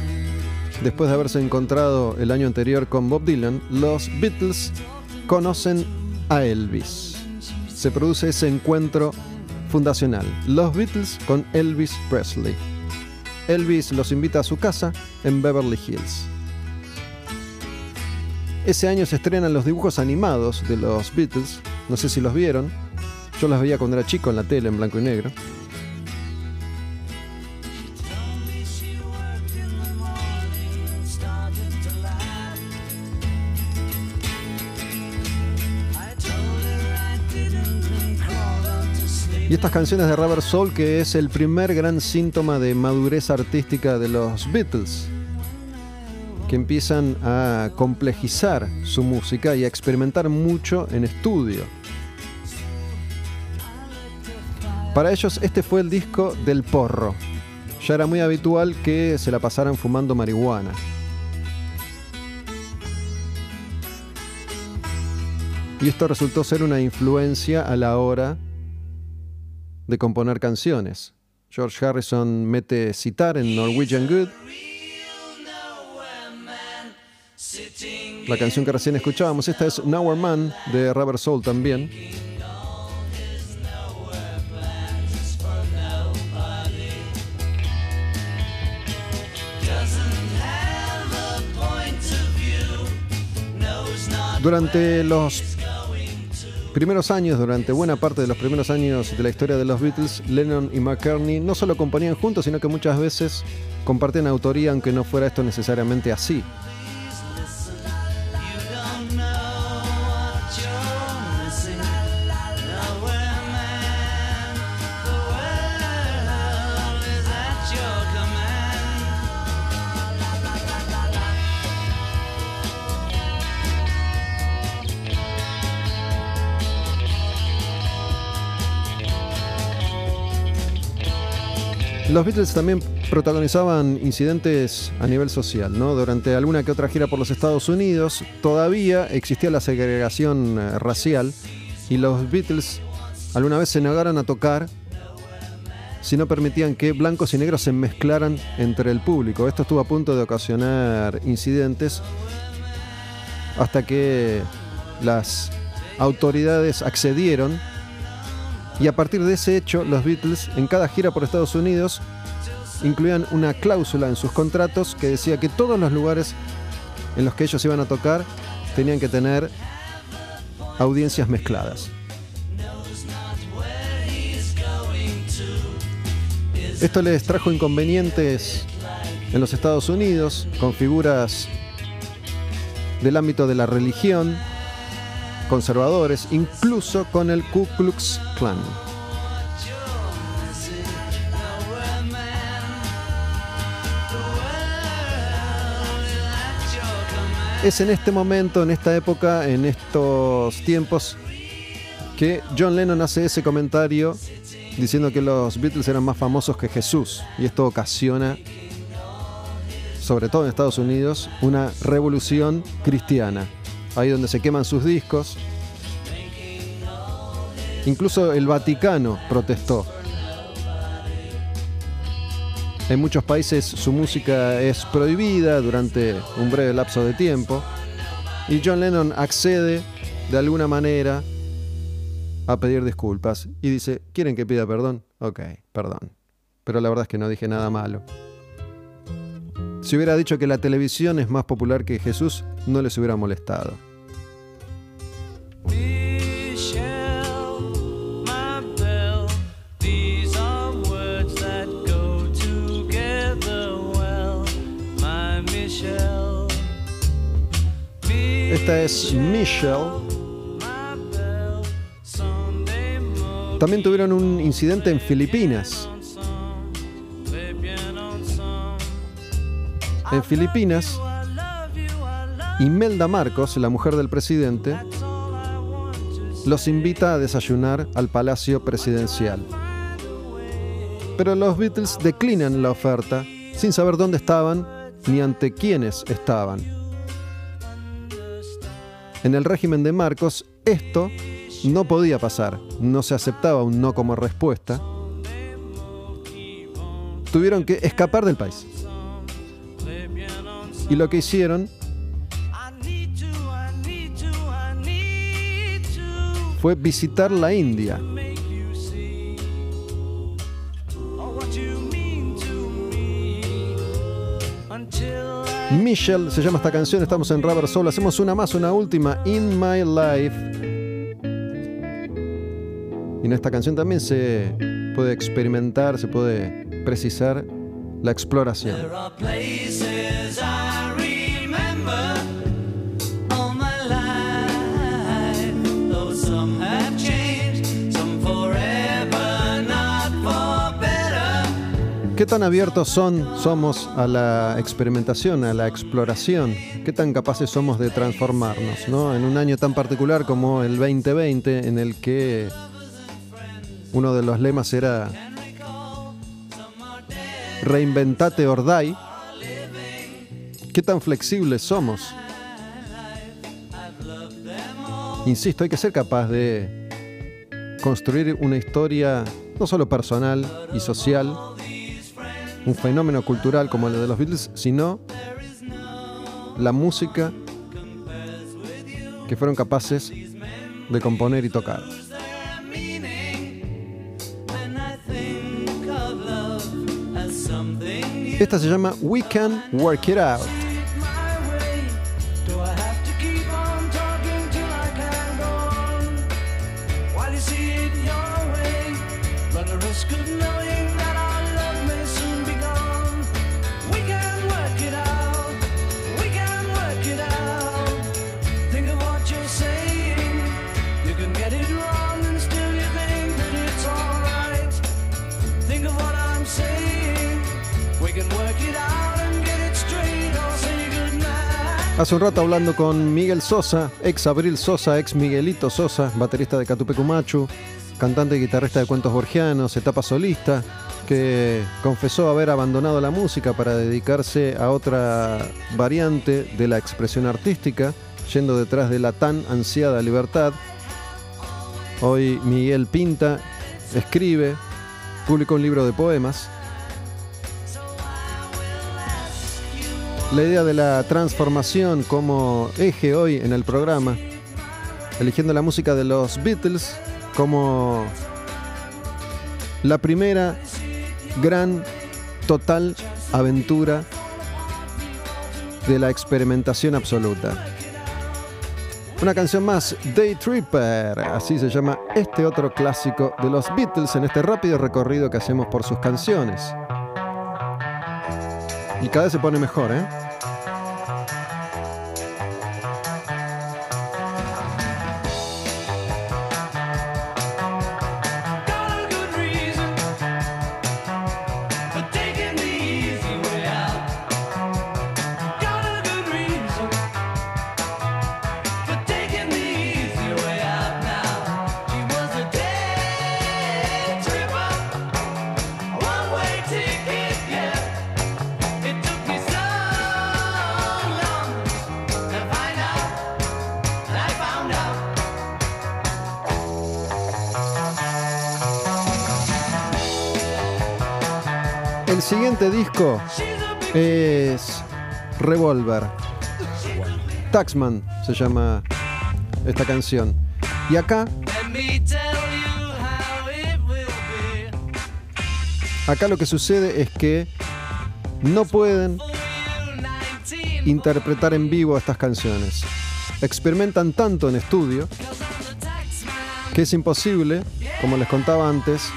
después de haberse encontrado el año anterior con Bob Dylan, los Beatles conocen a Elvis. Se produce ese encuentro fundacional. Los Beatles con Elvis Presley. Elvis los invita a su casa en Beverly Hills. Ese año se estrenan los dibujos animados de los Beatles. No sé si los vieron. Yo los veía cuando era chico en la tele en blanco y negro. Y estas canciones de Rubber Soul, que es el primer gran síntoma de madurez artística de los Beatles, que empiezan a complejizar su música y a experimentar mucho en estudio. Para ellos este fue el disco del porro. Ya era muy habitual que se la pasaran fumando marihuana. Y esto resultó ser una influencia a la hora de componer canciones. George Harrison mete citar en Norwegian Good. La canción que recién escuchábamos, esta es Nowhere Man de Rubber Soul también. Durante los primeros años, durante buena parte de los primeros años de la historia de los Beatles, Lennon y McCartney no solo componían juntos, sino que muchas veces compartían autoría, aunque no fuera esto necesariamente así. Los Beatles también protagonizaban incidentes a nivel social, ¿no? Durante alguna que otra gira por los Estados Unidos, todavía existía la segregación eh, racial y los Beatles alguna vez se negaron a tocar si no permitían que blancos y negros se mezclaran entre el público. Esto estuvo a punto de ocasionar incidentes hasta que las autoridades accedieron Y a partir de ese hecho, los Beatles en cada gira por Estados Unidos incluían una cláusula en sus contratos que decía que todos los lugares en los que ellos iban a tocar tenían que tener audiencias mezcladas. Esto les trajo inconvenientes en los Estados Unidos con figuras del ámbito de la religión, conservadores, incluso con el Ku Klux Klan. Es en este momento, en esta época, en estos tiempos, que John Lennon hace ese comentario diciendo que los Beatles eran más famosos que Jesús. Y esto ocasiona, sobre todo en Estados Unidos, una revolución cristiana. Ahí donde se queman sus discos. Incluso el Vaticano protestó. En muchos países su música es prohibida durante un breve lapso de tiempo. Y John Lennon accede de alguna manera a pedir disculpas y dice, ¿quieren que pida perdón? Ok, perdón. Pero la verdad es que no dije nada malo. Si hubiera dicho que la televisión es más popular que Jesús, no les hubiera molestado. Esta es Michelle. También tuvieron un incidente en Filipinas. En Filipinas, Imelda Marcos, la mujer del presidente, los invita a desayunar al Palacio Presidencial. Pero los Beatles declinan la oferta sin saber dónde estaban ni ante quiénes estaban. En el régimen de Marcos, esto no podía pasar, no se aceptaba un no como respuesta. Tuvieron que escapar del país. Y lo que hicieron fue visitar la India. Michelle se llama esta canción, estamos en Rubber Soul, hacemos una más, una última, In My Life. Y en esta canción también se puede experimentar, se puede precisar la exploración. ¿Qué tan abiertos son, somos a la experimentación, a la exploración? ¿Qué tan capaces somos de transformarnos? ¿no? En un año tan particular como el 2020, en el que uno de los lemas era Reinventate or die. ¿Qué tan flexibles somos? Insisto, hay que ser capaz de construir una historia no solo personal y social, un fenómeno cultural como el de los Beatles, sino la música que fueron capaces de componer y tocar. Esta se llama We Can Work It Out. Hace un rato hablando con Miguel Sosa, ex Abril Sosa, ex Miguelito Sosa, baterista de Catupecumachu, cantante y guitarrista de cuentos borgianos, etapa solista, que confesó haber abandonado la música para dedicarse a otra variante de la expresión artística, yendo detrás de la tan ansiada libertad. Hoy Miguel pinta, escribe, publicó un libro de poemas. La idea de la transformación como eje hoy en el programa, eligiendo la música de los Beatles como la primera gran, total aventura de la experimentación absoluta. Una canción más, Day Tripper, así se llama este otro clásico de los Beatles en este rápido recorrido que hacemos por sus canciones. Y cada vez se pone mejor, ¿eh? Siguiente disco es Revolver. Taxman se llama esta canción. Y acá, acá lo que sucede es que no pueden For you, 19 interpretar en vivo estas canciones. Experimentan tanto en estudio que es imposible, como les contaba antes,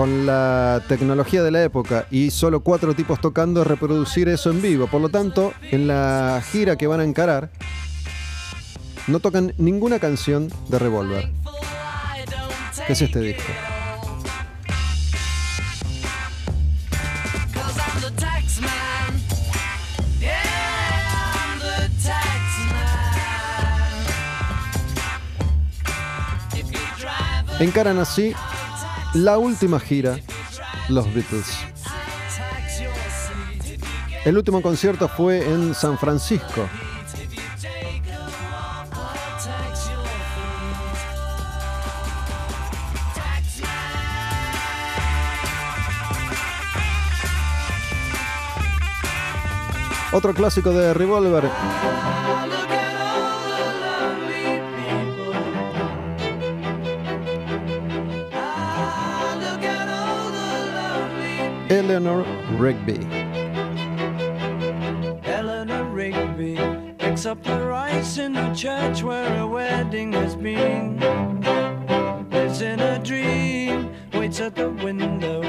con la tecnología de la época y solo cuatro tipos tocando, reproducir eso en vivo. Por lo tanto, en la gira que van a encarar, no tocan ninguna canción de Revolver, que es este disco. Encaran así la última gira, los Beatles. El último concierto fue en San Francisco. Otro clásico de Revolver, Eleanor Rigby. Eleanor Rigby picks up the rice in the church where a wedding has been. Lives in a dream, waits at the window,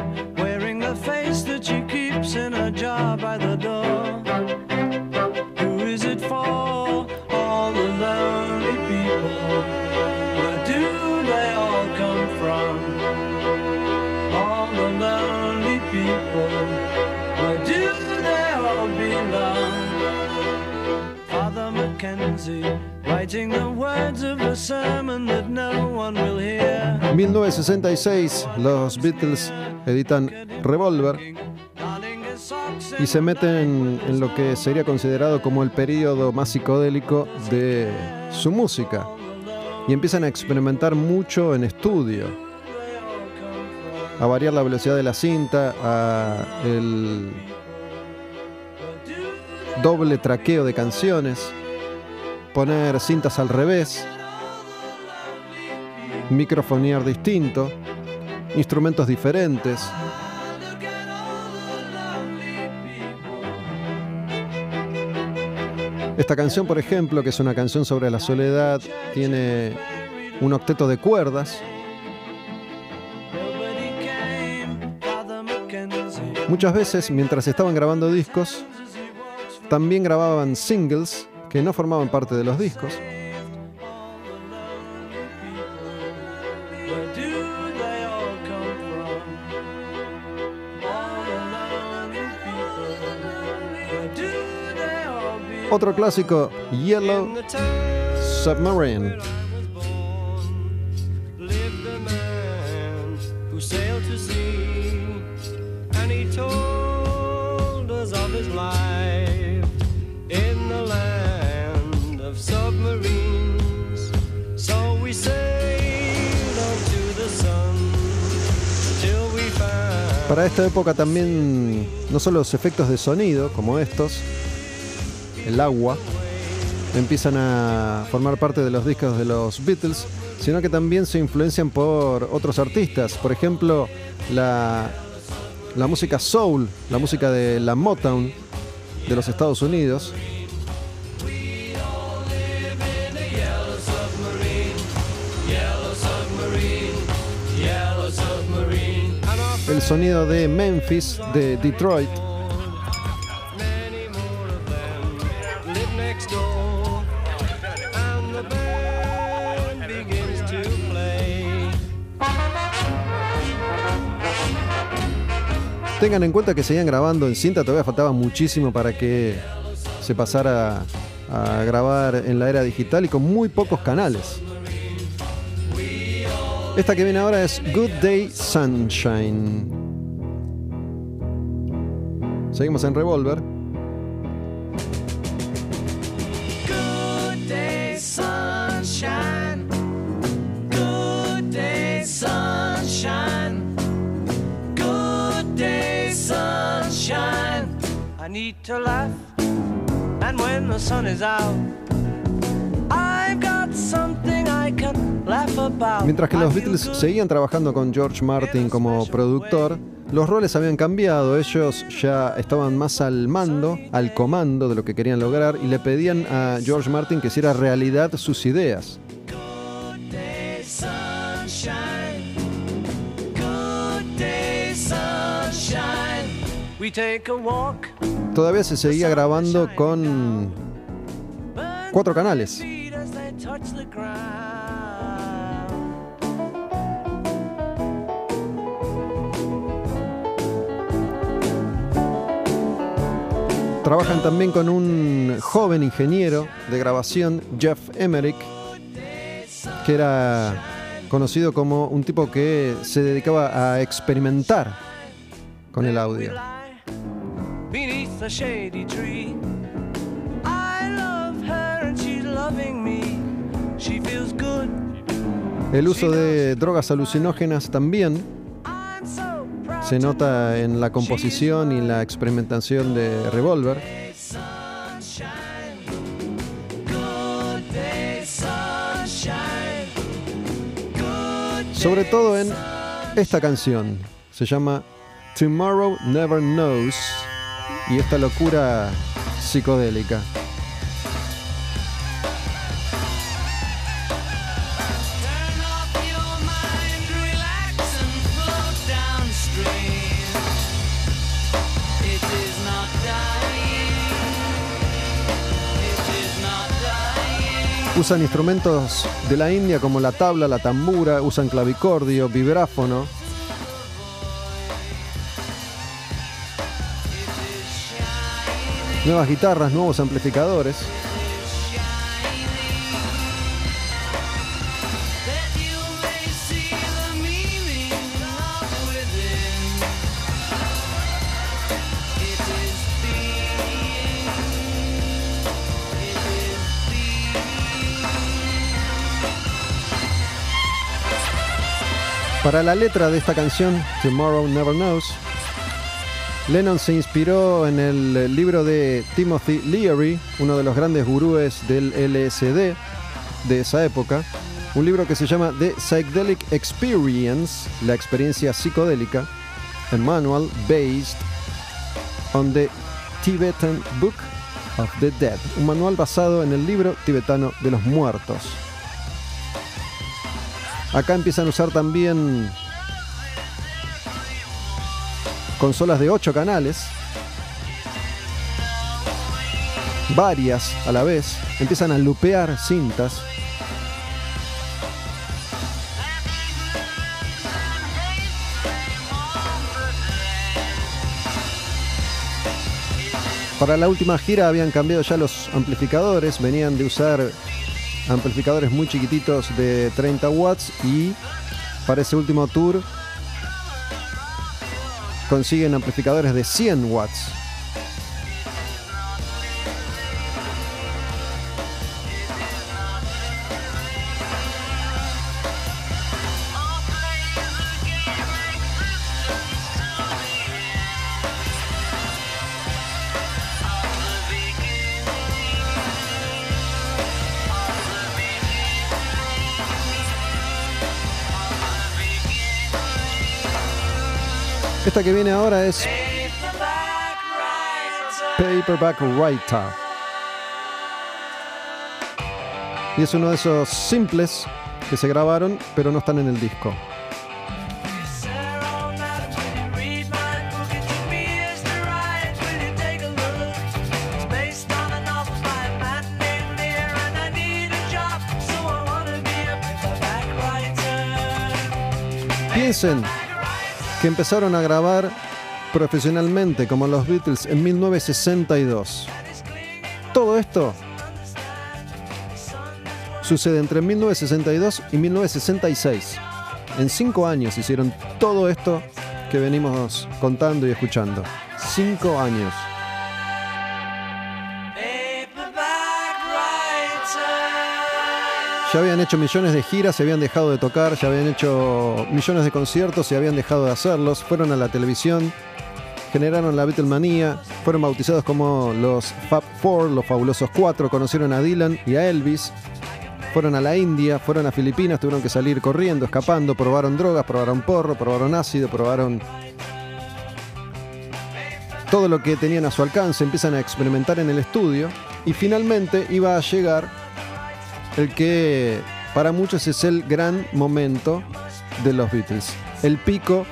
1966, los Beatles editan Revolver y se meten en lo que sería considerado como el periodo más psicodélico de su música. Y empiezan a experimentar mucho en estudio, a variar la velocidad de la cinta, a el doble traqueo de canciones, poner cintas al revés, microfonear distinto, instrumentos diferentes. Esta canción, por ejemplo, que es una canción sobre la soledad, tiene un octeto de cuerdas. Muchas veces, mientras estaban grabando discos, también grababan singles que no formaban parte de los discos. Sun till we found. Para esta época también, no solo los efectos de sonido, como estos, el agua, empiezan a formar parte de los discos de los Beatles, sino que también se influencian por otros artistas. Por ejemplo, la, la música soul, la música de la Motown de los Estados Unidos. El sonido de Memphis, de Detroit. Tengan en cuenta que seguían grabando en cinta, todavía faltaba muchísimo para que se pasara a grabar en la era digital y con muy pocos canales. Esta que viene ahora es Good Day Sunshine. Seguimos en Revolver. Need to laugh, and when the sun is out, I've got something I can laugh about. Mientras que los Beatles seguían trabajando con George Martin como productor, los roles habían cambiado, ellos ya estaban más al mando, al comando de lo que querían lograr y le pedían a George Martin que hiciera realidad sus ideas. We take a walk, Todavía se seguía grabando con cuatro canales. Trabajan también con un joven ingeniero de grabación, Jeff Emerick, que era conocido como un tipo que se dedicaba a experimentar con el audio. Beneath the shady tree, I love her and she's loving me. She feels good. El uso de drogas alucinógenas también se nota en la composición y la experimentación de Revolver. Sobre todo en esta canción. Se llama Tomorrow Never Knows. Y esta locura psicodélica. Usan instrumentos de la India como la tabla, la tambura, usan clavicordio, vibráfono. Nuevas guitarras, nuevos amplificadores. Para la letra de esta canción, Tomorrow Never Knows, Lennon se inspiró en el libro de Timothy Leary, uno de los grandes gurúes del LSD de esa época, un libro que se llama The Psychedelic Experience, la experiencia psicodélica, a manual based on the Tibetan Book of the Dead, un manual basado en el libro tibetano de los muertos. Acá empiezan a usar también consolas de 8 canales, varias a la vez, empiezan a lupear cintas. Para la última gira habían cambiado ya los amplificadores, venían de usar amplificadores muy chiquititos de 30 watts y para ese último tour consiguen amplificadores de 100 watts. Que viene ahora es Paperback Writer. Y es uno de esos simples que se grabaron, pero no están en el disco. Piensen que empezaron a grabar profesionalmente como los Beatles en 1962. Todo esto sucede entre 1962 y 1966. En cinco años hicieron todo esto que venimos contando y escuchando. Cinco años. Ya habían hecho millones de giras, se habían dejado de tocar, ya habían hecho millones de conciertos, se habían dejado de hacerlos, fueron a la televisión, generaron la Beatlemanía, fueron bautizados como los Fab Four, los Fabulosos Cuatro, conocieron a Dylan y a Elvis, fueron a la India, fueron a Filipinas, tuvieron que salir corriendo, escapando, probaron drogas, probaron porro, probaron ácido, probaron todo lo que tenían a su alcance, empiezan a experimentar en el estudio y finalmente iba a llegar el que para muchos es el gran momento de los Beatles, el pico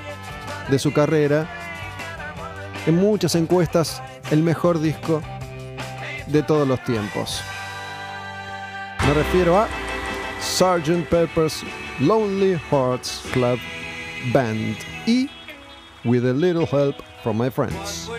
de su carrera, en muchas encuestas el mejor disco de todos los tiempos. Me refiero a Sgt. Pepper's Lonely Hearts Club Band y With a Little Help from My Friends.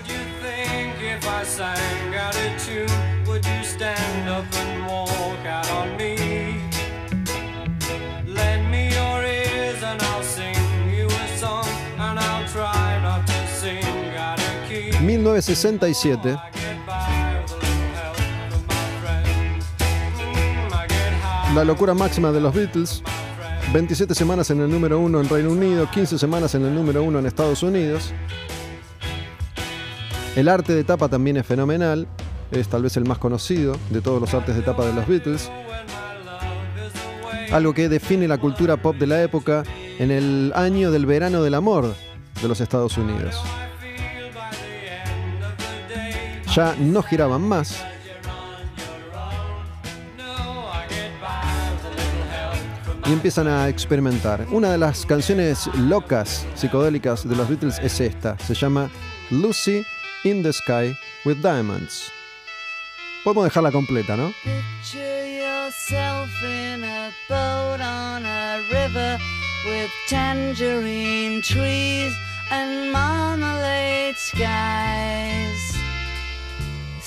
1967. La locura máxima de los Beatles. 27 semanas en el número 1 en Reino Unido, 15 semanas en el número 1 en Estados Unidos. El arte de tapa también es fenomenal, es tal vez el más conocido de todos los artes de tapa de los Beatles. Algo que define la cultura pop de la época en el año del verano del amor de los Estados Unidos. Ya no giraban más, y empiezan a experimentar. Una de las canciones locas, psicodélicas de los Beatles es esta. Se llama Lucy in the Sky with Diamonds. Podemos dejarla completa, ¿no? With tangerine trees and marmalade skies.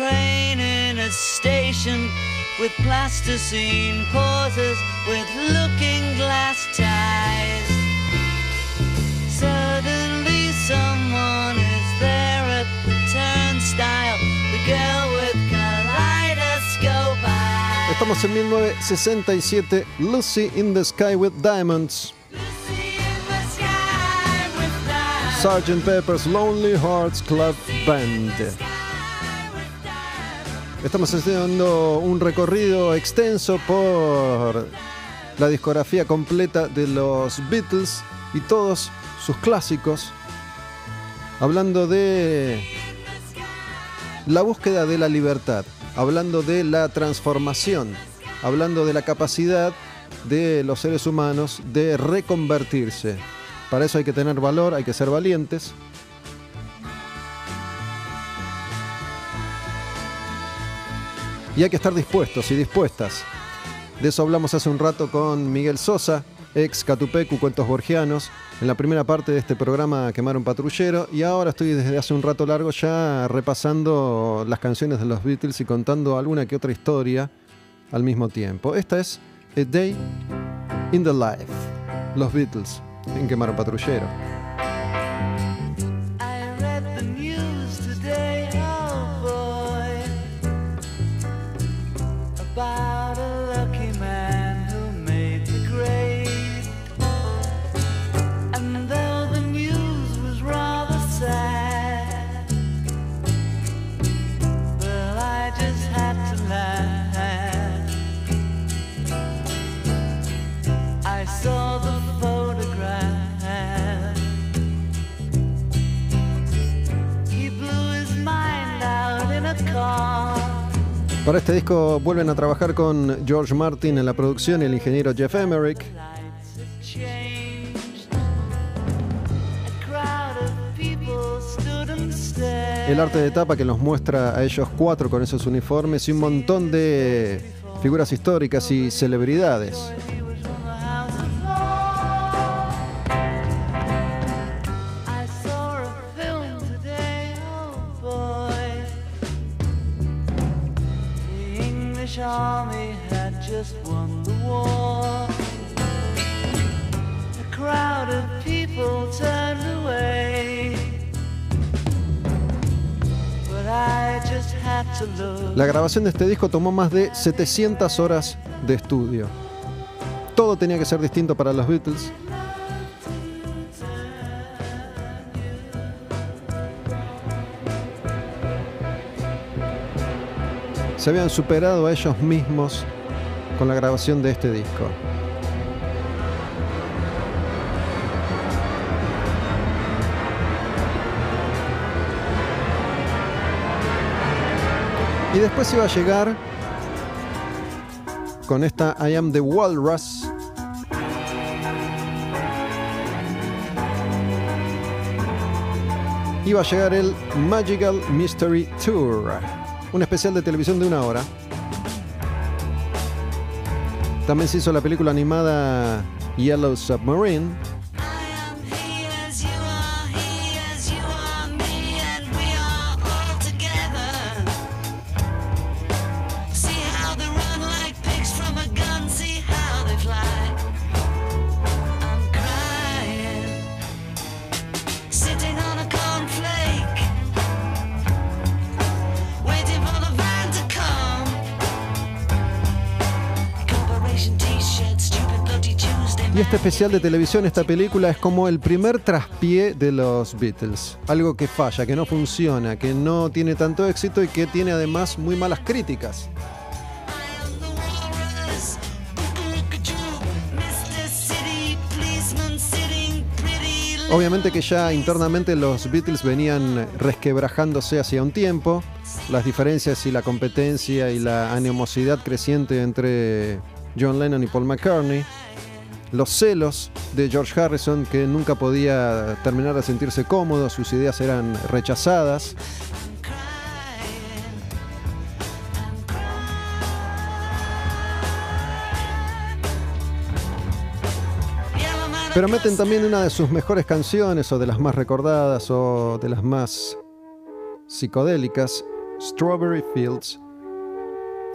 Train in a station with plasticine pauses with looking glass ties. Suddenly someone is there at the turnstile. The girl with kaleidoscope eyes. Estamos en 1967, Lucy in the Sky with Diamonds, Lucy in the sky with diamonds. Sgt. Pepper's Lonely Hearts Club Band. Estamos haciendo un recorrido extenso por la discografía completa de los Beatles y todos sus clásicos, hablando de la búsqueda de la libertad, hablando de la transformación, hablando de la capacidad de los seres humanos de reconvertirse. Para eso hay que tener valor, hay que ser valientes. Y hay que estar dispuestos y dispuestas. De eso hablamos hace un rato con Miguel Sosa, ex Catupecu Cuentos Borgianos, en la primera parte de este programa Quemaron Patrullero. Y ahora estoy desde hace un rato largo ya repasando las canciones de los Beatles y contando alguna que otra historia al mismo tiempo. Esta es A Day in the Life. Los Beatles en Quemaron Patrullero. Para este disco vuelven a trabajar con George Martin en la producción y el ingeniero Jeff Emerick. El arte de tapa que nos muestra a ellos cuatro con esos uniformes y un montón de figuras históricas y celebridades. La grabación de este disco tomó más de 700 horas de estudio. Todo tenía que ser distinto para los Beatles. Se habían superado a ellos mismos con la grabación de este disco. Y después iba a llegar con esta I Am the Walrus. Iba a llegar el Magical Mystery Tour, un especial de televisión de una hora. También se hizo la película animada Yellow Submarine. Este especial de televisión, esta película, es como el primer traspié de los Beatles. Algo que falla, que no funciona, que no tiene tanto éxito y que tiene además muy malas críticas. Obviamente que ya internamente los Beatles venían resquebrajándose hacia un tiempo, las diferencias y la competencia y la animosidad creciente entre John Lennon y Paul McCartney, los celos de George Harrison que nunca podía terminar de sentirse cómodo, sus ideas eran rechazadas, Pero meten también una de sus mejores canciones, o de las más recordadas, o de las más psicodélicas, Strawberry Fields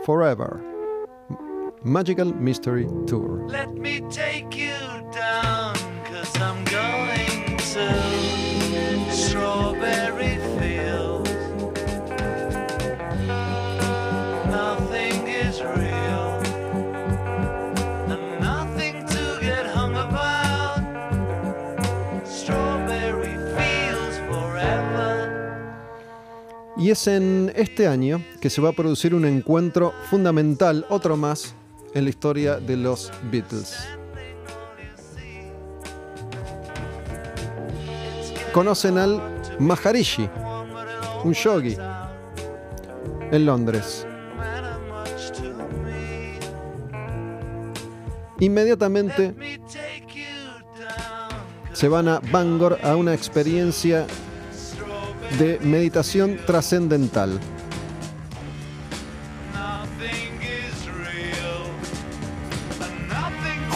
Forever. Magical Mystery Tour. Let me take you down, cause I'm going to Strawberry Fields. Nothing is real, and nothing to get hung about. Strawberry Fields forever. Y es en este año que se va a producir un encuentro fundamental, otro más, en la historia de los Beatles. Conocen al Maharishi, un yogi, en Londres. Inmediatamente se van a Bangor a una experiencia de meditación trascendental.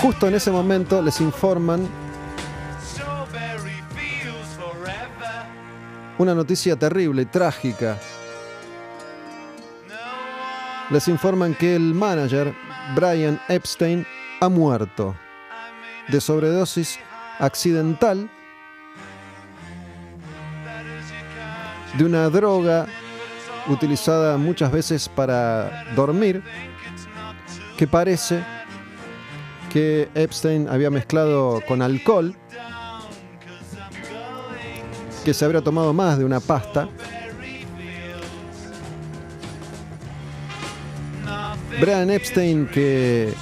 Justo en ese momento les informan una noticia terrible y trágica. Les informan que el manager, Brian Epstein, ha muerto de sobredosis accidental de una droga utilizada muchas veces para dormir, que parece que Epstein había mezclado con alcohol, que se habría tomado más de una pasta. Brian Epstein que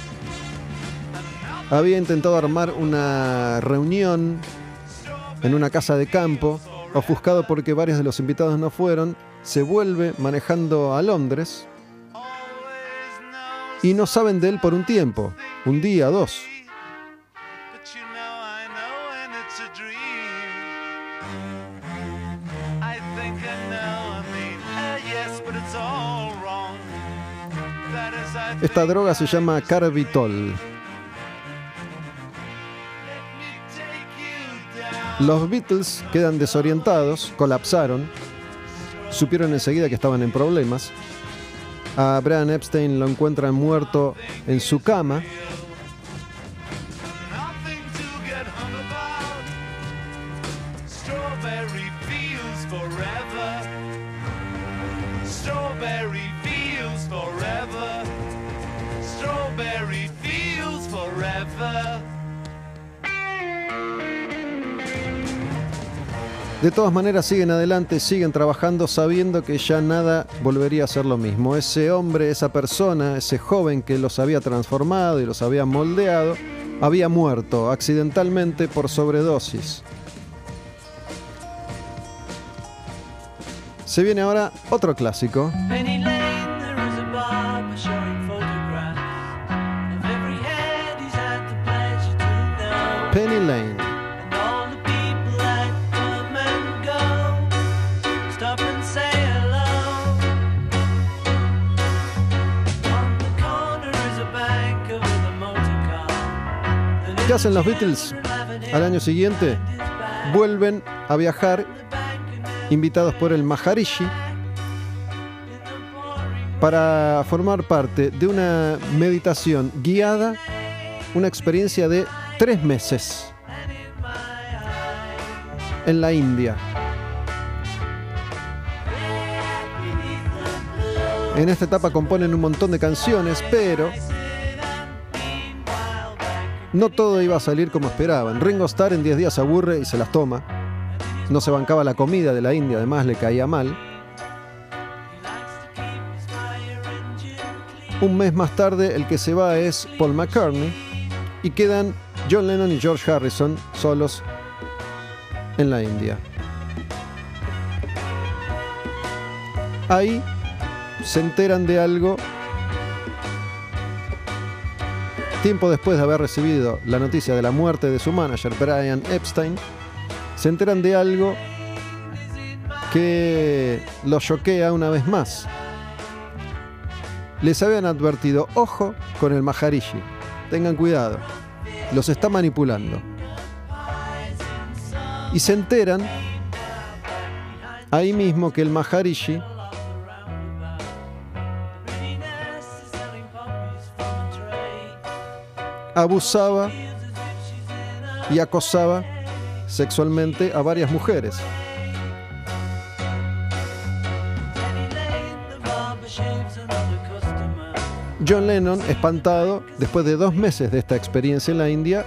había intentado armar una reunión en una casa de campo, ofuscado porque varios de los invitados no fueron, se vuelve manejando a Londres y no saben de él por un tiempo, un día, dos. Esta droga se llama Carbitol. Los Beatles quedan desorientados, colapsaron, supieron enseguida que estaban en problemas. A Brian Epstein lo encuentran muerto en su cama. De todas maneras siguen adelante, siguen trabajando sabiendo que ya nada volvería a ser lo mismo. Ese hombre, esa persona, ese joven que los había transformado y los había moldeado, había muerto accidentalmente por sobredosis. Se viene ahora otro clásico. Penny Lane, ¿Qué hacen los Beatles? Al año siguiente vuelven a viajar invitados por el Maharishi para formar parte de una meditación guiada, una experiencia de tres meses en la India. En esta etapa componen un montón de canciones, pero no todo iba a salir como esperaban. Ringo Starr en 10 días se aburre y se las toma. No se bancaba la comida de la India, además le caía mal. Un mes más tarde el que se va es Paul McCartney y quedan John Lennon y George Harrison solos en la India. Ahí se enteran de algo tiempo después de haber recibido la noticia de la muerte de su manager Brian Epstein, se enteran de algo que los choquea una vez más. Les habían advertido, ojo con el Maharishi, tengan cuidado, los está manipulando. Y se enteran ahí mismo que el Maharishi abusaba y acosaba sexualmente a varias mujeres. John Lennon, espantado, después de dos meses de esta experiencia en la India,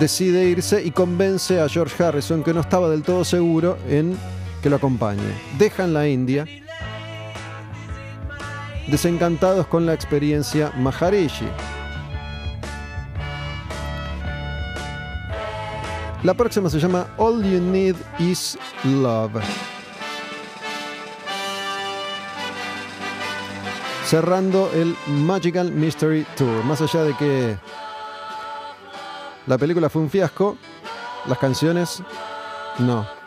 decide irse y convence a George Harrison, que no estaba del todo seguro, en que lo acompañe. Dejan la India, desencantados con la experiencia Maharishi. La próxima se llama All You Need Is Love. Cerrando el Magical Mystery Tour. Más allá de que la película fue un fiasco, las canciones no.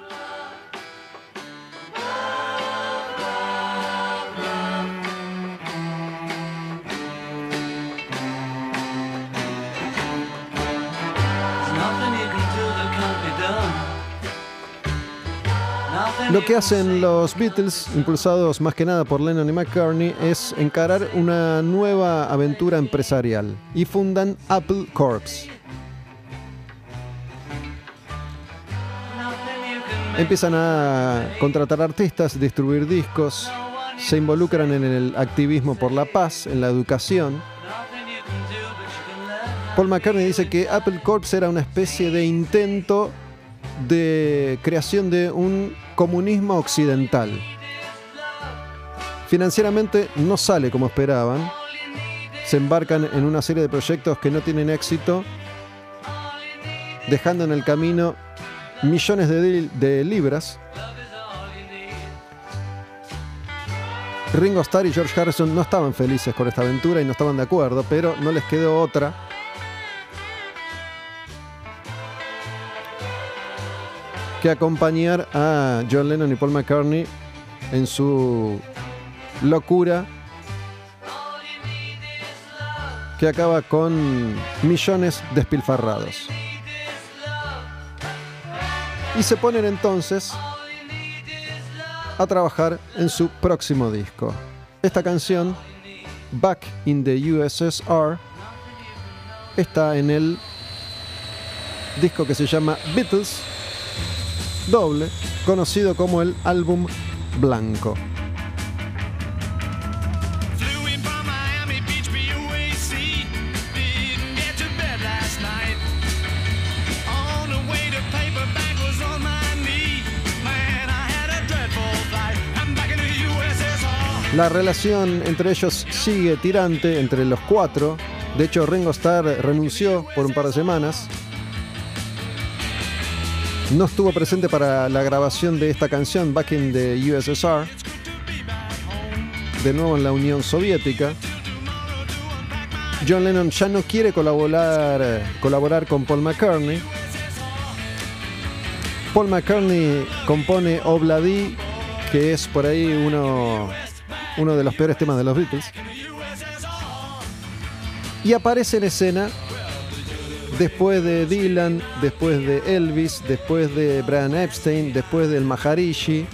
Lo que hacen los Beatles, impulsados más que nada por Lennon y McCartney, es encarar una nueva aventura empresarial y fundan Apple Corps. Empiezan a contratar artistas, distribuir discos, se involucran en el activismo por la paz, en la educación. Paul McCartney dice que Apple Corps era una especie de intento de creación de un comunismo occidental. Financieramente no sale como esperaban. Se embarcan en una serie de proyectos que no tienen éxito, dejando en el camino millones de, libras. Ringo Starr y George Harrison no estaban felices con esta aventura y no estaban de acuerdo, pero no les quedó otra que acompañar a John Lennon y Paul McCartney en su locura que acaba con millones despilfarrados. Y se ponen entonces a trabajar en su próximo disco. Esta canción, Back in the USSR, está en el disco que se llama Beatles doble, conocido como el álbum blanco. La relación entre ellos sigue tirante entre los cuatro. De hecho, Ringo Starr renunció por un par de semanas. No estuvo presente para la grabación de esta canción, Back in the USSR. De nuevo en la Unión Soviética. John Lennon ya no quiere colaborar, colaborar con Paul McCartney. Paul McCartney compone Obladi, que es por ahí uno, uno de los peores temas de los Beatles. Y aparece en escena después de Dylan, después de Elvis, después de Brian Epstein, después del Maharishi.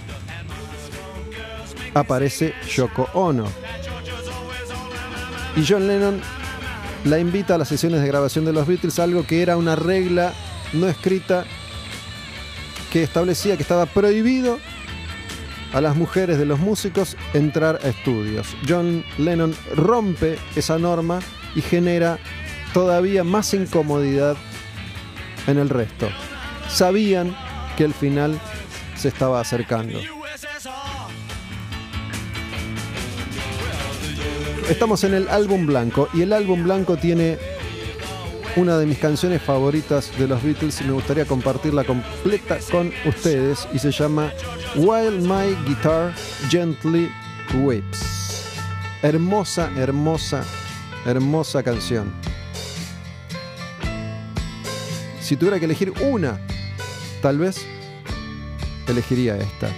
Aparece Yoko Ono. Y John Lennon la invita a las sesiones de grabación de los Beatles, algo que era una regla no escrita que establecía que estaba prohibido a las mujeres de los músicos entrar a estudios. John Lennon rompe esa norma y genera todavía más incomodidad en el resto. Sabían que el final se estaba acercando. Estamos en el álbum blanco y el álbum blanco tiene una de mis canciones favoritas de los Beatles y me gustaría compartirla completa con ustedes y se llama While My Guitar Gently Weeps. Hermosa, hermosa, hermosa canción. Si tuviera que elegir una, tal vez elegiría esta.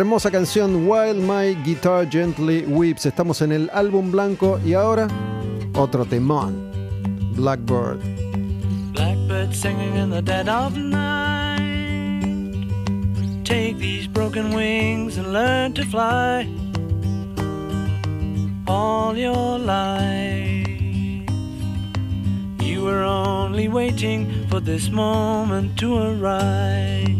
Hermosa canción While My Guitar Gently Weeps. Estamos en el álbum blanco y ahora otro temón. Blackbird. Blackbird singing in the dead of night. Take these broken wings and learn to fly. All your life, you were only waiting for this moment to arise.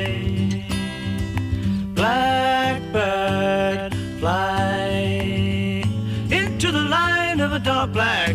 Black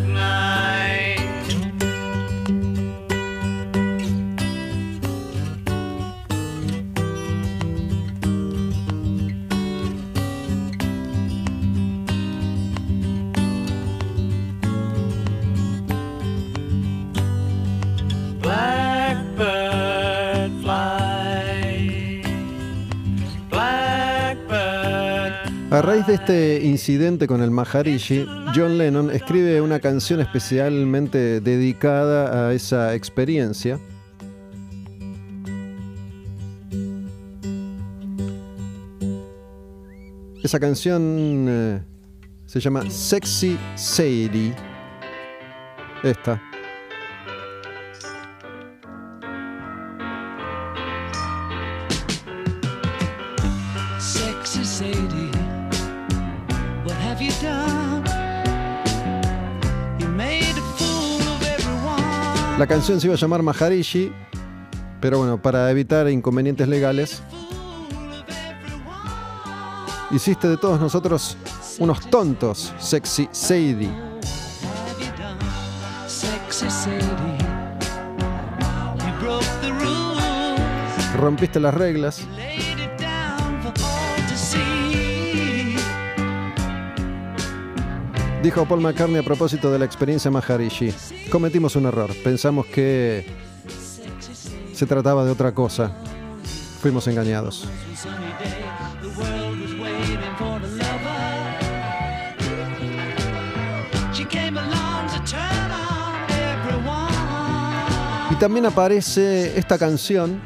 Raíz de este incidente con el Maharishi, John Lennon escribe una canción especialmente dedicada a esa experiencia. Esa canción eh, se llama Sexy Sadie. Esta. La canción se iba a llamar Maharishi, pero bueno, para evitar inconvenientes legales, hiciste de todos nosotros unos tontos, Sexy Sadie. Rompiste las reglas. Dijo Paul McCartney a propósito de la experiencia Maharishi. Cometimos un error. Pensamos que se trataba de otra cosa. Fuimos engañados. Y también aparece esta canción,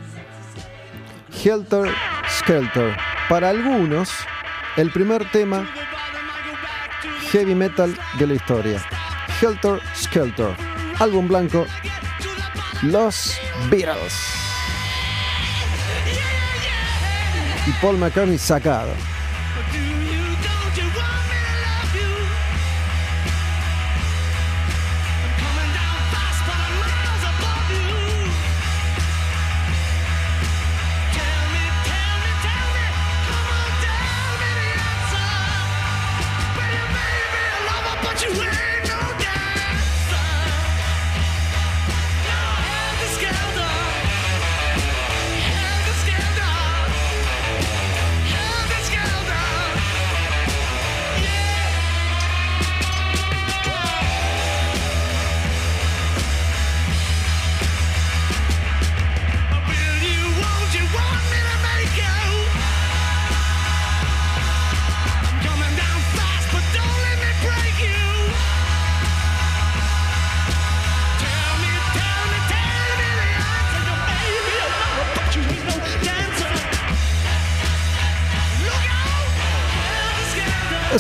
Helter Skelter. Para algunos, el primer tema heavy metal de la historia. Helter Skelter. Álbum blanco. Los Beatles. Y Paul McCartney sacado.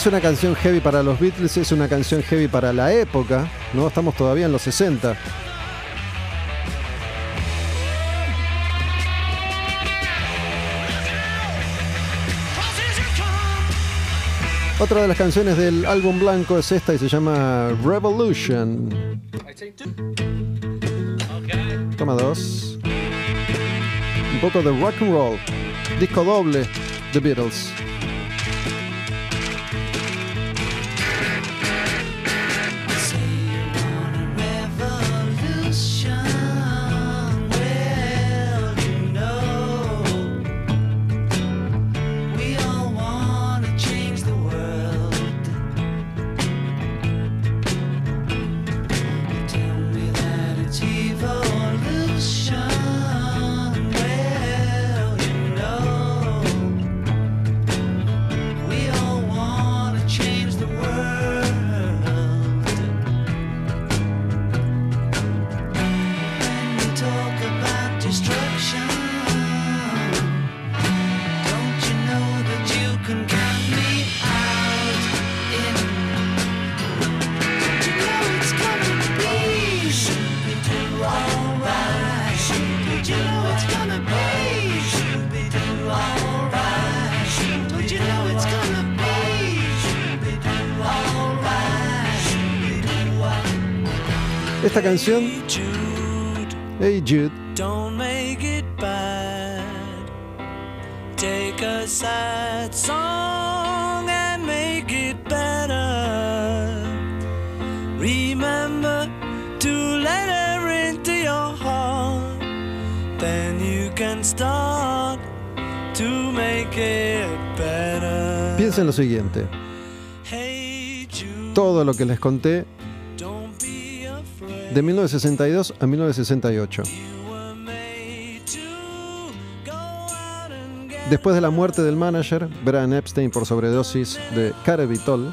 Es una canción heavy para los Beatles, es una canción heavy para la época, ¿no? Estamos todavía en los 60. Crosses you come. Otra de las canciones del álbum blanco es esta y se llama Revolution. Toma dos. Un poco de rock and roll. Disco doble The Beatles. Canción. Hey Jude, Don't make it bad. Take a sad song and make it better. Remember to let her into your heart. Then you can start to make it better. piensa en lo siguiente. Todo lo que les conté. De 1962 a 1968. You were made to go out and get Después de la muerte del manager, Brian Epstein por sobredosis de Carevitol,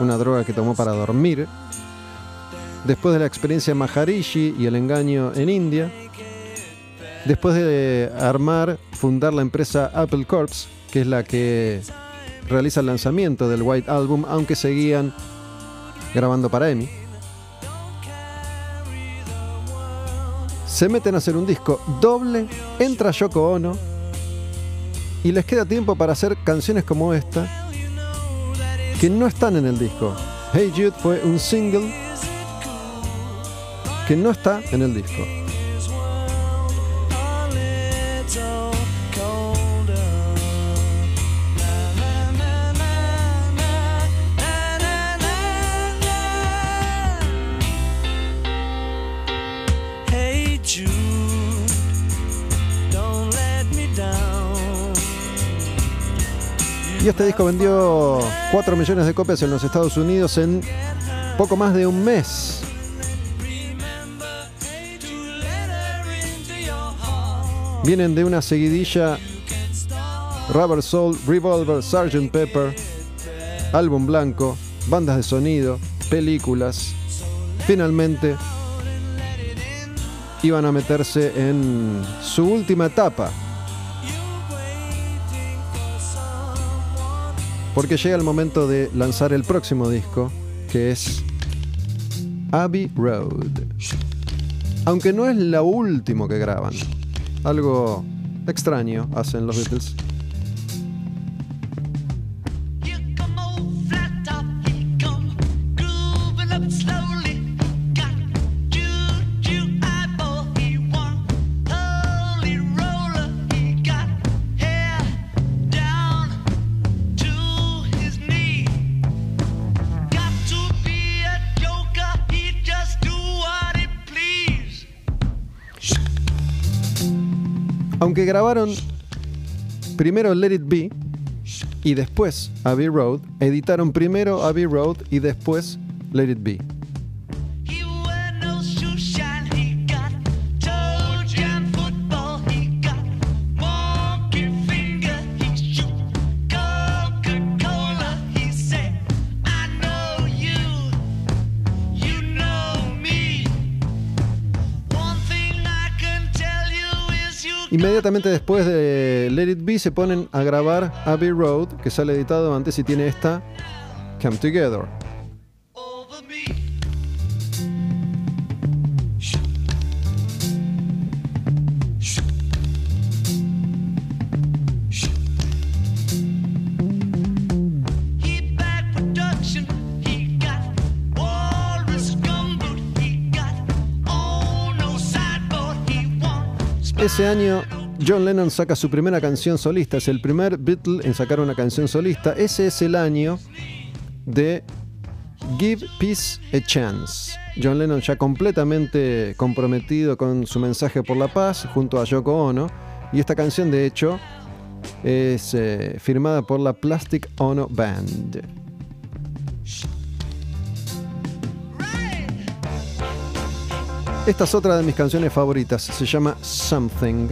una droga que tomó para dormir. Después de la experiencia Maharishi y el engaño en India. Después de armar, fundar la empresa Apple Corps, que es la que realiza el lanzamiento del White Album, aunque seguían grabando para EMI. Se meten a hacer un disco doble, entra Yoko Ono y les queda tiempo para hacer canciones como esta que no están en el disco. Hey Jude fue un single que no está en el disco. Y este disco vendió 4 millones de copias en los Estados Unidos en poco más de un mes. Vienen de una seguidilla Rubber Soul, Revolver, Sgt. Pepper, álbum blanco, bandas de sonido, películas. Finalmente iban a meterse en su última etapa. Porque llega el momento de lanzar el próximo disco, que es Abbey Road. Aunque no es lo último que graban. Algo extraño hacen los Beatles. Aunque grabaron primero Let It Be y después Abbey Road, editaron primero Abbey Road y después Let It Be. Inmediatamente después de Let It Be se ponen a grabar Abbey Road, que sale editado antes y tiene esta Come Together. Ese año John Lennon saca su primera canción solista, es el primer Beatle en sacar una canción solista. Ese es el año de Give Peace a Chance. John Lennon ya completamente comprometido con su mensaje por la paz junto a Yoko Ono. Y esta canción de hecho es eh, firmada por la Plastic Ono Band. Esta es otra de mis canciones favoritas, se llama Something.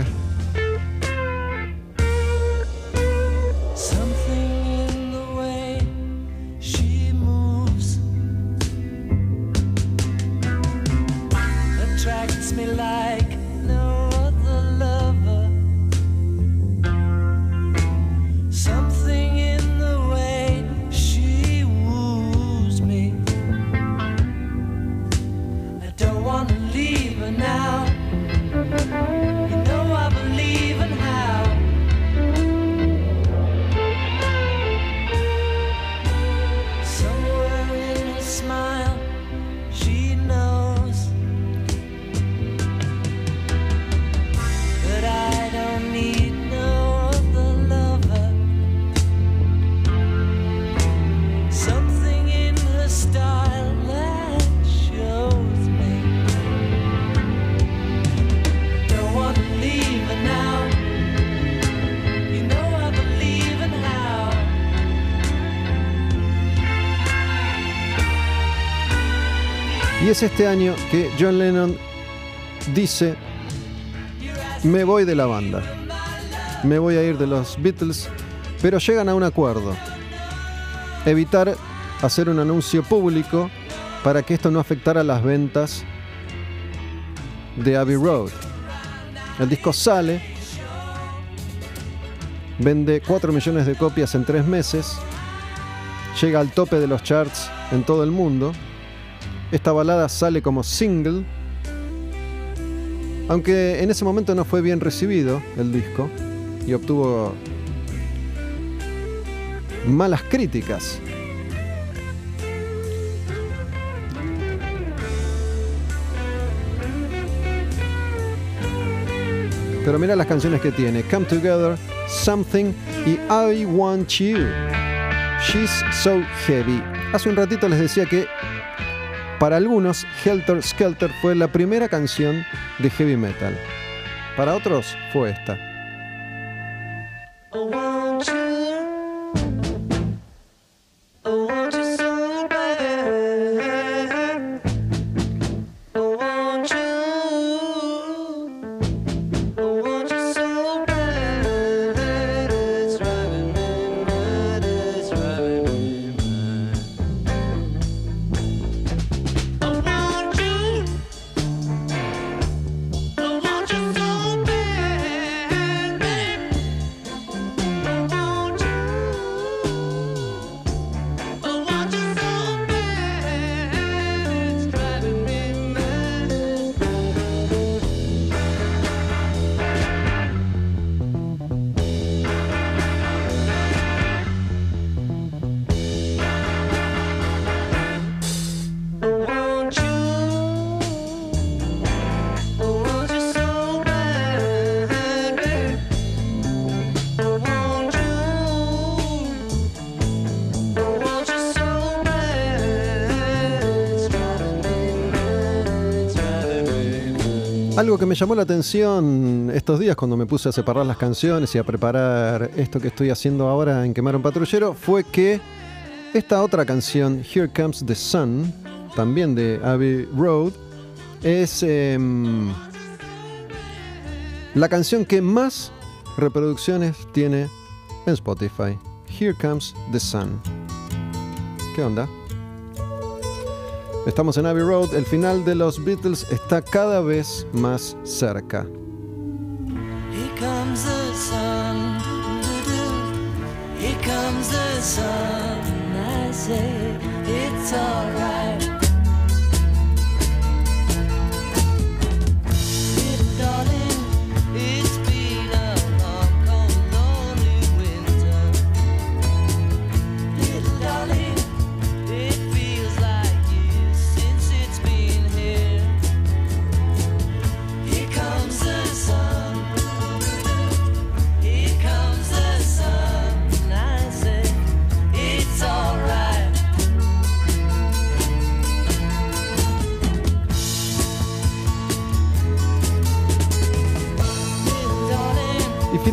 Este año que John Lennon dice, me voy de la banda. me voy a ir de los Beatles, pero llegan a un acuerdo. Evitar hacer un anuncio público para que esto no afectara las ventas de Abbey Road. El disco sale, vende 4 millones de copias en 3 meses, llega al tope de los charts en todo el mundo. Esta balada sale como single, aunque en ese momento no fue bien recibido el disco y obtuvo malas críticas. Pero mira las canciones que tiene. Come Together, Something y I Want You. She's So Heavy. Hace un ratito les decía que para algunos Helter Skelter fue la primera canción de heavy metal. Para otros fue esta. Algo que me llamó la atención estos días cuando me puse a separar las canciones y a preparar esto que estoy haciendo ahora en Quemar un Patrullero fue que esta otra canción, Here Comes the Sun, también de Abbey Road, es em, la canción que más reproducciones tiene en Spotify. Here Comes the Sun. ¿Qué onda? Estamos en Abbey Road, el final de los Beatles está cada vez más cerca.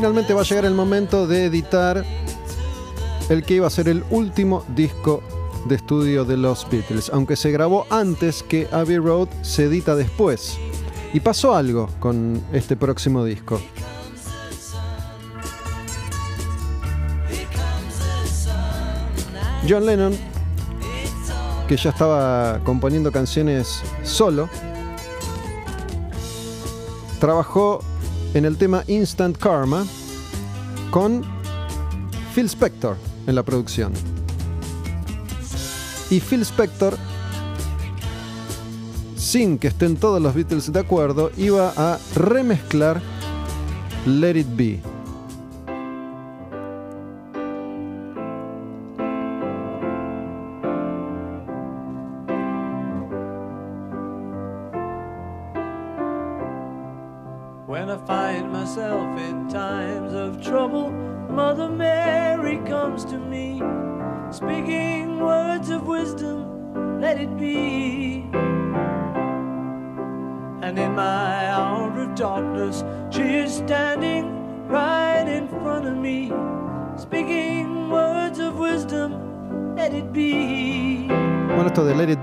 Finalmente va a llegar el momento de editar el que iba a ser el último disco de estudio de los Beatles, aunque se grabó antes que Abbey Road se edita después. Y pasó algo con este próximo disco. John Lennon, que ya estaba componiendo canciones solo, trabajó en el tema Instant Karma con Phil Spector en la producción. Y Phil Spector, sin que estén todos los Beatles de acuerdo, iba a remezclar Let It Be.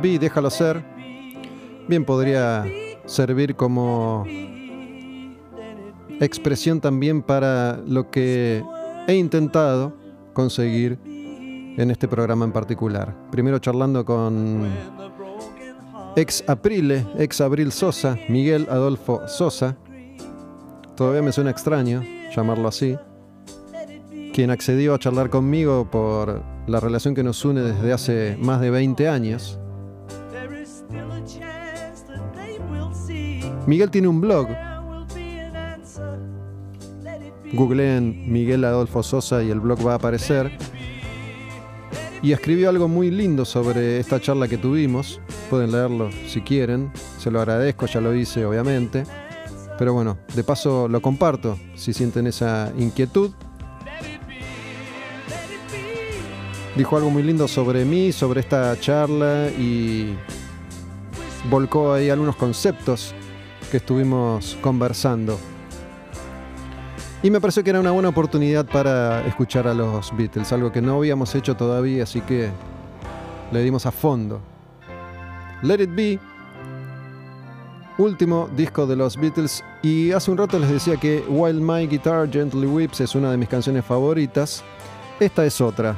Be, déjalo ser, bien podría servir como expresión también para lo que he intentado conseguir en este programa en particular. Primero charlando con ex Aprile, ex Abril Sosa, Miguel Adolfo Sosa. Todavía me suena extraño llamarlo así. Quien accedió a charlar conmigo por la relación que nos une desde hace más de 20 años. Miguel tiene un blog. Googleen Miguel Adolfo Sosa y el blog va a aparecer. Y escribió algo muy lindo sobre esta charla que tuvimos. Pueden leerlo si quieren. Se lo agradezco, ya lo hice obviamente. Pero bueno, de paso lo comparto si sienten esa inquietud. Dijo algo muy lindo sobre mí, sobre esta charla y volcó ahí algunos conceptos que estuvimos conversando. Y me pareció que era una buena oportunidad para escuchar a los Beatles, algo que no habíamos hecho todavía, así que le dimos a fondo. Let It Be, último disco de los Beatles, y hace un rato les decía que While My Guitar Gently Weeps es una de mis canciones favoritas. Esta es otra.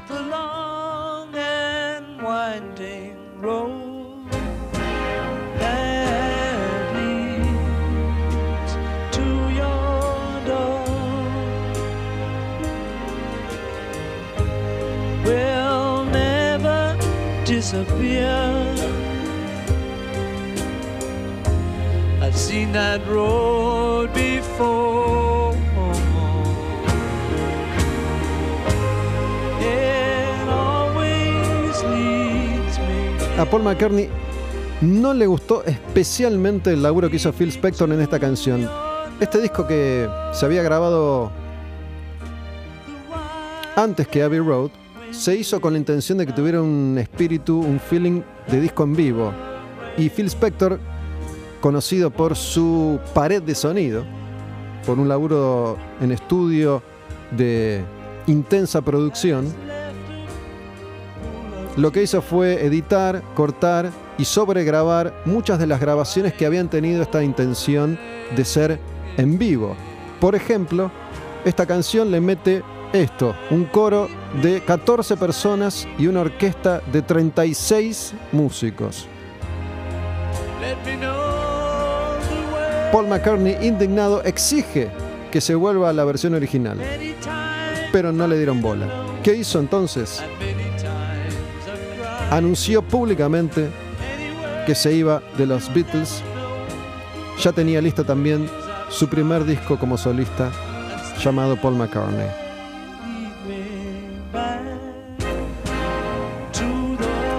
I've seen that road before. A Paul McCartney no le gustó especialmente el laburo que hizo Phil Spector en esta canción. Este disco que se había grabado antes que Abbey Road se hizo con la intención de que tuviera un espíritu, un feeling de disco en vivo. Y Phil Spector, conocido por su pared de sonido, por un laburo en estudio de intensa producción, lo que hizo fue editar, cortar y sobregrabar muchas de las grabaciones que habían tenido esta intención de ser en vivo. Por ejemplo, esta canción le mete esto, un coro de 14 personas y una orquesta de 36 músicos. Paul McCartney, indignado, exige que se vuelva a la versión original, pero no le dieron bola. ¿Qué hizo entonces? Anunció públicamente que se iba de los Beatles. Ya tenía listo también su primer disco como solista llamado Paul McCartney.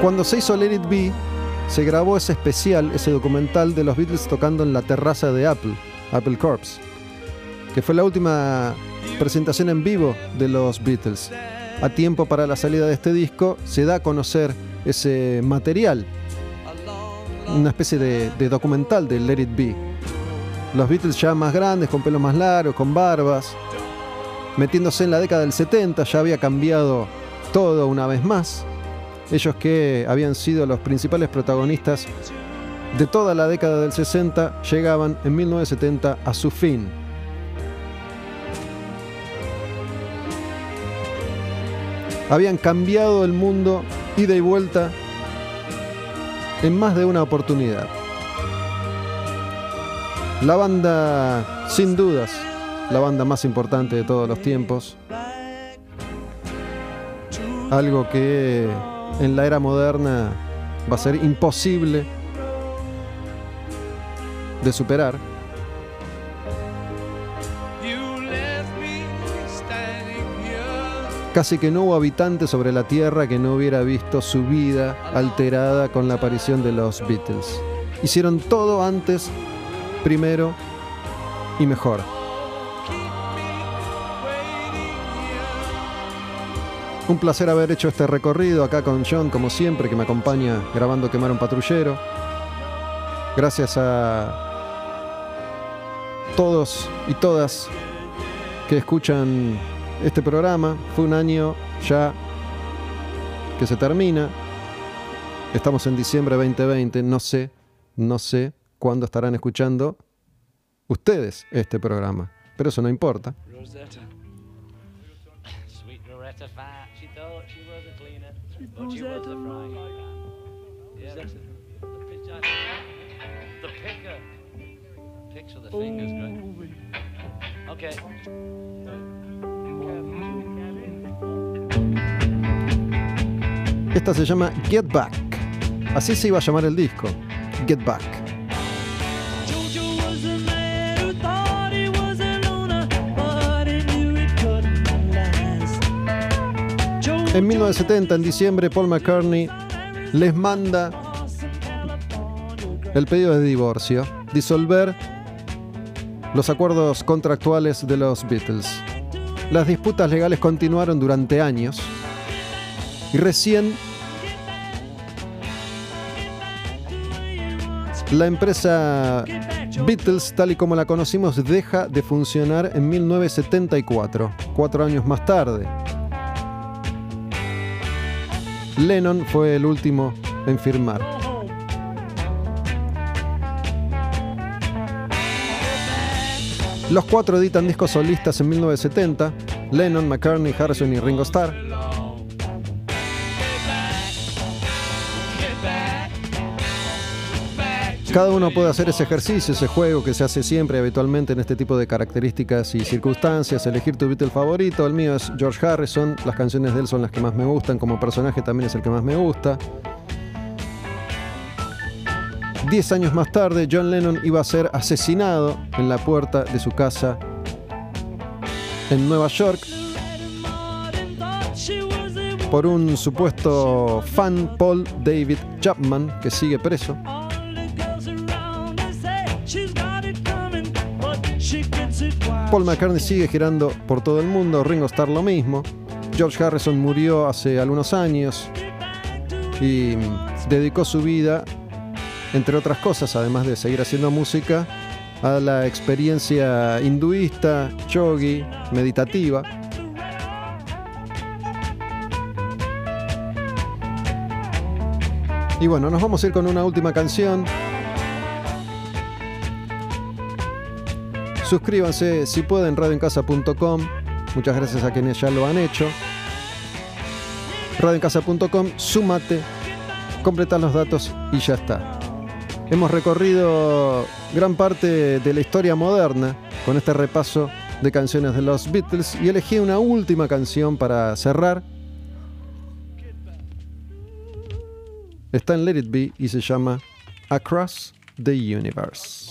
Cuando se hizo Let It Be, se grabó ese especial, ese documental de los Beatles tocando en la terraza de Apple, Apple Corps, que fue la última presentación en vivo de los Beatles. A tiempo para la salida de este disco, se da a conocer ese material, una especie de, de documental de Let It Be. Los Beatles ya más grandes, con pelos más largos, con barbas, metiéndose en la década del 70, ya había cambiado todo una vez más. Ellos que habían sido los principales protagonistas de toda la década del 60 llegaban en 1970 a su fin. Habían cambiado el mundo ida y vuelta en más de una oportunidad. La banda, sin dudas, la banda más importante de todos los tiempos. Algo que en la era moderna va a ser imposible de superar. Casi que no hubo habitante sobre la Tierra que no hubiera visto su vida alterada con la aparición de los Beatles. Hicieron todo antes, primero y mejor. Un placer haber hecho este recorrido acá con John, como siempre, que me acompaña grabando Quemar un Patrullero. Gracias a todos y todas que escuchan este programa. Fue un año ya que se termina. Estamos en diciembre 2020. No sé, no sé cuándo estarán escuchando ustedes este programa. pero eso no importa. Cleaner, but she was a frying pan. Yeah, the, the pitcher. The picker. Picks with the fingers, great. Okay. Esta se llama Get Back. Así se iba a llamar el disco. Get Back. En 1970, en diciembre, Paul McCartney les manda el pedido de divorcio, disolver los acuerdos contractuales de los Beatles. Las disputas legales continuaron durante años y recién la empresa Beatles, tal y como la conocimos, deja de funcionar en 1974, cuatro años más tarde. Lennon fue el último en firmar. Los cuatro editan discos solistas en 1970, Lennon, McCartney, Harrison y Ringo Starr. Cada uno puede hacer ese ejercicio, ese juego que se hace siempre habitualmente en este tipo de características y circunstancias, elegir tu Beatle favorito. El mío es George Harrison, las canciones de él son las que más me gustan, como personaje también es el que más me gusta. Diez años más tarde, John Lennon iba a ser asesinado en la puerta de su casa en Nueva York por un supuesto fan, Paul David Chapman, que sigue preso. Paul McCartney sigue girando por todo el mundo, Ringo Starr lo mismo. George Harrison murió hace algunos años y dedicó su vida, entre otras cosas, además de seguir haciendo música, a la experiencia hinduista, yogi, meditativa. Y bueno, nos vamos a ir con una última canción. Suscríbanse si pueden radioencasa.com. Muchas gracias a quienes ya lo han hecho. Radioencasa.com, sumate, completa los datos y ya está. Hemos recorrido gran parte de la historia moderna con este repaso de canciones de los Beatles y elegí una última canción para cerrar. Está en Let It Be y se llama Across the Universe.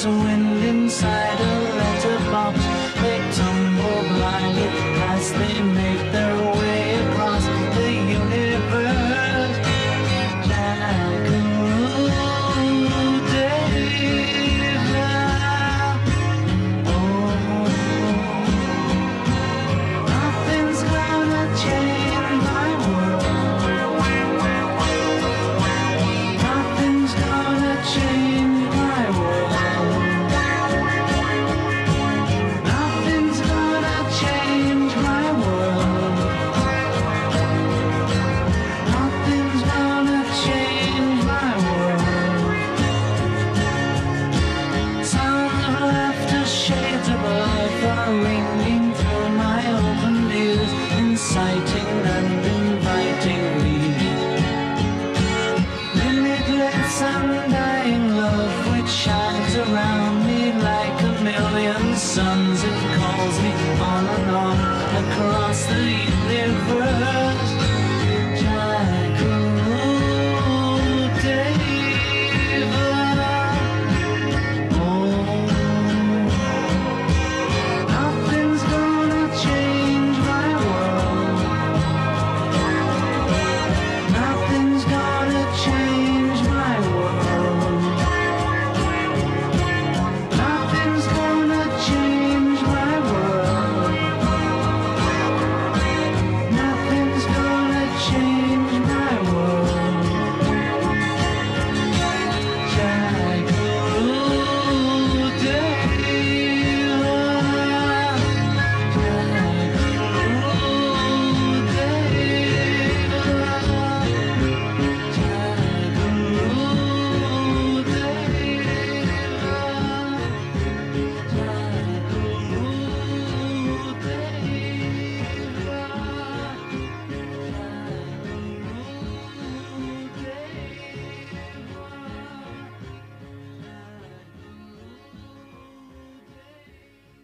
there's a wind inside